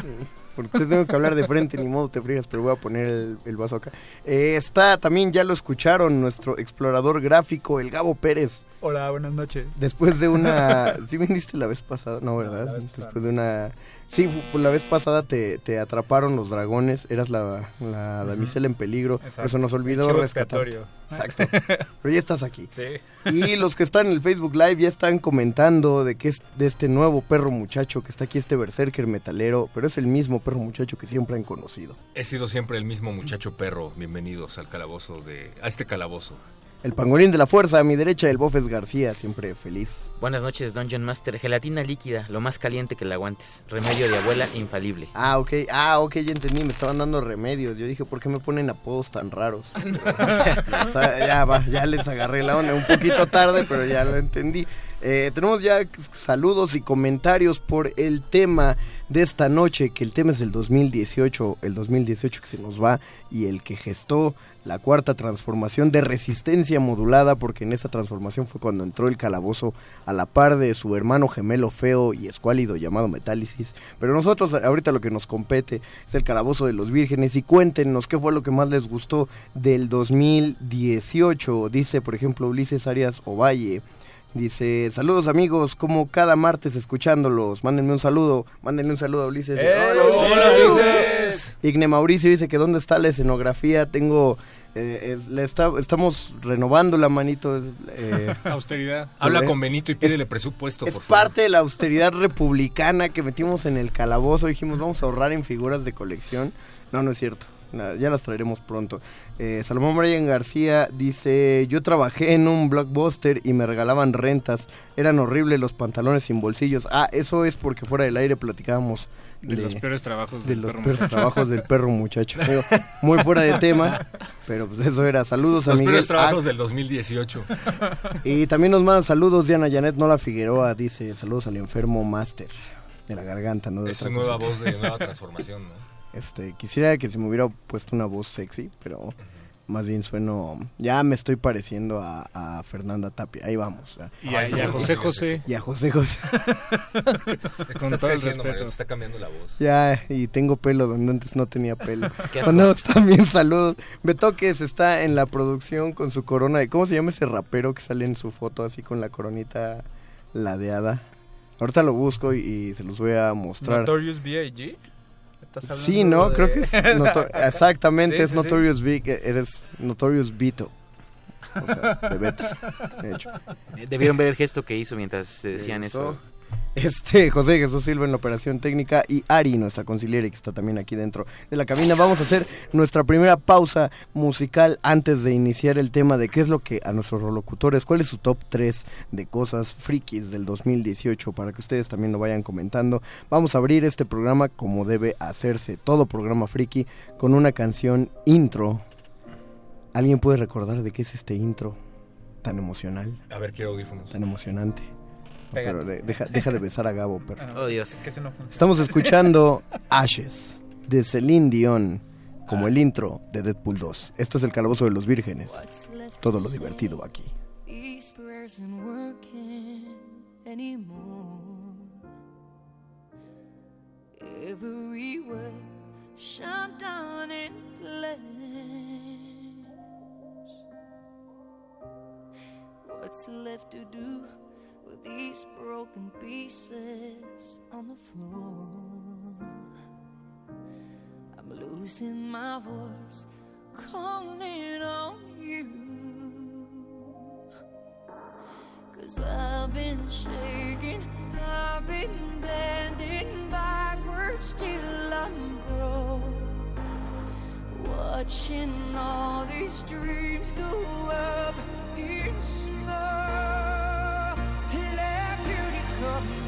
Porque te tengo que hablar de frente, ni modo te frías, pero voy a poner el, el vaso acá. Eh, está también, ya lo escucharon, nuestro explorador gráfico, el Gabo Pérez. Hola, buenas noches. Después de una... ¿Sí viniste la vez pasada? No, ¿verdad? Después de una... Sí, la vez pasada te, te atraparon los dragones, eras la, la damisela en peligro, Exacto. eso nos olvidó rescatar. Exacto. Pero ya estás aquí. Sí. Y los que están en el Facebook Live ya están comentando de que es de este nuevo perro muchacho que está aquí, este berserker metalero, pero es el mismo perro muchacho que siempre han conocido. He sido siempre el mismo muchacho perro. Bienvenidos al calabozo de. a este calabozo. El pangolín de la fuerza, a mi derecha, el Bofes García, siempre feliz. Buenas noches, Dungeon Master. Gelatina líquida, lo más caliente que la aguantes. Remedio de abuela infalible. Ah, ok, ah, ok, ya entendí, me estaban dando remedios. Yo dije, ¿por qué me ponen apodos tan raros? O sea, ya va, ya les agarré la onda, un poquito tarde, pero ya lo entendí. Eh, tenemos ya saludos y comentarios por el tema de esta noche, que el tema es el 2018, el 2018 que se nos va y el que gestó la cuarta transformación de resistencia modulada, porque en esa transformación fue cuando entró el calabozo a la par de su hermano gemelo feo y escuálido llamado Metálisis. Pero nosotros ahorita lo que nos compete es el calabozo de los vírgenes y cuéntenos qué fue lo que más les gustó del 2018. Dice, por ejemplo, Ulises Arias Ovalle. Dice, saludos amigos, como cada martes escuchándolos. Mándenme un saludo, mándenle un saludo a Ulises. Eh, hola, Ulises! Igne Mauricio dice que dónde está la escenografía, tengo... Eh, la estamos renovando la manito. Eh, austeridad. Habla con Benito y pídele es, presupuesto. Es por favor. parte de la austeridad republicana que metimos en el calabozo. Dijimos, vamos a ahorrar en figuras de colección. No, no es cierto ya las traeremos pronto. Eh, Salomón Brian García dice, yo trabajé en un blockbuster y me regalaban rentas, eran horribles los pantalones sin bolsillos. Ah, eso es porque fuera del aire platicábamos. De, los peores trabajos de del los perro peores muchacho. trabajos del perro muchacho muy fuera de tema pero pues eso era saludos a los peores trabajos ah. del 2018 y también nos mandan saludos Diana Janet Nola Figueroa dice saludos al enfermo master de la garganta no es su nueva voz de nueva transformación ¿no? Este, quisiera que se me hubiera puesto una voz sexy, pero más bien sueno, ya me estoy pareciendo a, a Fernanda Tapia, ahí vamos. Y a, José José. Y a José José. Con todo el respeto. Mario, está cambiando la voz. Ya, y tengo pelo donde antes no tenía pelo. Bueno, también saludos. Betoques está en la producción con su corona de, ¿cómo se llama ese rapero que sale en su foto así con la coronita ladeada? Ahorita lo busco y, se los voy a mostrar. Notorious B.I.G. Sí, ¿no? Creo que es... Exactamente, es Notorious sí. Big, eres Notorious Vito. O sea, de Beto, de hecho. Debieron ver el gesto que hizo mientras decían eso. Este, José Jesús Silva en la operación técnica y Ari, nuestra conciliere que está también aquí dentro de la cabina. Vamos a hacer nuestra primera pausa musical antes de iniciar el tema de qué es lo que a nuestros locutores, cuál es su top 3 de cosas frikis del 2018 para que ustedes también lo vayan comentando. Vamos a abrir este programa como debe hacerse, todo programa friki, con una canción intro. ¿Alguien puede recordar de qué es este intro tan emocional? A ver, qué audífonos. Tan emocionante. Deja, deja, de besar a Gabo, pero. Estamos escuchando Ashes de Celine Dion como el intro de Deadpool 2. Esto es el calabozo de los vírgenes. Todo lo divertido aquí. What's left to do? with these broken pieces on the floor. I'm losing my voice, calling on you. Cause I've been shaking, I've been bending backwards till I'm broke. Watching all these dreams go up in smoke come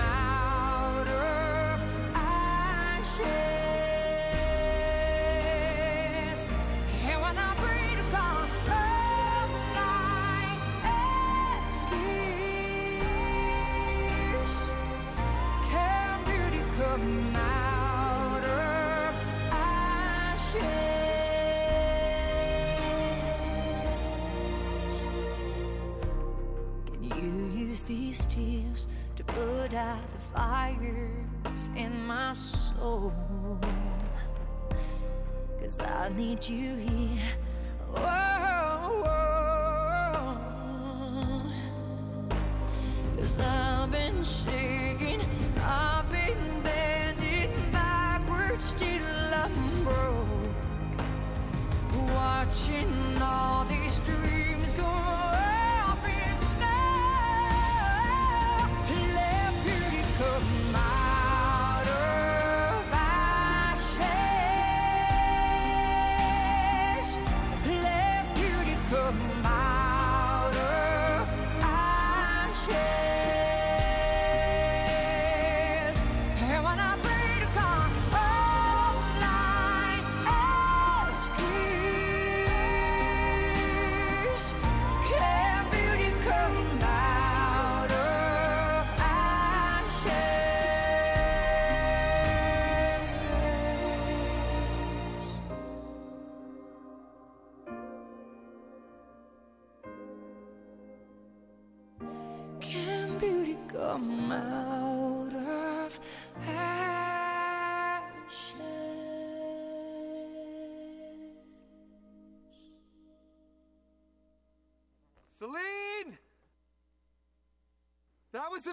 out. out the fires in my soul. Cause I need you here. Oh. Cause I've been shaking, I've been bending backwards till I'm broke. Watching all these dreams go.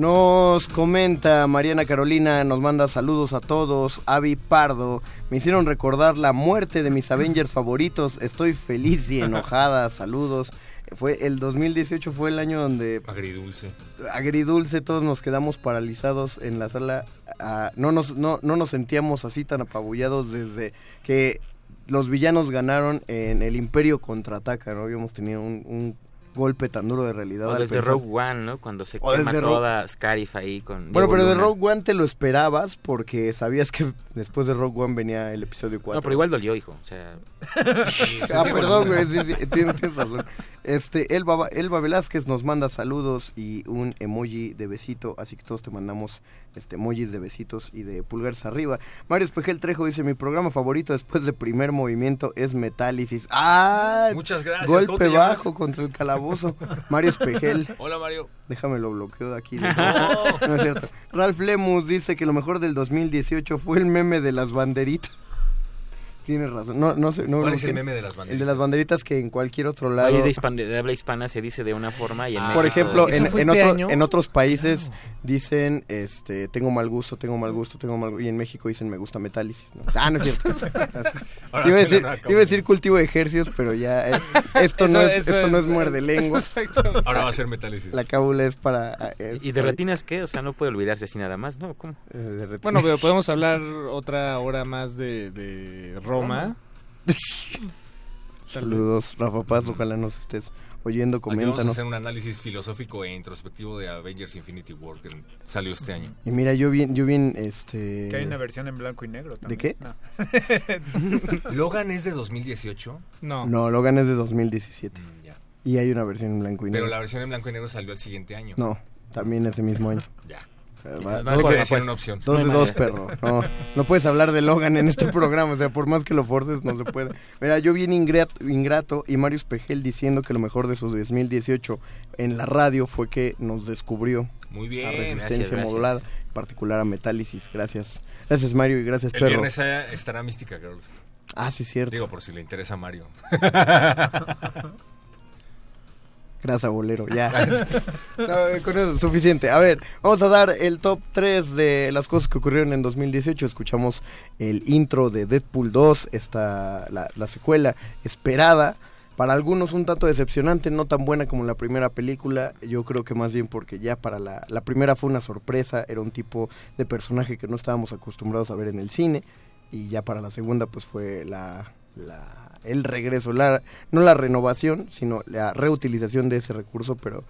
Nos comenta Mariana Carolina, nos manda saludos a todos. Avi Pardo, me hicieron recordar la muerte de mis Avengers favoritos. Estoy feliz y enojada. Saludos. Fue el 2018 fue el año donde Agridulce. agridulce todos nos quedamos paralizados en la sala. Ah, no nos no, no nos sentíamos así tan apabullados desde que los villanos ganaron en el Imperio contraataca. No habíamos tenido un, un golpe tan duro de realidad. O desde pensar- Rogue One, ¿no? Cuando se O quema toda Scarif ahí con... Bueno, Diego pero de. Rogue One te lo esperabas porque sabías que después de Rogue One venía el episodio 4. No, pero igual dolió, hijo. O sea... ah, perdón, güey, sí, sí, tienes, tienes razón. Este, Elba, Elba Velázquez nos manda saludos y un emoji de besito, así que todos te mandamos este emojis de besitos y de pulgares arriba. Mario Espejel Trejo dice, mi programa favorito después de primer movimiento es Metálisis. ¡Ah! Muchas gracias, ¿cómo Golpe bajo contra el calabozo. Mario Espejel. Hola, Mario. Déjame lo bloqueo de aquí. No es cierto. Ralph Lemus dice que lo mejor del 2018 fue el meme de las banderitas. Tienes razón. No, no sé. No, ¿Cuál es el meme de las El banderitas? de las banderitas que en cualquier otro lado. Es de, hispan- de habla hispana se dice de una forma y en Por México- ejemplo, en, ¿Eso fue en este otro- en otros países dicen, este, tengo mal gusto, tengo mal gusto, tengo mal gusto. Y en México dicen, me gusta metálisis. ¿no? Ah, no es cierto. Ahora iba, a decir, la nueva iba a decir cultivo de ejercicios, pero ya eh, esto, no, es, esto no es- es muerde lenguas. Exacto. Ahora va a ser metálisis. La cábula es para... eh, ¿Y de retinas qué? O sea, no puede olvidarse así nada más, ¿no? ¿Cómo? eh. Bueno, pero podemos hablar otra hora más de, de Roma. Saludos, Rafa Paz, ojalá nos estés oyendo, Aquí vamos a coméntanos. hacer un análisis filosófico e introspectivo de Avengers Infinity War que salió este año. Y mira, yo bien, yo bien, este... Que hay una versión en blanco y negro también. qué? No. Logan es de 2018, No. No, Logan es de 2017. Mm, ya. Y hay una versión en blanco y negro. pero la versión en blanco y negro salió el siguiente año. No, también ese mismo año. Ya. No dos, Puede de, ser una opción. dos No hay de dos, perro. No, no puedes hablar de Logan en este programa. O sea, por más que lo forces, no se puede. Mira, yo bien ingrato, ingrato y Mario Espejel diciendo que lo mejor de su 2018 en la radio fue que nos descubrió Muy la bien. resistencia gracias, gracias. modulada, en particular a Metálisis. Gracias. Gracias, Mario, y gracias, El perro. viernes eh, estará Mística Girls. Ah, sí, cierto. Digo, por si le interesa a Mario. Gracias, bolero. Ya. No, con eso es suficiente. A ver, vamos a dar el top 3 de las cosas que ocurrieron en 2018. Escuchamos el intro de Deadpool 2, esta, la, la secuela esperada. Para algunos un tanto decepcionante, no tan buena como la primera película. Yo creo que más bien porque ya para la, la primera fue una sorpresa. Era un tipo de personaje que no estábamos acostumbrados a ver en el cine. Y ya para la segunda pues fue la, la el regreso, la, no la renovación, sino la reutilización de ese recurso, pero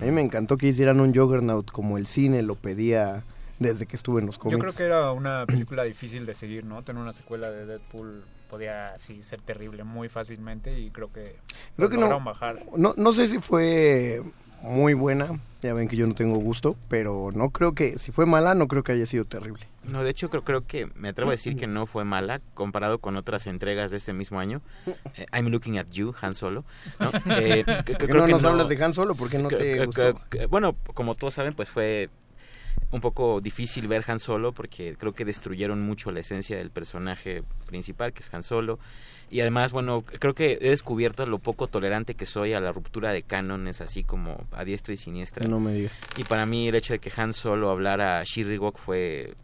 a mí me encantó que hicieran un Juggernaut como el cine lo pedía desde que estuve en los Yo cómics. creo que era una película difícil de seguir, ¿no? Tener una secuela de Deadpool podía así ser terrible muy fácilmente y creo que Creo que no, lograron bajar. no, no sé si fue muy buena, ya ven que yo no tengo gusto, pero no creo que, si fue mala, no creo que haya sido terrible. No, de hecho creo, creo que me atrevo a decir que no fue mala comparado con otras entregas de este mismo año. Eh, I'm looking at you, Han Solo. ¿no? Eh, que- que ¿Por qué creo no que nos hablas de Han Solo? ¿Por qué no te gustó? bueno, como todos saben, pues fue un poco difícil ver Han Solo porque creo que destruyeron mucho la esencia del personaje principal, que es Han Solo. Y además, bueno, creo que he descubierto lo poco tolerante que soy a la ruptura de cánones, así como a diestra y siniestra. No me digas. Y para mí el hecho de que Han Solo hablara a fue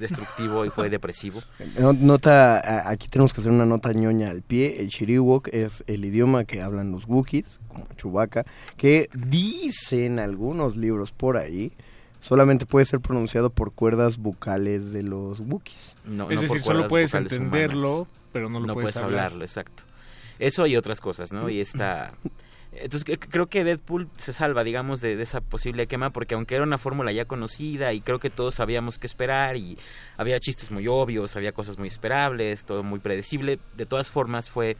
destructivo y fue depresivo. No- Nota, aquí tenemos que hacer una nota ñoña al pie. El Shiriwok es el idioma que hablan los Wookiees, como Chewbacca, que dicen algunos libros por ahí, solamente puede ser pronunciado por cuerdas vocales de los Wookiees. No, es no por decir, solo puedes entenderlo, humanas. Pero no lo no puedes, puedes hablar. hablarlo, exacto. Eso y otras cosas, ¿no? Y esta... Entonces cre- creo que Deadpool se salva, digamos, de, de esa posible quema, porque aunque era una fórmula ya conocida y creo que todos sabíamos qué esperar y había chistes muy obvios, había cosas muy esperables, todo muy predecible, de todas formas fue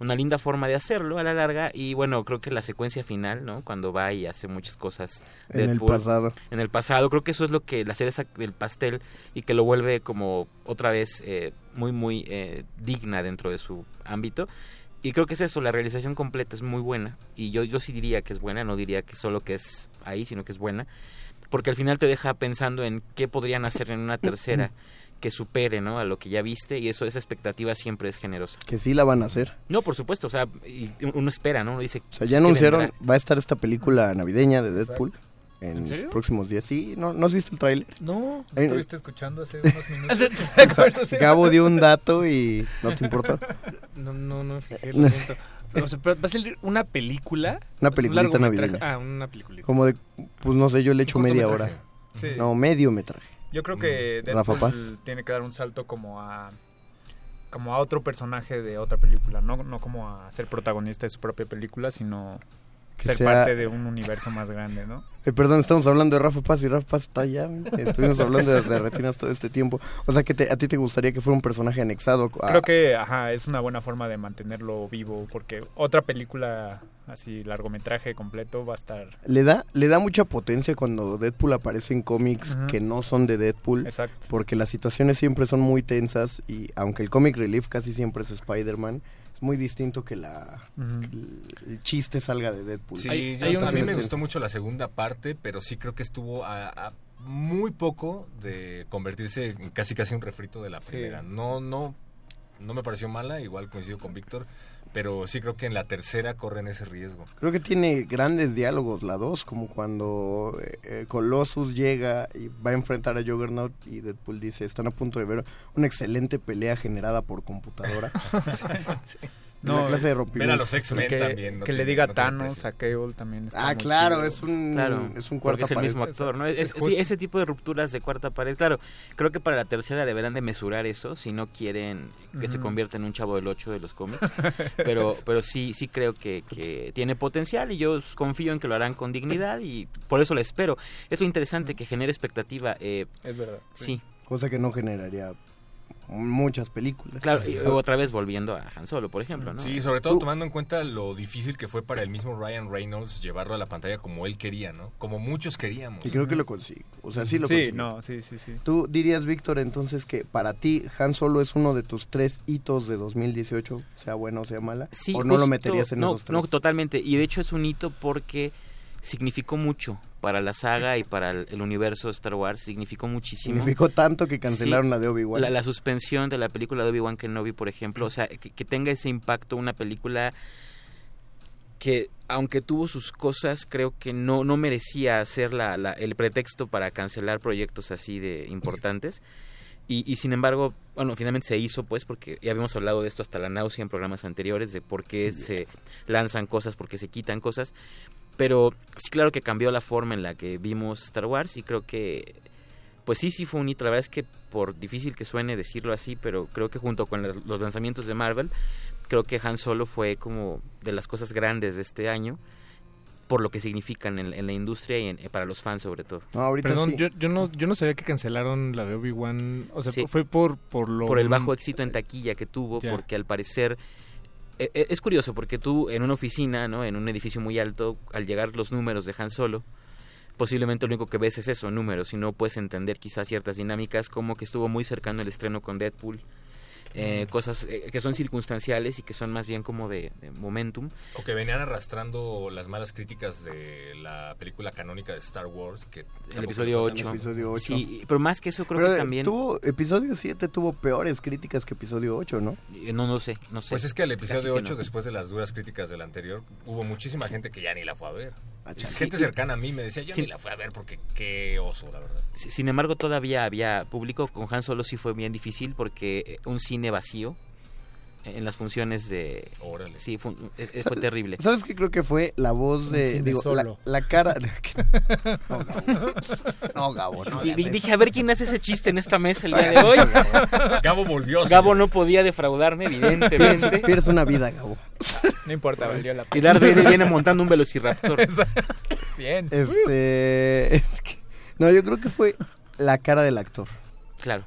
una linda forma de hacerlo a la larga y bueno, creo que la secuencia final, ¿no? Cuando va y hace muchas cosas En el Deadpool, pasado. en el pasado. Creo que eso es lo que la cereza del pastel y que lo vuelve como otra vez eh, muy, muy eh, digna dentro de su ámbito. Y creo que es eso, la realización completa es muy buena. Y yo, yo sí diría que es buena, no diría que solo que es ahí, sino que es buena. Porque al final te deja pensando en qué podrían hacer en una tercera que supere ¿no? a lo que ya viste y eso esa expectativa siempre es generosa. Que sí la van a hacer. No, por supuesto, o sea, y uno espera, ¿no? Uno dice, O sea, ya ¿qué anunciaron, vendrá? va a estar esta película navideña de Deadpool. En, ¿En serio? próximos días. Sí, ¿no, ¿no has visto el tráiler? No, Eh, estuviste escuchando hace unos minutos. O sea, Gabo dio un dato y no te importó. No, no, no me fijé, lo siento. O sea, va a salir una película. Una un peliculita largometraje- navideña. Ah, una película. Como de, pues no sé, yo le echo Un media hora. Sí. No, medio metraje. Yo creo que Mm. Rafa Deadpool Paz. tiene que dar un salto como a como a otro personaje de otra película, no, no como a ser protagonista de su propia película, sino Que ser sea- parte de un universo más grande, ¿no? Eh, perdón, estamos hablando de Rafa Paz y Rafa Paz está allá. Estuvimos hablando de, de retinas todo este tiempo. O sea, que te- a ti te gustaría que fuera un personaje anexado. a- Creo que, ajá, es una buena forma de mantenerlo vivo, porque otra película así largometraje completo va a estar Le da, le da mucha potencia cuando Deadpool aparece en cómics que no son de Deadpool. Exacto. Porque las situaciones siempre son muy tensas y aunque el comic relief casi siempre es Spider-Man, es muy distinto que, la, que el, chiste salga de Deadpool. Sí, Hay- yo- hay a mí me gustó mucho la segunda parte, pero sí creo que estuvo a, a muy poco de convertirse en casi casi un refrito de la Sí. primera. No, no, no me pareció mala, igual coincido con Víctor, pero sí creo que en la tercera corren ese riesgo. Creo que tiene grandes diálogos la 2, como cuando eh, eh, Colossus llega y va a enfrentar a Juggernaut y Deadpool dice, están a punto de ver una excelente pelea generada por computadora. Una clase de rompimientos. que, que le diga Thanos a Cable también está Ah, muy claro, chido. es un, Claro, es un porque cuarta es el mismo actor, ¿no? Es- es- Justo. sí, ese tipo de rupturas de cuarta pared, claro, creo que para la tercera deberán de mesurar eso si no quieren que se convierta en un chavo del 8 de los cómics, pero pero sí sí creo que, que tiene potencial y yo confío en que lo harán con dignidad y por eso lo espero. Es lo interesante que genere expectativa. eh, Es verdad. Sí. Cosa que no generaría muchas películas. Claro, y otra vez volviendo a Han Solo, por ejemplo, ¿no? Sí, sobre todo tomando en cuenta lo difícil que fue para el mismo Ryan Reynolds llevarlo a la pantalla como él quería, ¿no? Como muchos queríamos. Y creo que lo consigo. O sea, sí lo Sí, consigo. no, sí, sí, sí. ¿Tú dirías, Víctor, entonces que para ti Han Solo es uno de tus tres hitos de 2018, sea bueno o sea mala? Sí, ¿O no lo meterías en no, esos tres? No, totalmente. Y de hecho es un hito porque significó mucho para la saga y para el, el universo de Star Wars. Significó muchísimo. Significó tanto que cancelaron Sí, la de Obi-Wan. La, la suspensión de la película de Obi-Wan Kenobi, por ejemplo. O sea, que, que tenga ese impacto una película que aunque tuvo sus cosas, creo que no, no merecía ser la, la- el pretexto para cancelar proyectos así de importantes. Y, y sin embargo, bueno, finalmente se hizo, pues, porque ya habíamos hablado de esto hasta la náusea en programas anteriores, de por qué se lanzan cosas, por qué se quitan cosas. Pero sí, claro que cambió la forma en la que vimos Star Wars y creo que, pues sí, sí fue un hito. La verdad es que, por difícil que suene decirlo así, pero creo que junto con las- los lanzamientos de Marvel, creo que Han Solo fue como de las cosas grandes de este año por lo que significan en, en la industria y en- eh, para los fans sobre todo. Perdón, yo, yo no yo no sabía que cancelaron la de Obi-Wan. O sea, Sí. fue por, por lo... por el bajo éxito en taquilla que tuvo, porque al parecer es curioso porque tú en una oficina, ¿no? En un edificio muy alto, al llegar los números de Han Solo, posiblemente lo único que ves es eso, números, y no puedes entender quizás ciertas dinámicas como que estuvo muy cercano el estreno con Deadpool. Eh, cosas eh, que son circunstanciales y que son más bien como de, de momentum. O que venían arrastrando las malas críticas de la película canónica de Star Wars. Que El episodio 8. Sí, pero más que eso creo Pero, que eh, también... Tuvo, episodio 7 tuvo peores críticas que episodio 8, ¿no? Eh, No, no sé, no sé. Pues es que el Casi episodio que 8, no. después de las duras críticas del anterior, hubo muchísima gente que ya ni la fue a ver. Chale. gente cercana a mí me decía, yo Sí. ni la fui a ver porque qué oso, la verdad. Si- Sin embargo, todavía había público. Con Han Solo sí fue bien difícil porque eh, un cine vacío en las funciones de... Órale. Sí, fue, eh, fue terrible. ¿Sabes qué creo que fue la voz de... Digo, la, solo. la cara... No, Gabo. No, Gabo, no Y- dije, a ver quién hace ese chiste en esta mesa el día de hoy. Gabo volvió. Gabo no podía defraudarme, evidentemente. Pierdes, una vida, Gabo. No importa, valió la Y Darth Vader viene montando un velociraptor. Bien. Este... es que- no, yo creo que fue la cara del actor. Claro.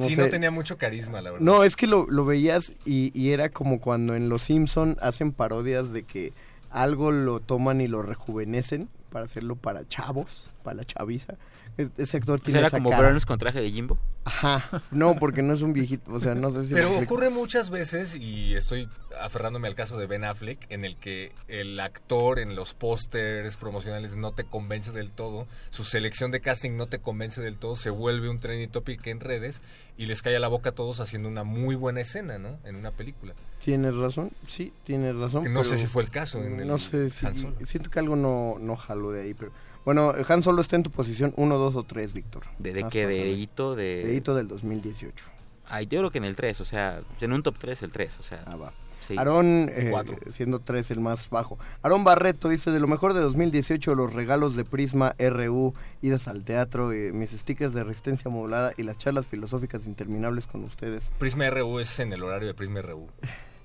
Sí, sé. no tenía mucho carisma, la verdad. No, es que lo, lo veías y, y era como cuando en Los Simpson hacen parodias de que algo lo toman y lo rejuvenecen para hacerlo para chavos, para la chaviza. Es- Ese actor O tiene esa como cara. Burns con traje de Jimbo. Ajá, no, porque no es un viejito, o sea, no sé si... Pero ocurre muchas veces, y estoy aferrándome al caso de Ben Affleck, en el que el actor en los pósters promocionales no te convence del todo, su selección de casting no te convence del todo, se vuelve un trending topic en redes y les cae a la boca a todos haciendo una muy buena escena, ¿no? En una película. Tienes razón, sí, tienes razón. Que no sé si fue el caso en el no sé si... Siento que algo no, no jaló de ahí, pero... Bueno, Han Solo está en tu posición 1, 2 o 3, Víctor. ¿De, de qué? ¿De hito? De... De hito del 2018. Ay, yo creo que en el 3, o sea, en un top 3 el 3, o sea. Ah, va. Sí. Aarón, eh, Cuatro. siendo 3 el más bajo. Aarón Barreto dice, de lo mejor de 2018, los regalos de Prisma RU, idas al teatro, eh, mis stickers de resistencia modulada y las charlas filosóficas interminables con ustedes. Prisma RU es en el horario de Prisma RU.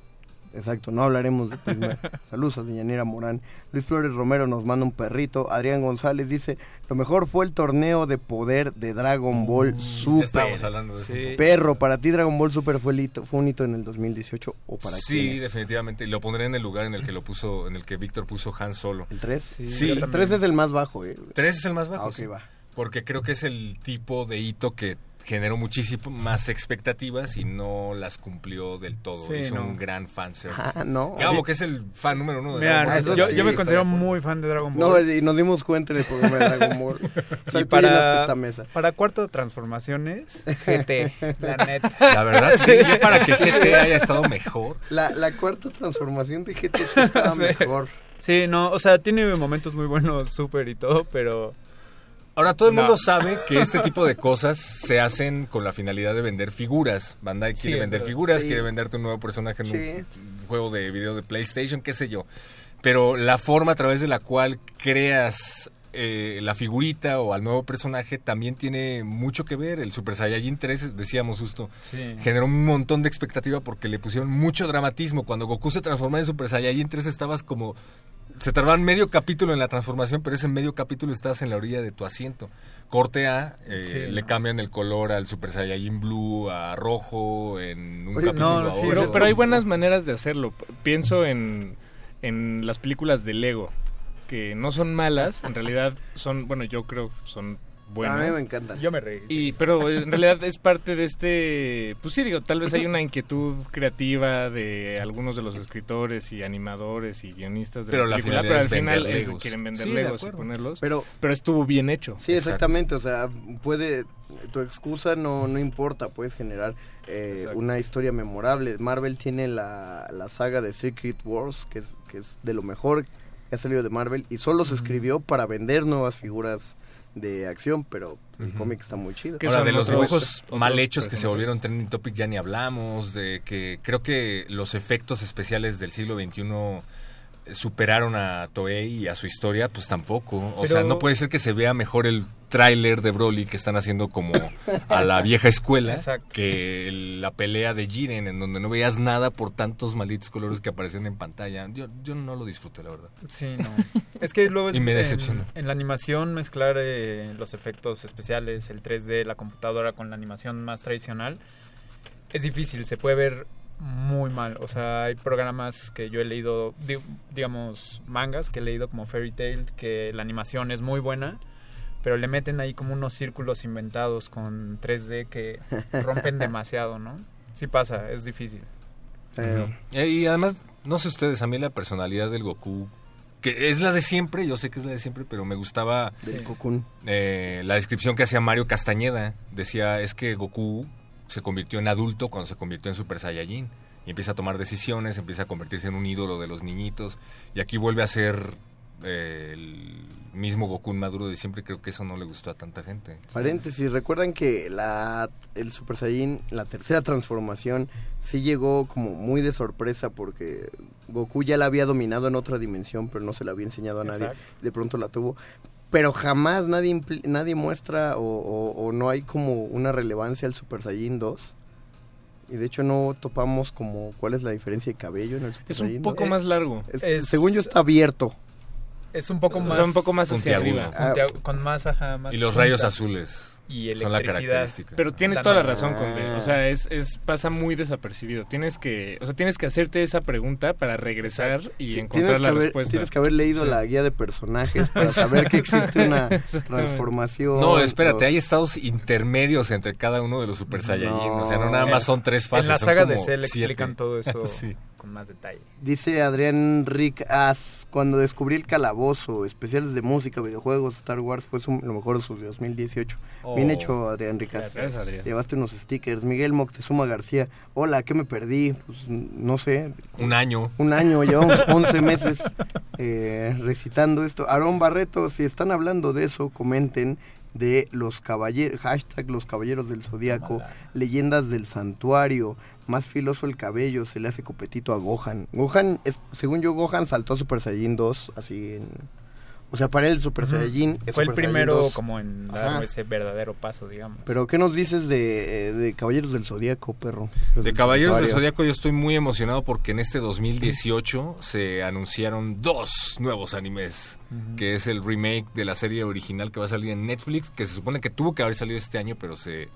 Exacto, no hablaremos de Prisma. Saludos a Deyanira Morán. Luis Flores Romero nos manda un perrito. Adrián González dice, lo mejor fue el torneo de poder de Dragon Ball Super. estábamos hablando de eso. Sí. Perro, para ti Dragon Ball Super fue, el hito- fue un hito en el 2018 o para Sí, quiénes? definitivamente. Y lo pondré en el lugar en el que lo puso, en el que Víctor puso Han Solo. ¿El 3? Sí. El 3 es el más bajo, eh. 3 es el más bajo. Ah, ok, sí. va. Porque creo que es el tipo de hito que generó muchísimas expectativas y no las cumplió del todo. Sí, Hizo no. un gran fan service. Ah, no. Gabo, que es el fan número uno de Mira, Dragon Ball. yo, yo me considero muy fan de Dragon No, Ball. y nos dimos cuenta en el programa de Dragon Ball. O sea, y para, esta mesa. para cuarto de transformaciones, GT, la neta. La verdad, sí, yo para que GT haya estado mejor. La, la cuarta transformación de GT sí estaba Sí. mejor. Sí, no, o sea, tiene momentos muy buenos, súper y todo, pero... Ahora todo el No. mundo sabe que este tipo de cosas se hacen con la finalidad de vender figuras. Bandai quiere vender figuras, Sí. quiere venderte un nuevo personaje en Sí. un juego de video de PlayStation, qué sé yo. Pero la forma a través de la cual creas eh, la figurita o al nuevo personaje también tiene mucho que ver. El Super Saiyajin 3, decíamos justo, Sí. generó un montón de expectativa porque le pusieron mucho dramatismo. Cuando Goku se transformó en Super Saiyajin 3 estabas como... Se tardaban medio capítulo en la transformación, pero ese medio capítulo estabas en la orilla de tu asiento. Corte A, eh, Sí, le no. cambian el color al Super Saiyajin Blue a rojo en un Oye, capítulo no, a sí. Pero, pero hay buenas maneras de hacerlo. Pienso en, en las películas de Lego, que no son malas, en realidad son, bueno, yo creo son buenas. A mí me encantan. Yo me reí. Y, pero en realidad es parte de este, pues sí, digo, tal vez hay una inquietud creativa de algunos de los escritores y animadores y guionistas de Pero la la película, pero al final es- quieren vender Sí, Legos y ponerlos, Pero- pero, estuvo bien hecho. Sí, exactamente. O sea, puede. Tu excusa no, no importa. Puedes generar eh, una historia memorable. Marvel tiene la, la saga de Secret Wars, que es, que es de lo mejor que ha salido de Marvel. Y solo se escribió para vender nuevas figuras de acción. Pero el cómic está muy chido. Ahora, de los otros- dibujos otros mal hechos que se volvieron trending topic ya ni hablamos, de que creo que los efectos especiales del siglo XXI superaron a Toei y a su historia, pues tampoco. O Pero- sea, no puede ser que se vea mejor el tráiler de Broly que están haciendo como a la vieja escuela Exacto. que el- la pelea de Jiren en donde no veías nada por tantos malditos colores que aparecían en pantalla. Yo, yo no lo disfruté, la verdad. Sí, no. Es que luego es Y me en- decepcionó. En, la animación mezclar eh, los efectos especiales, el 3D, la computadora con la animación más tradicional, es difícil, se puede ver muy mal. O sea, hay programas que yo he leído, di- digamos, mangas que he leído como Fairy Tail, que la animación es muy buena, pero le meten ahí como unos círculos inventados con 3D que rompen demasiado, ¿no? Sí pasa, es difícil. Eh, Eh, Y además, no sé ustedes, a mí la personalidad del Goku, que es la de siempre, yo sé que es la de siempre, pero me gustaba del Cocoon. eh, la descripción que hacía Mario Castañeda. Decía, es que Goku se convirtió en adulto cuando se convirtió en Super Saiyajin. Y empieza a tomar decisiones, empieza a convertirse en un ídolo de los niñitos. Y aquí vuelve a ser eh, el mismo Goku maduro de siempre. Creo que eso no le gustó a tanta gente. Paréntesis, recuerdan que la el Super Saiyan, la tercera transformación, sí llegó como muy de sorpresa porque Goku ya la había dominado en otra dimensión, pero no se la había enseñado a nadie. Exacto. De pronto la tuvo. Pero jamás nadie nadie muestra o, o- o no hay como una relevancia al Super Saiyan 2. Y de hecho no topamos como cuál es la diferencia de cabello en el Super Es un Saiyan poco 2. más largo. Es- Es- Según yo está abierto. Es un poco Son más... un poco más hacia puntiagudo. arriba. puntia- con más, ajá, más Y los rayos azules Y son la característica. Pero tienes toda la razón, Conde. O sea, es, es pasa muy desapercibido. Tienes que, o sea, tienes que hacerte esa pregunta para regresar y encontrar la haber, respuesta. tienes que haber leído Sí. la guía de personajes para saber que existe una transformación. No, espérate, los- hay estados intermedios entre cada uno de los Super Saiyajin. O sea, no nada más son tres fases. En la son saga de Cell explican todo eso Sí. Con más detalle. Dice Adrián Rick As, cuando descubrí el calabozo, especiales de música, videojuegos, Star Wars, fue su- lo mejor de su 2018. Bien Oh. hecho, Adrián Rick As. Gracias, Adrián. Llevaste unos stickers. Miguel Moctezuma García, hola, ¿qué me perdí? Pues no sé. Un año. Un año, llevamos 11 meses eh, recitando esto. Aarón Barreto, si están hablando de eso, comenten de los caballeros, hashtag los caballeros del zodiaco, leyendas del santuario, más filoso el cabello, se le hace copetito a Gohan. Gohan, es, según yo, Gohan saltó a Super Saiyan 2, así en... O sea, para él Super Ujú. Saiyajin es Fue el Super primero 2. como en dar Ajá. ese verdadero paso, digamos. Pero, ¿qué nos dices de, de Caballeros del Zodíaco, perro? Los De del Caballeros del. Zodíaco yo estoy muy emocionado porque en este 2018 se anunciaron dos nuevos animes, que es el remake de la serie original que va a salir en Netflix, que se supone que tuvo que haber salido este año, pero se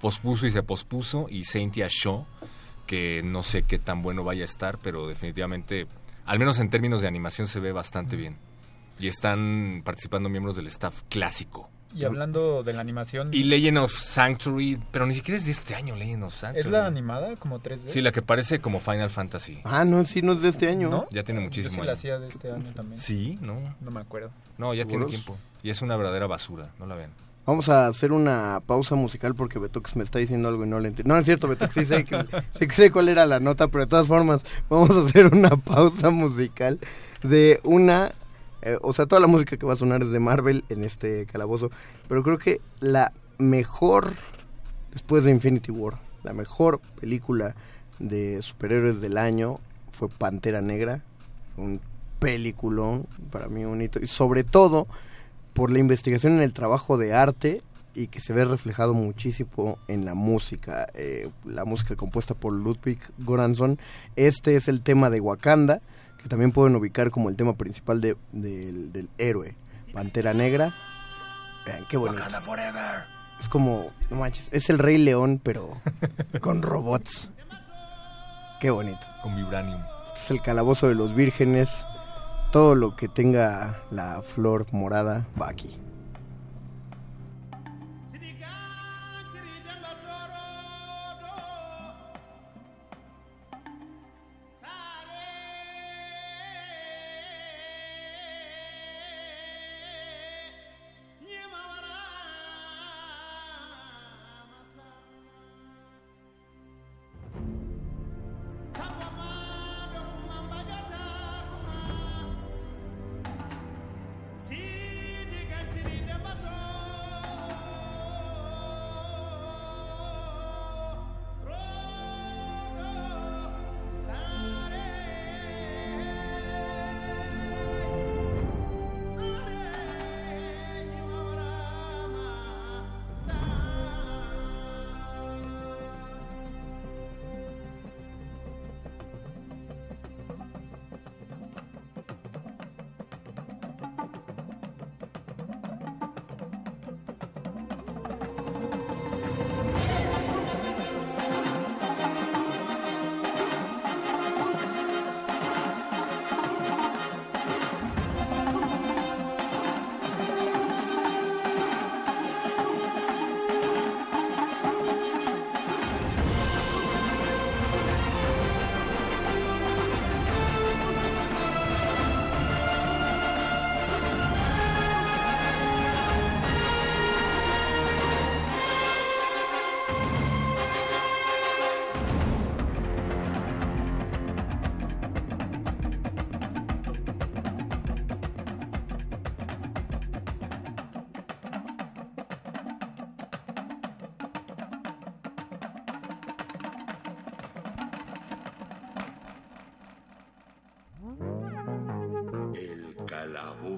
pospuso y se pospuso, y Saintia Show, que no sé qué tan bueno vaya a estar, pero definitivamente, al menos en términos de animación, se ve bastante bien. Y están participando miembros del staff clásico. Y hablando de la animación... Y Legend of Sanctuary, pero ni siquiera es de este año Legend of Sanctuary. ¿Es la animada como 3D? Sí, la que parece como Final Fantasy. Ah, no, sí, no es de este año. ¿No? Ya tiene Yo muchísimo sí año. la hacía de este año también. Sí, no. No me acuerdo. No, ya tiene tiempo. Y es una verdadera basura, no la ven. Vamos a hacer una pausa musical porque Betox me está diciendo algo y no le entiendo. No, es cierto, Betox, sí sé, que, sé, sé cuál era la nota, pero de todas formas, vamos a hacer una pausa musical de una... eh, o sea, toda la música que va a sonar es de Marvel en este calabozo, pero creo que la mejor, después de Infinity War, la mejor película de superhéroes del año fue Pantera Negra, un peliculón, para mí un hito, y sobre todo por la investigación en el trabajo de arte y que se ve reflejado muchísimo en la música, eh, la música compuesta por Ludwig Göransson. Este es el tema de Wakanda, que también pueden ubicar como el tema principal de, del- del héroe, Pantera Negra. Vean, qué bonito. Es como, no manches, es el Rey León, pero con robots. Qué bonito. Con Vibranium. Es el calabozo de los vírgenes. Todo lo que tenga la flor morada va aquí.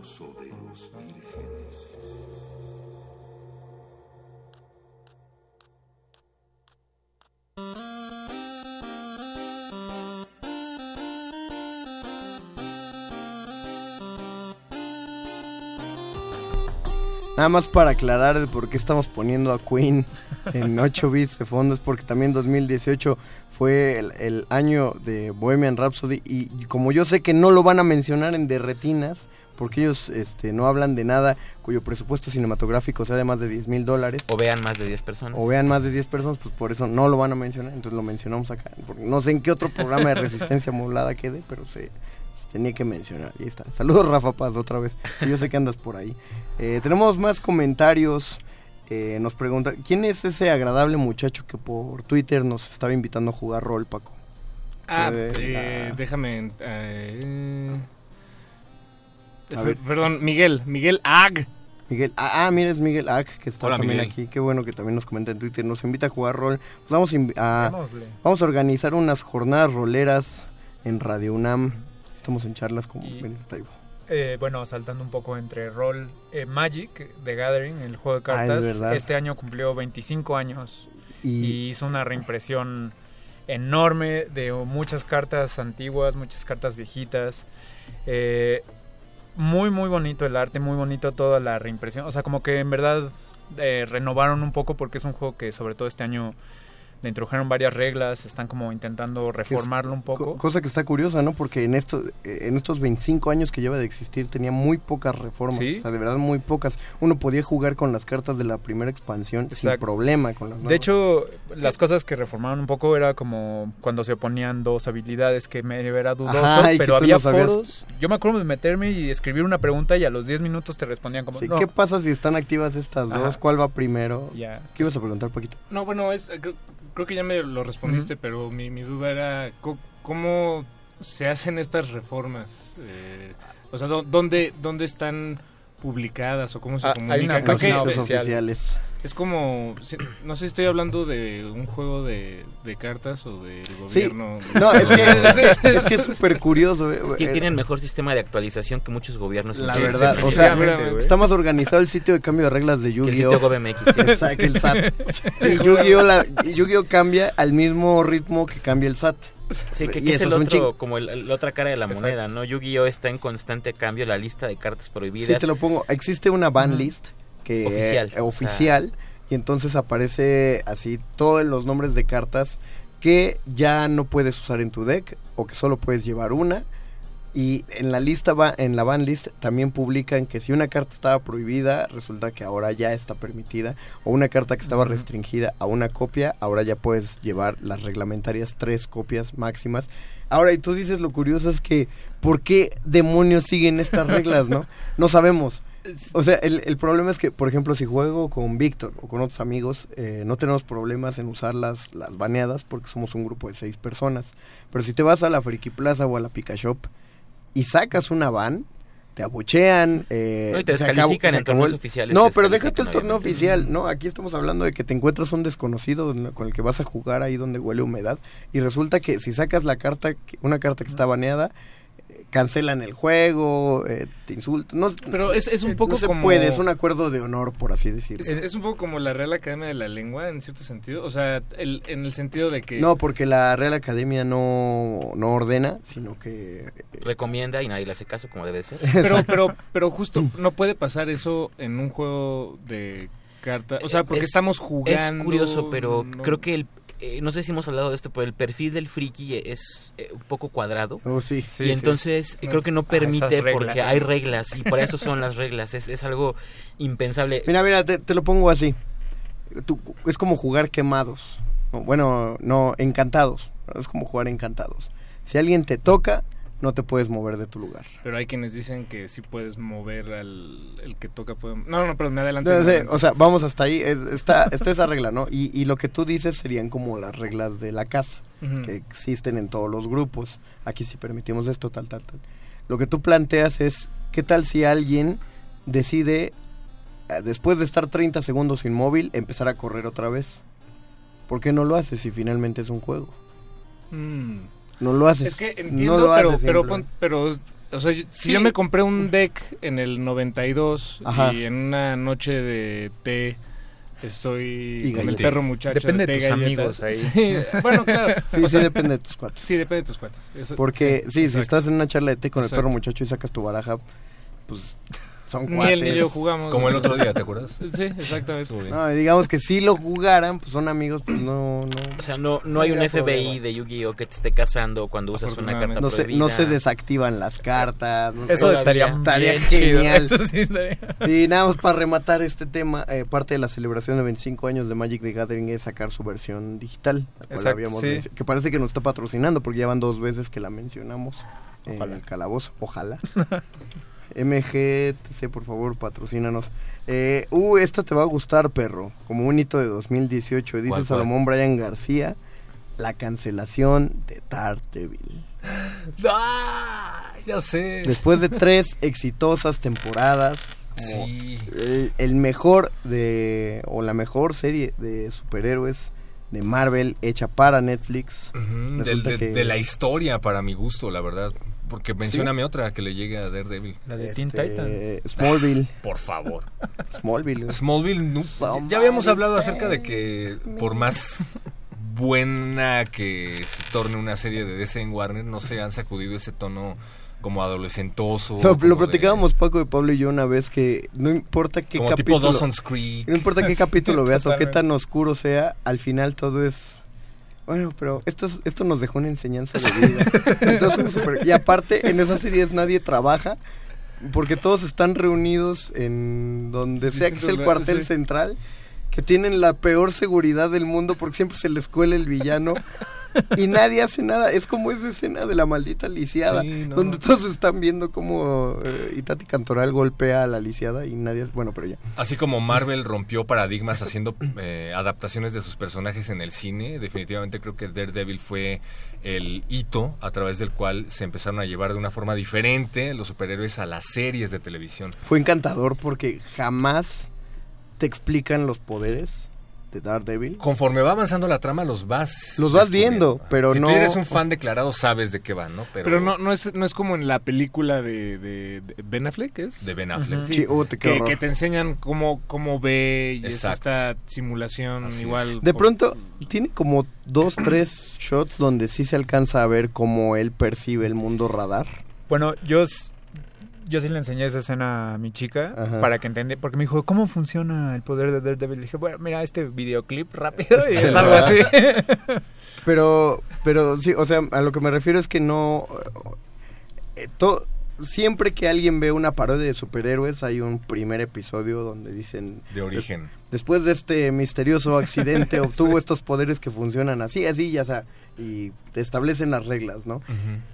Calabozo de los vírgenes. Nada más para aclarar de por qué estamos poniendo a Queen en 8 bits de fondo, es porque también 2018 fue el, el año de Bohemian Rhapsody y como yo sé que no lo van a mencionar en Derretinas, porque ellos este, no hablan de nada cuyo presupuesto cinematográfico sea de más de 10 mil dólares. O vean más de 10 personas. O vean más de 10 personas, pues por eso no lo van a mencionar, entonces lo mencionamos acá. porque no sé en qué otro programa de resistencia modulada quede, pero se, se tenía que mencionar. Y ahí está. Saludos Rafa Paz otra vez. Yo sé que andas por ahí. Eh, tenemos más comentarios. Eh, nos pregunta, ¿quién es ese agradable muchacho que por Twitter nos estaba invitando a jugar rol, Paco? Ah, eh, la- déjame... A per- ver. Perdón, Miguel, Miguel Ag. Miguel, ah, ah, mira, es Miguel Ack, que está Hola, también Miguel. aquí. Qué bueno que también nos comenta en Twitter. Nos invita a jugar rol. Pues vamos, a vamos a organizar unas jornadas roleras en Radio UNAM. Estamos en charlas con Benito Taibo. Eh, bueno, saltando un poco entre rol, eh, Magic, The Gathering, el juego de Ah, es cartas, verdad. este año cumplió 25 años Y- y... hizo una reimpresión enorme de muchas cartas antiguas, muchas cartas viejitas. Eh, muy, muy bonito el arte, muy bonito toda la reimpresión. O sea, como que en verdad eh, renovaron un poco porque es un juego que sobre todo este año le introdujeron varias reglas, están como intentando reformarlo un poco. Co- cosa que está curiosa, ¿no? Porque en, esto, eh, en estos 25 años que lleva de existir tenía muy pocas reformas. Sí. O sea, de verdad muy pocas. Uno podía jugar con las cartas de la primera expansión sin problema con las De hecho, las cosas que reformaron un poco era como cuando se oponían dos habilidades que me era dudoso, Ajá, pero tú había foros. Yo me acuerdo de meterme y escribir una pregunta y a los 10 minutos te respondían como, Sí, no. ¿Qué pasa si están activas estas Ajá. dos? ¿Cuál va primero? Ya. ¿Qué ibas a preguntar, Paquito? No, bueno, es, creo, que ya me lo respondiste, pero mi, mi duda era cómo se hacen estas reformas. Eh, o sea, ¿dó- ¿dónde, ¿dónde están publicadas o cómo se Ah, comunican? Creo que oficial. oficiales. es como, no sé si estoy hablando de un juego de, de cartas o del Sí. gobierno. No, es que es que- es súper curioso. eh, Que eh, tienen mejor sistema de actualización que muchos gobiernos. La Sí, verdad, sí, o sea, está más organizado el sitio de cambio de reglas de Que el Yu-Gi-Oh! sitio GovMX, sí. Exacto, el SAT. Y Yu-Gi-Oh! la- y Yu-Gi-Oh! cambia al mismo ritmo que cambia el SAT. Sí, que, que es el otro, como el- la otra cara de la Exacto. moneda, ¿no? Yu-Gi-Oh! está en constante cambio, la lista de cartas prohibidas. Sí, te lo pongo. Existe una ban list que Oficial, eh, oficial y entonces aparece así todos los nombres de cartas que ya no puedes usar en tu deck o que solo puedes llevar una. Y en la lista va, en la ban list también publican que si una carta estaba prohibida, resulta que ahora ya está permitida. O una carta que estaba restringida a una copia, ahora ya puedes llevar las reglamentarias tres copias máximas. Ahora, y tú dices lo curioso es que, ¿por qué demonios siguen estas reglas, no? No sabemos. O sea, el, el problema es que, por ejemplo, si juego con Víctor o con otros amigos, eh, no tenemos problemas en usar las, las baneadas porque somos un grupo de seis personas. Pero si te vas a la Friki Plaza o a la Pika Shop y sacas una van, te abuchean. Eh, No, y te descalifican en torneos el- oficiales, No, pero déjate el torneo oficial. No, aquí estamos hablando de que te encuentras un desconocido ¿no? con el que vas a jugar ahí donde huele humedad. Y resulta que si sacas la carta, una carta que está baneada, cancelan el juego, eh, te insultan. No, Pero es, es un no poco se como... puede, es un acuerdo de honor, por así decirlo. Es, es un poco como la Real Academia de la Lengua, en cierto sentido. O sea, el- en el sentido de que... No, porque la Real Academia no, no ordena, sino que... eh, Recomienda y nadie le hace caso como debe ser. Pero, pero, pero justo no puede pasar eso en un juego de cartas. O sea, porque Es- estamos jugando. Es curioso, pero no- creo que el, eh, no sé si hemos hablado de esto, pero el perfil del friki es eh, un poco cuadrado. Oh, sí. Sí, y entonces eh, creo que no Ah, permite porque hay reglas y para eso son las reglas. Es, es algo impensable. Mira, mira, te, te lo pongo así. Tú- es como jugar quemados. No, bueno, no, encantados. Es como jugar encantados. Si alguien te toca, no te puedes mover de tu lugar. Pero hay quienes dicen que sí puedes mover al el que toca. Puede... No, no, pero me adelanté. No sé, adelanté. o sea, vamos hasta ahí. es- está, está esa regla, ¿no? Y, y lo que tú dices serían como las reglas de la casa, que existen en todos los grupos. Aquí sí permitimos esto, tal, tal, tal. Lo que tú planteas es, ¿qué tal si alguien decide, eh, después de estar 30 segundos inmóvil, empezar a correr otra vez? ¿Por qué no lo haces si finalmente es un juego? Mm. No lo haces. Es que no entiendo, lo pero, haces pero, pon- pero, o sea, yo- si yo me compré un deck en el 92 Ajá. y en una noche de té estoy Y con el perro muchacho. Depende de té, tus galletas. amigos ahí. Sí, bueno, claro. Sí, O sí, sea, depende de tus cuates. Sí, depende de tus cuates. Eso- Porque, sí, si estás en una charla de té con el perro muchacho y sacas tu baraja, pues son Ni cuates. él ni yo jugamos. Como el otro día, ¿te acuerdas? Sí, exactamente. No, digamos que si lo jugaran, pues son amigos, pues no, no. O sea, no, no hay un FBI problema. de Yu-Gi-Oh que te esté cazando cuando usas una carta No se, prohibida. no se desactivan las cartas. no- Eso estaría estaría bien chido, genial. eso sí estaría. Y nada más para rematar este tema, eh, parte de la celebración de 25 años de Magic the Gathering es sacar su versión digital, la cual Exacto, habíamos sí. que parece que nos está patrocinando porque ya van dos veces que la mencionamos en Ojalá. el calabozo, ojalá. MGTC, por favor, patrocínanos. Eh, uh, esta te va a gustar, perro, como un hito de 2018, dice ¿Cuál, cuál? Salomón Brian García, la cancelación de Daredevil. ¡Ah! Ya sé. Después de tres exitosas temporadas, como Sí. el, el mejor de o la mejor serie de superhéroes de Marvel hecha para Netflix. Ujú, del- Resulta de, que- de la historia, para mi gusto, la verdad. Porque mencióname otra que le llegue a Daredevil. La de Este, Teen Titans. Smallville. Por favor. Smallville. Smallville, no- ya habíamos hablado acerca de que por más buena que se torne una serie de DC en Warner, no se han sacudido ese tono como adolescentoso. Lo, como lo de- platicábamos Paco de Pablo y yo una vez que no importa qué Como tipo capítulo Dawson's Creek. no importa qué capítulo veas o qué tan oscuro sea, al final todo es bueno, pero esto es- esto nos dejó una enseñanza de vida. Entonces, y aparte en esas series nadie trabaja porque todos están reunidos en donde sea que sea el cuartel sí. central que tienen la peor seguridad del mundo porque siempre se les cuela el villano y nadie hace nada. Es como esa escena de la maldita lisiada, Sí, no. donde todos están viendo cómo eh, Itati Cantoral golpea a la lisiada y nadie es bueno, pero ya. Así como Marvel rompió paradigmas haciendo eh, adaptaciones de sus personajes en el cine, definitivamente creo que Daredevil fue el hito a través del cual se empezaron a llevar de una forma diferente los superhéroes a las series de televisión. Fue encantador porque jamás te explican los poderes de Daredevil. Conforme va avanzando la trama, los vas. Los vas viendo, pero si no- tú eres un fan declarado, sabes de qué van, ¿no? Pero, no, no, es, no es como en la película de, de, de Ben Affleck, ¿es? De Ben Affleck. Sí, uh, te- qué que, te enseñan cómo, cómo ve y es esta simulación Así es. igual. De por- pronto tiene como dos, tres shots donde sí se alcanza a ver cómo él percibe el mundo radar. Bueno, yo, yo sí le enseñé esa escena a mi chica Ajá. para que entienda, porque me dijo, ¿cómo funciona el poder de Daredevil? Le dije, bueno, mira este videoclip rápido y es algo así. Pero, pero sí, o sea, a lo que me refiero es que no... eh, to- siempre que alguien ve una parodia de superhéroes hay un primer episodio donde dicen... De origen. Después de este misterioso accidente obtuvo estos poderes que funcionan así, así, ya sea, y te establecen las reglas, ¿no?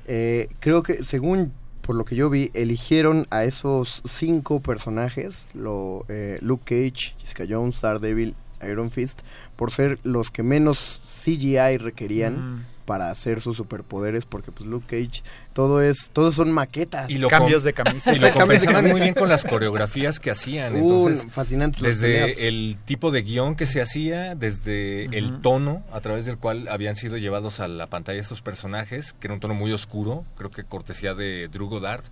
Eh, creo que según por lo que yo vi, eligieron a esos cinco personajes, lo, eh, Luke Cage, Jessica Jones, Daredevil, Iron Fist, por ser los que menos CGI requerían Mm. Para hacer sus superpoderes, porque pues Luke Cage, todo es, todos son maquetas. Y lo Cambios de camisa. Y lo compensaban muy bien con las coreografías que hacían. Uh, Entonces, peleas. desde el tipo de guion que se hacía, desde el tono a través del cual habían sido llevados a la pantalla estos personajes, que era un tono muy oscuro, creo que cortesía de Drew Goddard,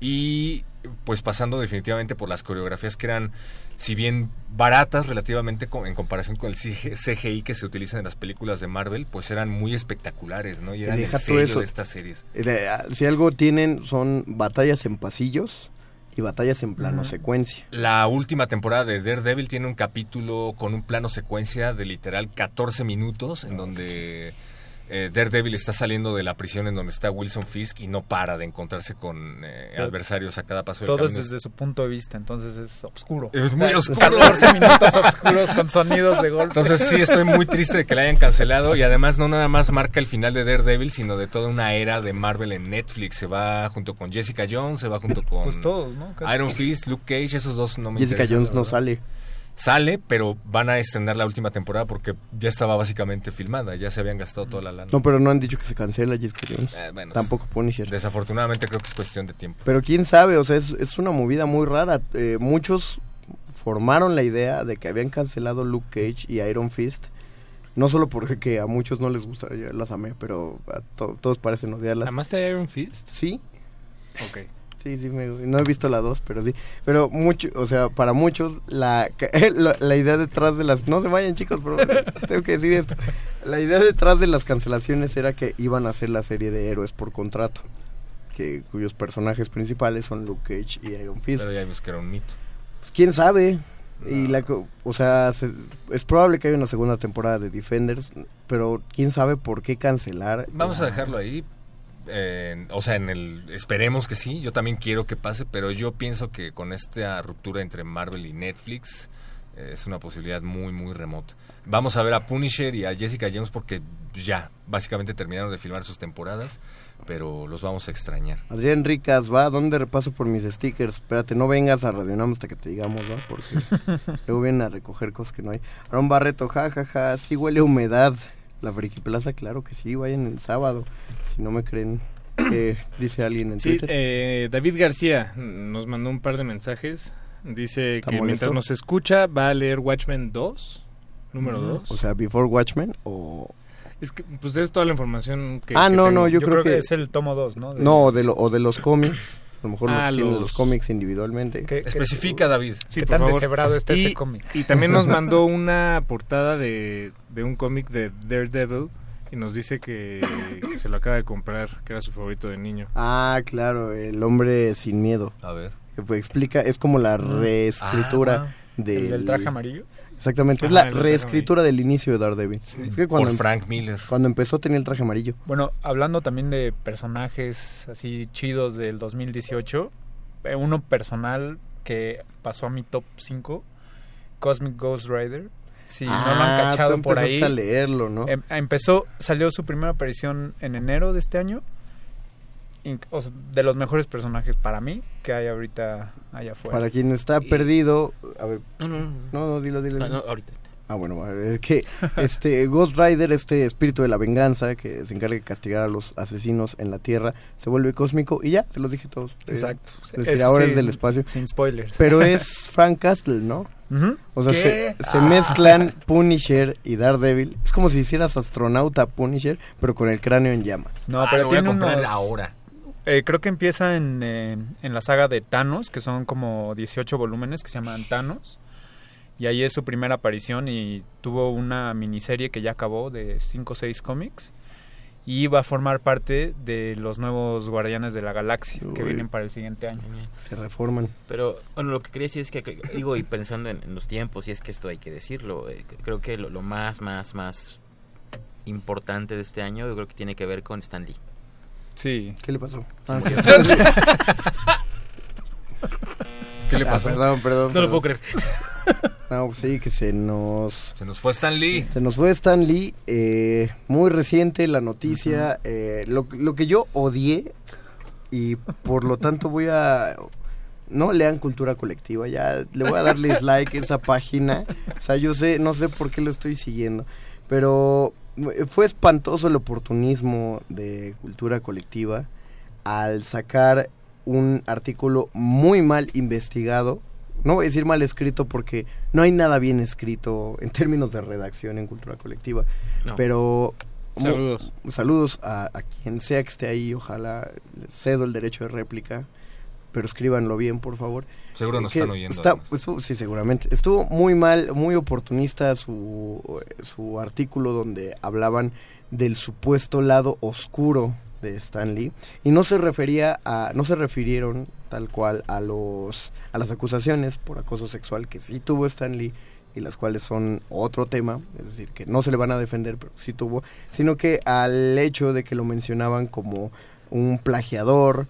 y pues pasando definitivamente por las coreografías que eran, si bien baratas relativamente en comparación con el CG CGI que se utiliza en las películas de Marvel, pues eran muy espectaculares, ¿no? Y eran el Deja tú sello eso. de estas series. Eh, Si algo tienen son batallas en pasillos y batallas en plano secuencia. La última temporada de Daredevil tiene un capítulo con un plano secuencia de literal 14 minutos en donde eh, Daredevil está saliendo de la prisión en donde está Wilson Fisk y no para de encontrarse con eh, adversarios a cada paso del Todo es desde su punto de vista, entonces es oscuro. Es muy oscuro. 14 minutos oscuros con sonidos de golpe. Entonces sí, estoy muy triste de que la hayan cancelado y además no nada más marca el final de Daredevil, sino de toda una era de Marvel en Netflix. Se va junto con Jessica Jones, se va junto con Pues todos, ¿no? Casi. Iron Fist, Luke Cage, esos dos no me Jessica interesan, Jones no sale. Sale, pero van a extender la última temporada porque ya estaba básicamente filmada, ya se habían gastado toda la lana. No, pero no han dicho que se cancela Jessica Jones. Eh, bueno, Tampoco Punisher. Desafortunadamente creo que es cuestión de tiempo. Pero quién sabe, o sea, es, es una movida muy rara. Eh, muchos formaron la idea de que habían cancelado Luke Cage y Iron Fist. No solo porque a muchos no les gusta, yo las amé, pero a to- todos parecen odiarlas. ¿Amaste a Iron Fist? Sí, Ok. Sí, sí, me- no he visto la 2, pero sí. Pero mucho, o sea, para muchos la, la, la idea detrás de las... No se vayan chicos, pero tengo que decir esto. La idea detrás de las cancelaciones era que iban a hacer la serie de héroes por contrato. que, cuyos personajes principales son Luke Cage y Iron Fist. Pero ya vimos que era un mito. Pues, ¿Quién sabe? Y la, o sea, se- es probable que haya una segunda temporada de Defenders, pero quién sabe por qué cancelar. Vamos a dejarlo ahí. Eh, o sea, en el esperemos que sí. Yo también quiero que pase, pero yo pienso que con esta ruptura entre Marvel y Netflix eh, es una posibilidad muy muy remota. Vamos a ver a Punisher y a Jessica Jones porque ya básicamente terminaron de filmar sus temporadas, pero los vamos a extrañar. Adrián Ricas, va, ¿dónde repaso por mis stickers? Espérate, no vengas a Radio Unam hasta que te digamos, ¿va? Porque luego vienen a recoger cosas que no hay. Aaron Barreto, jajaja, ja, ja, sí huele a humedad. La Friki Plaza, claro que sí, vayan el sábado. Si no me creen, eh, dice alguien en Sí, Twitter. eh, David García nos mandó un par de mensajes. Dice ¿Está que molesto? mientras nos escucha va a leer Watchmen 2, número 2. O sea, Before Watchmen o... Es que, pues es toda la información que. ah, que no, tengo. no, yo, creo, que... es el tomo 2, ¿no? De- No, de lo, o de los cómics. A lo mejor Ah, lo los- los cómics individualmente. ¿Qué- qué- Especifica, David. Sí, ¿Qué por tan favor. deshebrado está y, ese cómic? Y también nos mandó una portada de, de un cómic de Daredevil y nos dice que, que se lo acaba de comprar, que era su favorito de niño. Ah, claro, el hombre sin miedo. A ver. Que, pues, explica, es como la reescritura Ah, del... ¿El del traje amarillo? Exactamente, es la reescritura del inicio de Daredevil. Es que cuando, Por em- Frank Miller. cuando empezó tenía el traje amarillo. Bueno, hablando también de personajes así chidos del 2018, eh, uno personal que pasó a mi top 5, Cosmic Ghost Rider. Si no lo han Ah, cachado tú por ahí. a leerlo, ¿no? em- empezó, salió su primera aparición en enero de este año. Inc- o sea, de los mejores personajes para mí que hay ahorita allá afuera. Para quien está perdido, a ver, No, no, no. no, no, dilo, dilo. Ah, dilo. no, ahorita. Ah, bueno, a ver, es que este Ghost Rider, este espíritu de la venganza que se encarga de castigar a los asesinos en la Tierra, se vuelve cósmico y ya, se los dije todos. Eh, Exacto. es decir, ahora sí, es del espacio. Sin spoilers. Pero es Frank Castle, ¿no? O sea, ¿Qué? se, se Ah. mezclan Punisher y Daredevil. Es como si hicieras astronauta Punisher, pero con el cráneo en llamas. No, Ah, pero lo voy a tiene comprar unos- ahora. Eh, creo que empieza en, eh, en la saga de Thanos, que son como 18 volúmenes que se llaman Thanos. Y ahí es su primera aparición y tuvo una miniserie que ya acabó de 5 o 6 cómics. Y va a formar parte de los nuevos Guardianes de la Galaxia que vienen para el siguiente año. Se reforman. Pero, bueno, lo que quería decir es que, digo, y pensando en, en los tiempos, y es que esto hay que decirlo, eh, creo que lo, lo más, más, más importante de este año, yo creo que tiene que ver con Stan Lee. Sí. ¿Qué le pasó? Sí, Ah, sí. ¿Qué le Ah, pasó? perdón, perdón. No lo puedo creer. No, pues sí, que se nos... Se nos fue Stan Lee. Se nos fue Stan Lee, eh, muy reciente la noticia, eh, lo, lo que yo odié y por lo tanto voy a... No lean cultura colectiva, ya le voy a dar dislike a esa página, o sea, yo sé, no sé por qué lo estoy siguiendo, pero fue espantoso el oportunismo de cultura colectiva al sacar un artículo muy mal investigado no voy a decir mal escrito porque no hay nada bien escrito en términos de redacción en cultura colectiva. No. Pero Saludos. saludos a, a quien sea que esté ahí. Ojalá cedo el derecho de réplica. Pero escríbanlo bien, por favor. Seguro nos Que están oyendo. está- estuvo- sí, seguramente. Estuvo muy mal, muy oportunista su, su artículo donde hablaban del supuesto lado oscuro de Stan Lee y no se refería a no se refirieron tal cual a los a las acusaciones por acoso sexual que sí tuvo Stan Lee y las cuales son otro tema, es decir, que no se le van a defender, pero sí tuvo, sino que al hecho de que lo mencionaban como un plagiador,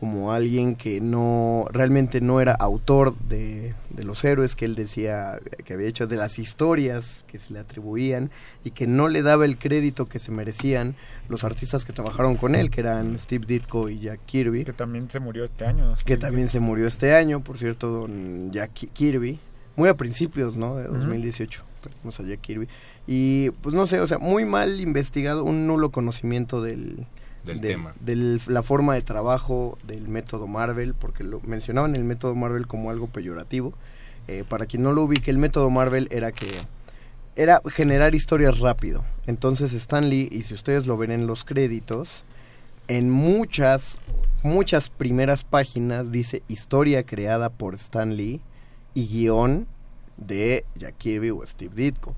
como alguien que no realmente no era autor de, de los héroes que él decía que había hecho de las historias que se le atribuían y que no le daba el crédito que se merecían los artistas que trabajaron con él que eran Steve Ditko y Jack Kirby Que también se murió este año. que también se murió este año por cierto don Jack Ki- Kirby muy a principios no de Ujú. 2018 perdimos a Jack Kirby y pues no sé o sea muy mal investigado un nulo conocimiento del Del de- tema. de la forma de trabajo del método Marvel, porque lo mencionaban el método Marvel como algo peyorativo. Eh, para quien no lo ubique, el método Marvel era que era generar historias rápido. Entonces Stan Lee, y si ustedes lo ven en los créditos, en muchas, muchas primeras páginas dice historia creada por Stan Lee y guion de Jack Kirby o Steve Ditko.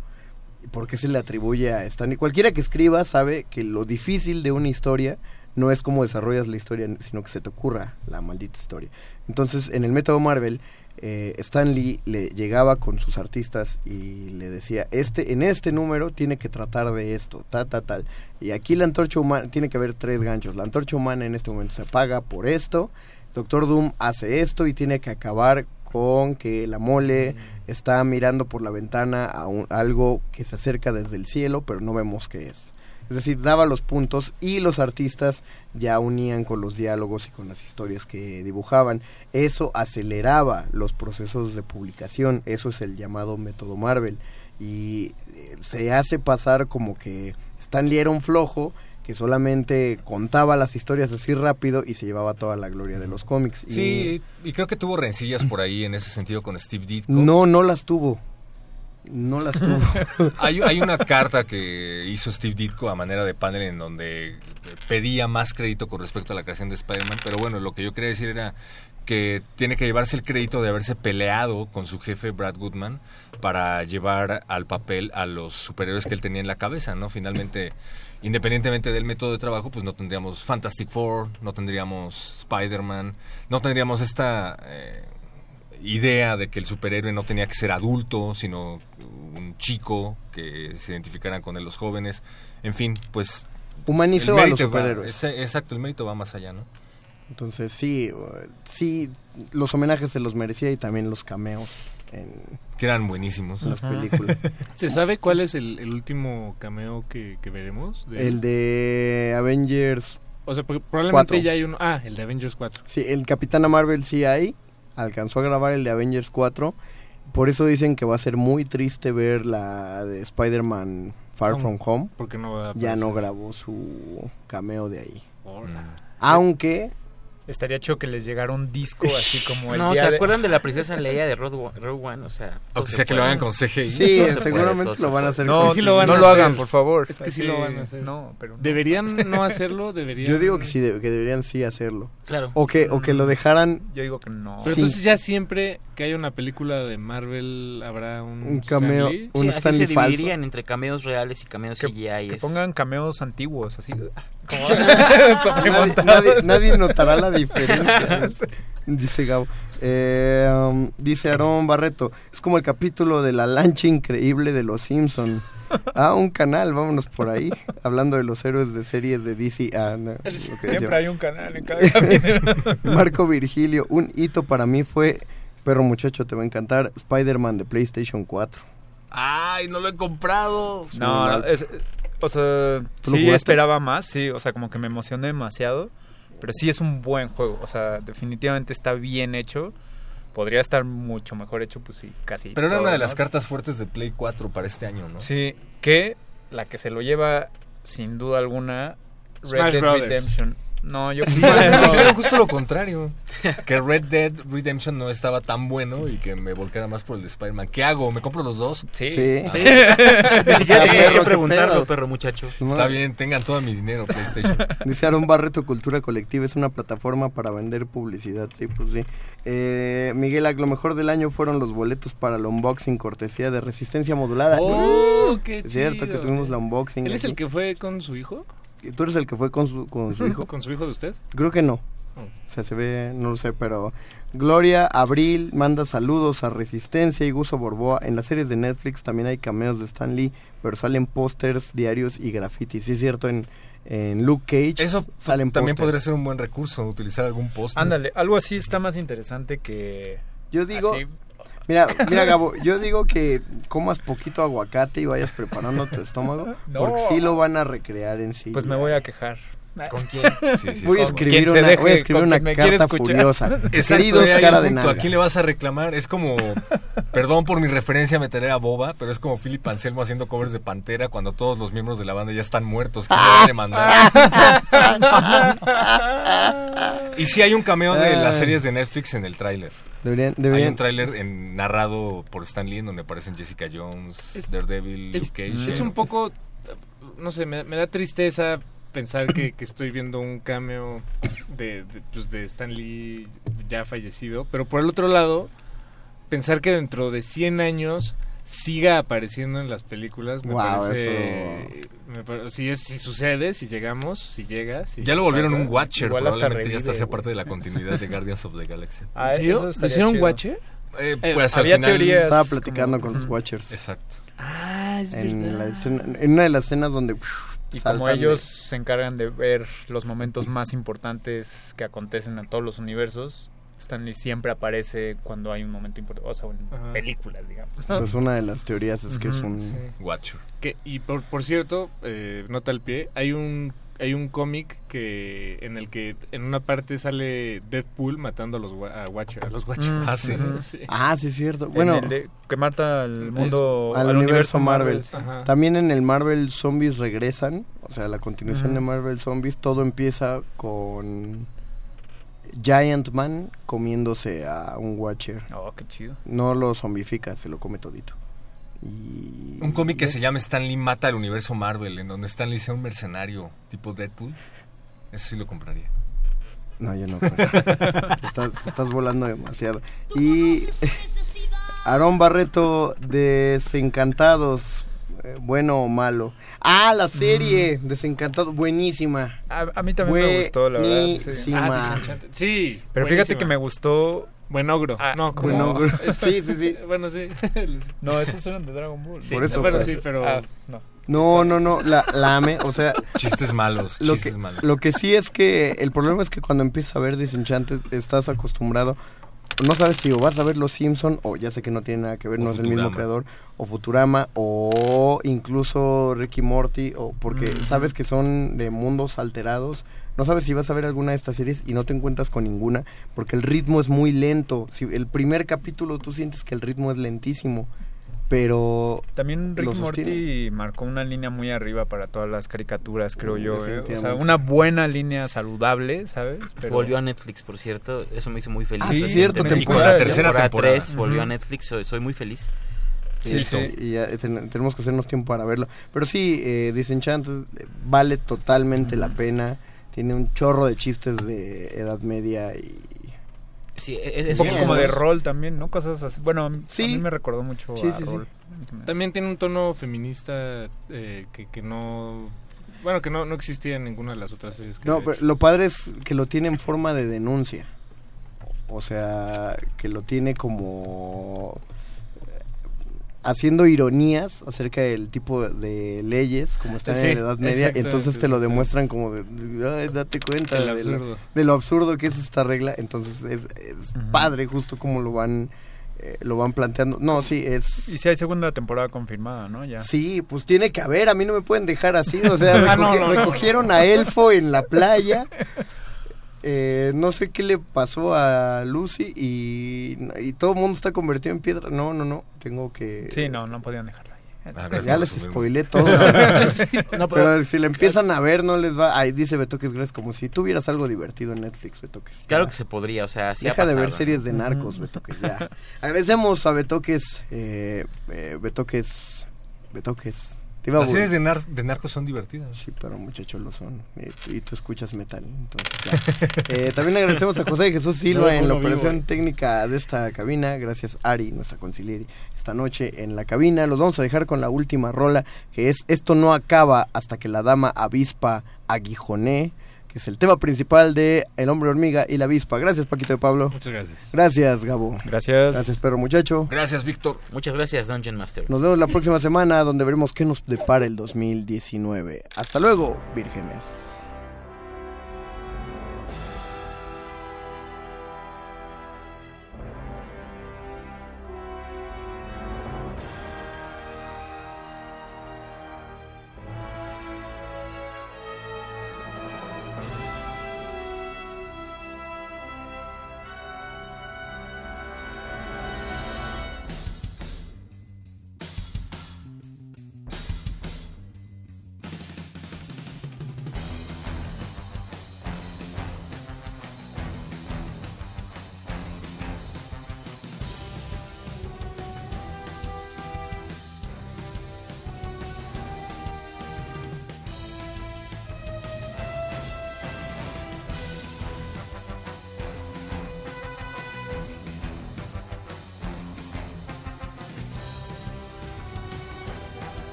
¿Por qué se le atribuye a Stan Lee? Cualquiera que escriba sabe que lo difícil de una historia no es como desarrollas la historia, sino que se te ocurra la maldita historia. Entonces, en el método Marvel, eh, Stan Lee le llegaba con sus artistas y le decía, este, en este número tiene que tratar de esto, ta, ta, tal. Y aquí la antorcha humana, tiene que haber tres ganchos. La antorcha humana en este momento se apaga por esto. Doctor Doom hace esto y tiene que acabar con que la mole está mirando por la ventana a un- algo que se acerca desde el cielo, pero no vemos qué es. Es decir, daba los puntos y los artistas ya unían con los diálogos y con las historias que dibujaban. Eso aceleraba los procesos de publicación. Eso es el llamado método Marvel. Y eh, se hace pasar como que Stan Lee era un flojo que solamente contaba las historias así rápido y se llevaba toda la gloria de los cómics. Y Sí, y creo que tuvo rencillas por ahí en ese sentido con Steve Ditko. No, no las tuvo. No las tuvo. Hay, hay una carta que hizo Steve Ditko a manera de panel en donde pedía más crédito con respecto a la creación de Spider-Man, pero bueno, lo que yo quería decir era que tiene que llevarse el crédito de haberse peleado con su jefe Brad Goodman para llevar al papel a los superhéroes que él tenía en la cabeza, ¿no? Finalmente, independientemente del método de trabajo, pues no tendríamos Fantastic Four, no tendríamos Spider-Man, no tendríamos esta eh, idea de que el superhéroe no tenía que ser adulto, sino un chico, que se identificaran con él los jóvenes. En fin, pues... Humanizó a los va- superhéroes. exacto, el mérito va más allá, ¿no? Entonces sí, sí, los homenajes se los merecía y también los cameos en Que eran buenísimos. las películas. ¿Se sabe cuál es el, el último cameo que, que veremos? de- El de Avengers. O sea, porque probablemente 4. ya hay uno. Ah, el de Avengers 4. Sí, el Capitana Marvel sí hay. Alcanzó a grabar el de Avengers 4. Por eso dicen que va a ser muy triste ver la de Spider-Man Far From Home. porque no va a ya no grabó su cameo de ahí. Hola. Aunque Estaría chido que les llegara un disco así como el No, día ¿se de- acuerdan de la princesa Leia de Rogue One? O sea, Aunque se sea que lo hagan con CGI. Sí, se seguramente se lo van a hacer No, sí lo van no a lo hacer. hagan, por favor. Es que sí lo van a hacer. No, pero no. ¿Deberían no hacerlo? ¿Deberían... yo digo que sí, de- que deberían sí hacerlo. Claro. O que, o que lo dejaran Yo digo que no. Pero Sí. entonces ya siempre que haya una película de Marvel habrá un, Un cameo, un Sí, así Stan se Lee falso. dividirían entre cameos reales y cameos que, CGI. que pongan cameos antiguos, así. Como nadie, sobremontados. nadie- nadie notará la diferencia. Dice Gabo. Eh, um, dice Aarón Barreto. Es como el capítulo de la lancha increíble de los Simpson. Ah, un canal, vámonos por ahí. Hablando de los héroes de series de DC. Ah, no, Siempre hay un canal en cada capítulo. Marco Virgilio. Un hito para mí fue, perro muchacho, te va a encantar, Spider-Man de PlayStation 4. ¡Ay, no lo he comprado! No, no, es- o sea, ¿Tú lo sí jugaste? esperaba más, sí, o sea, como que me emocioné demasiado, pero sí es un buen juego, o sea, definitivamente está bien hecho. Podría estar mucho mejor hecho, pues sí, casi. Pero era todo, una de ¿no? las cartas fuertes de Play 4 para este año, ¿no? Sí, que la que se lo lleva sin duda alguna Red Smash Dead Brothers. Redemption. No, yo Sí, dijeron justo lo contrario. Que Red Dead Redemption no estaba tan bueno y que me volcara más por el de Spider-Man. ¿Qué hago? ¿Me compro los dos? Sí. Sí. Sí. Ni siquiera tenías que preguntarlo, pedo. perro muchacho. Está bien, tengan todo mi dinero, PlayStation. Dice Aaron Barreto, Cultura Colectiva es una plataforma para vender publicidad. Sí, pues sí. Eh, Miguel, lo mejor del año fueron los boletos para el unboxing cortesía de Resistencia Modulada. ¡Oh, qué es cierto que chido! tuvimos la unboxing. ¿Él es aquí. el que fue con su hijo? ¿Tú eres el que fue con su, con su hijo? ¿Con su hijo de usted? Creo que no. Oh. O sea, se ve, no lo sé, pero... Gloria Abril manda saludos a Resistencia y Guso Borboa. En las series de Netflix también hay cameos de Stan Lee, pero salen pósters, diarios y grafitis. Sí es cierto, en, en Luke Cage Eso salen también podría ser un buen recurso, utilizar algún post. Ándale, algo así está más interesante que... Yo digo, así. Mira, mira Gabo, yo digo que comas poquito aguacate y vayas preparando tu estómago, No. porque sí lo van a recrear en sí. Pues me voy a quejar. ¿Con quién? Sí, sí, Voy a escribir una, deje, voy a escribir una carta furiosa. Exacto, Queridos cara de. ¿A quién le vas a reclamar? Es como, perdón por mi referencia, meteré a boba, pero es como Philip Anselmo haciendo covers de Pantera cuando todos los miembros de la banda ya están muertos. ¿Quién le va a demandar? y sí hay un cameo de las series de Netflix en el tráiler. Deberían, Hay un tráiler en- narrado por Stan Lee en donde aparecen Jessica Jones, Es- Daredevil, Es, Luke Cage. es un poco, no sé, me, me da tristeza pensar que, que estoy viendo un cameo de, de, pues, de Stan Lee ya fallecido, pero por el otro lado, pensar que dentro de 100 años siga apareciendo en las películas me Guau, parece me pare- Si, es, si sucede, si llegamos, si llega. Si Ya lo volvieron pasa. un Watcher, probablemente ya hasta sea parte de la continuidad de Guardians of the Galaxy. Ah, ¿Le hicieron chido. Watcher? Eh, Eh, pues al había final teorías Estaba platicando con los Watchers. Exacto. Ah, es en, la escena- en una de las escenas donde uf, Y como de- ellos se encargan de ver los momentos más importantes que acontecen en todos los universos, Stanley siempre aparece cuando hay un momento importante, o sea, en Ajá. películas, digamos. Pues una de las teorías es que es Ujú, un... sí. Watcher. Que, y por, por cierto, eh, nota al pie, hay un hay un cómic que en el que en una parte sale Deadpool matando a los a Watcher, a los Watchers. Mm, Ah, sí. ujú. Ah, sí es cierto. En Bueno, el de- que mata al mundo, al, universo Marvel. sí. También en el Marvel Zombies regresan, o sea, la continuación de Marvel Zombies, todo empieza con Giant Man comiéndose a un Watcher. Oh, qué chido. No lo zombifica, se lo come todito. Y Un cómic que se llama Stan Lee mata al universo Marvel, en donde Stan Lee sea un mercenario tipo Deadpool. Ese sí lo compraría. No, yo no. pues. te, estás, te estás volando demasiado. Y Aarón Barreto, Desencantados, eh, bueno o malo. Ah, la serie, Desencantados, buenísima. A, a mí también me gustó, la verdad. sí. Ah. Sí. Pero fíjate que me gustó. Buen ogro. Ah, no, como... Buen ogro. Esto- Sí, sí, sí. bueno, sí. No, esos eran de Dragon Ball. Sí, Por eso, bueno, pues. sí, pero... Ah, no. No, no, no, la, la amé, o sea... Chistes malos, lo chistes que, malos. Lo que sí es que el problema es que cuando empiezas a ver Disenchanted estás acostumbrado, no sabes si o vas a ver Los Simpson o ya sé que no tiene nada que ver, O no es el mismo creador, o Futurama, o incluso Ricky Morty, o porque Ujú. sabes que son de mundos alterados. No sabes si vas a ver alguna de estas series y no te encuentras con ninguna, porque el ritmo es muy lento. Si el primer capítulo tú sientes que el ritmo es lentísimo, pero También Rick. Morty marcó una línea muy arriba para todas las caricaturas, creo yo. ¿eh? O sea, una buena línea saludable, ¿sabes? Pero- Volvió a Netflix, por cierto. Eso me hizo muy feliz. Ah, sí, cierto, Y con temporada- la tercera temporada temporada. 3 volvió a. Netflix. Soy, soy muy feliz. Sí, sí, y ya ten- tenemos que hacernos tiempo para verlo. Pero sí, eh, Disenchanted eh, vale totalmente la pena. Tiene un chorro de chistes de edad media y... Sí, un poco como de rol también, ¿no? Cosas así. Bueno, Sí. a mí me recordó mucho Sí, a sí, sí. rol. También tiene un tono feminista eh, que, que no... Bueno, que no, no existía en ninguna de las otras series que No, pero lo padre es que lo tiene en forma de denuncia. O sea, que lo tiene como haciendo ironías acerca del tipo de leyes como están Sí, en la Edad Media, entonces te lo demuestran como de, de, "Ay, date cuenta de, absurdo. Lo, de lo absurdo que es esta regla, entonces es, es padre justo como lo van eh, lo van planteando. No, sí, es Y si hay segunda temporada confirmada, ¿no? Ya. Sí, pues tiene que haber, a mí no me pueden dejar así, o sea, Ah, no, no. recogieron a Elfo en la playa, eh, no sé qué le pasó a Lucy y, y todo el mundo está convertido en piedra, no, no, no, tengo que... Sí, no, no podían dejarla ahí. Ya les spoilé todo. Sí. No, pero, si la empiezan a ver, no les va. Ahí dice Betoques Gracias, como si tuvieras algo divertido en Netflix, Betoques. Claro Ya. que se podría, o sea, sí ha Deja de ver series de narcos, Betoques, ya. Agradecemos a Betoques, eh, eh, Betoques, Betoques. Te iba Las series de, nar- de narcos son divertidas. Sí, pero muchachos lo son. eh, y tú escuchas metal. Entonces. Eh, también agradecemos a José de Jesús Silva No, en la vivo, operación técnica de esta cabina. Gracias, Ari, nuestra conciliere, esta noche en la cabina. Los vamos a dejar con la última rola, que es Esto no acaba hasta que la dama avispa aguijoné, que es el tema principal de El hombre hormiga y la avispa. Gracias, Paquito de Pablo. Muchas gracias. Gracias, Gabo. Gracias. Gracias, perro muchacho. Gracias, Víctor. Muchas gracias, Dungeon Master. Nos vemos la próxima semana donde veremos qué nos depara el 2019. Hasta luego, vírgenes.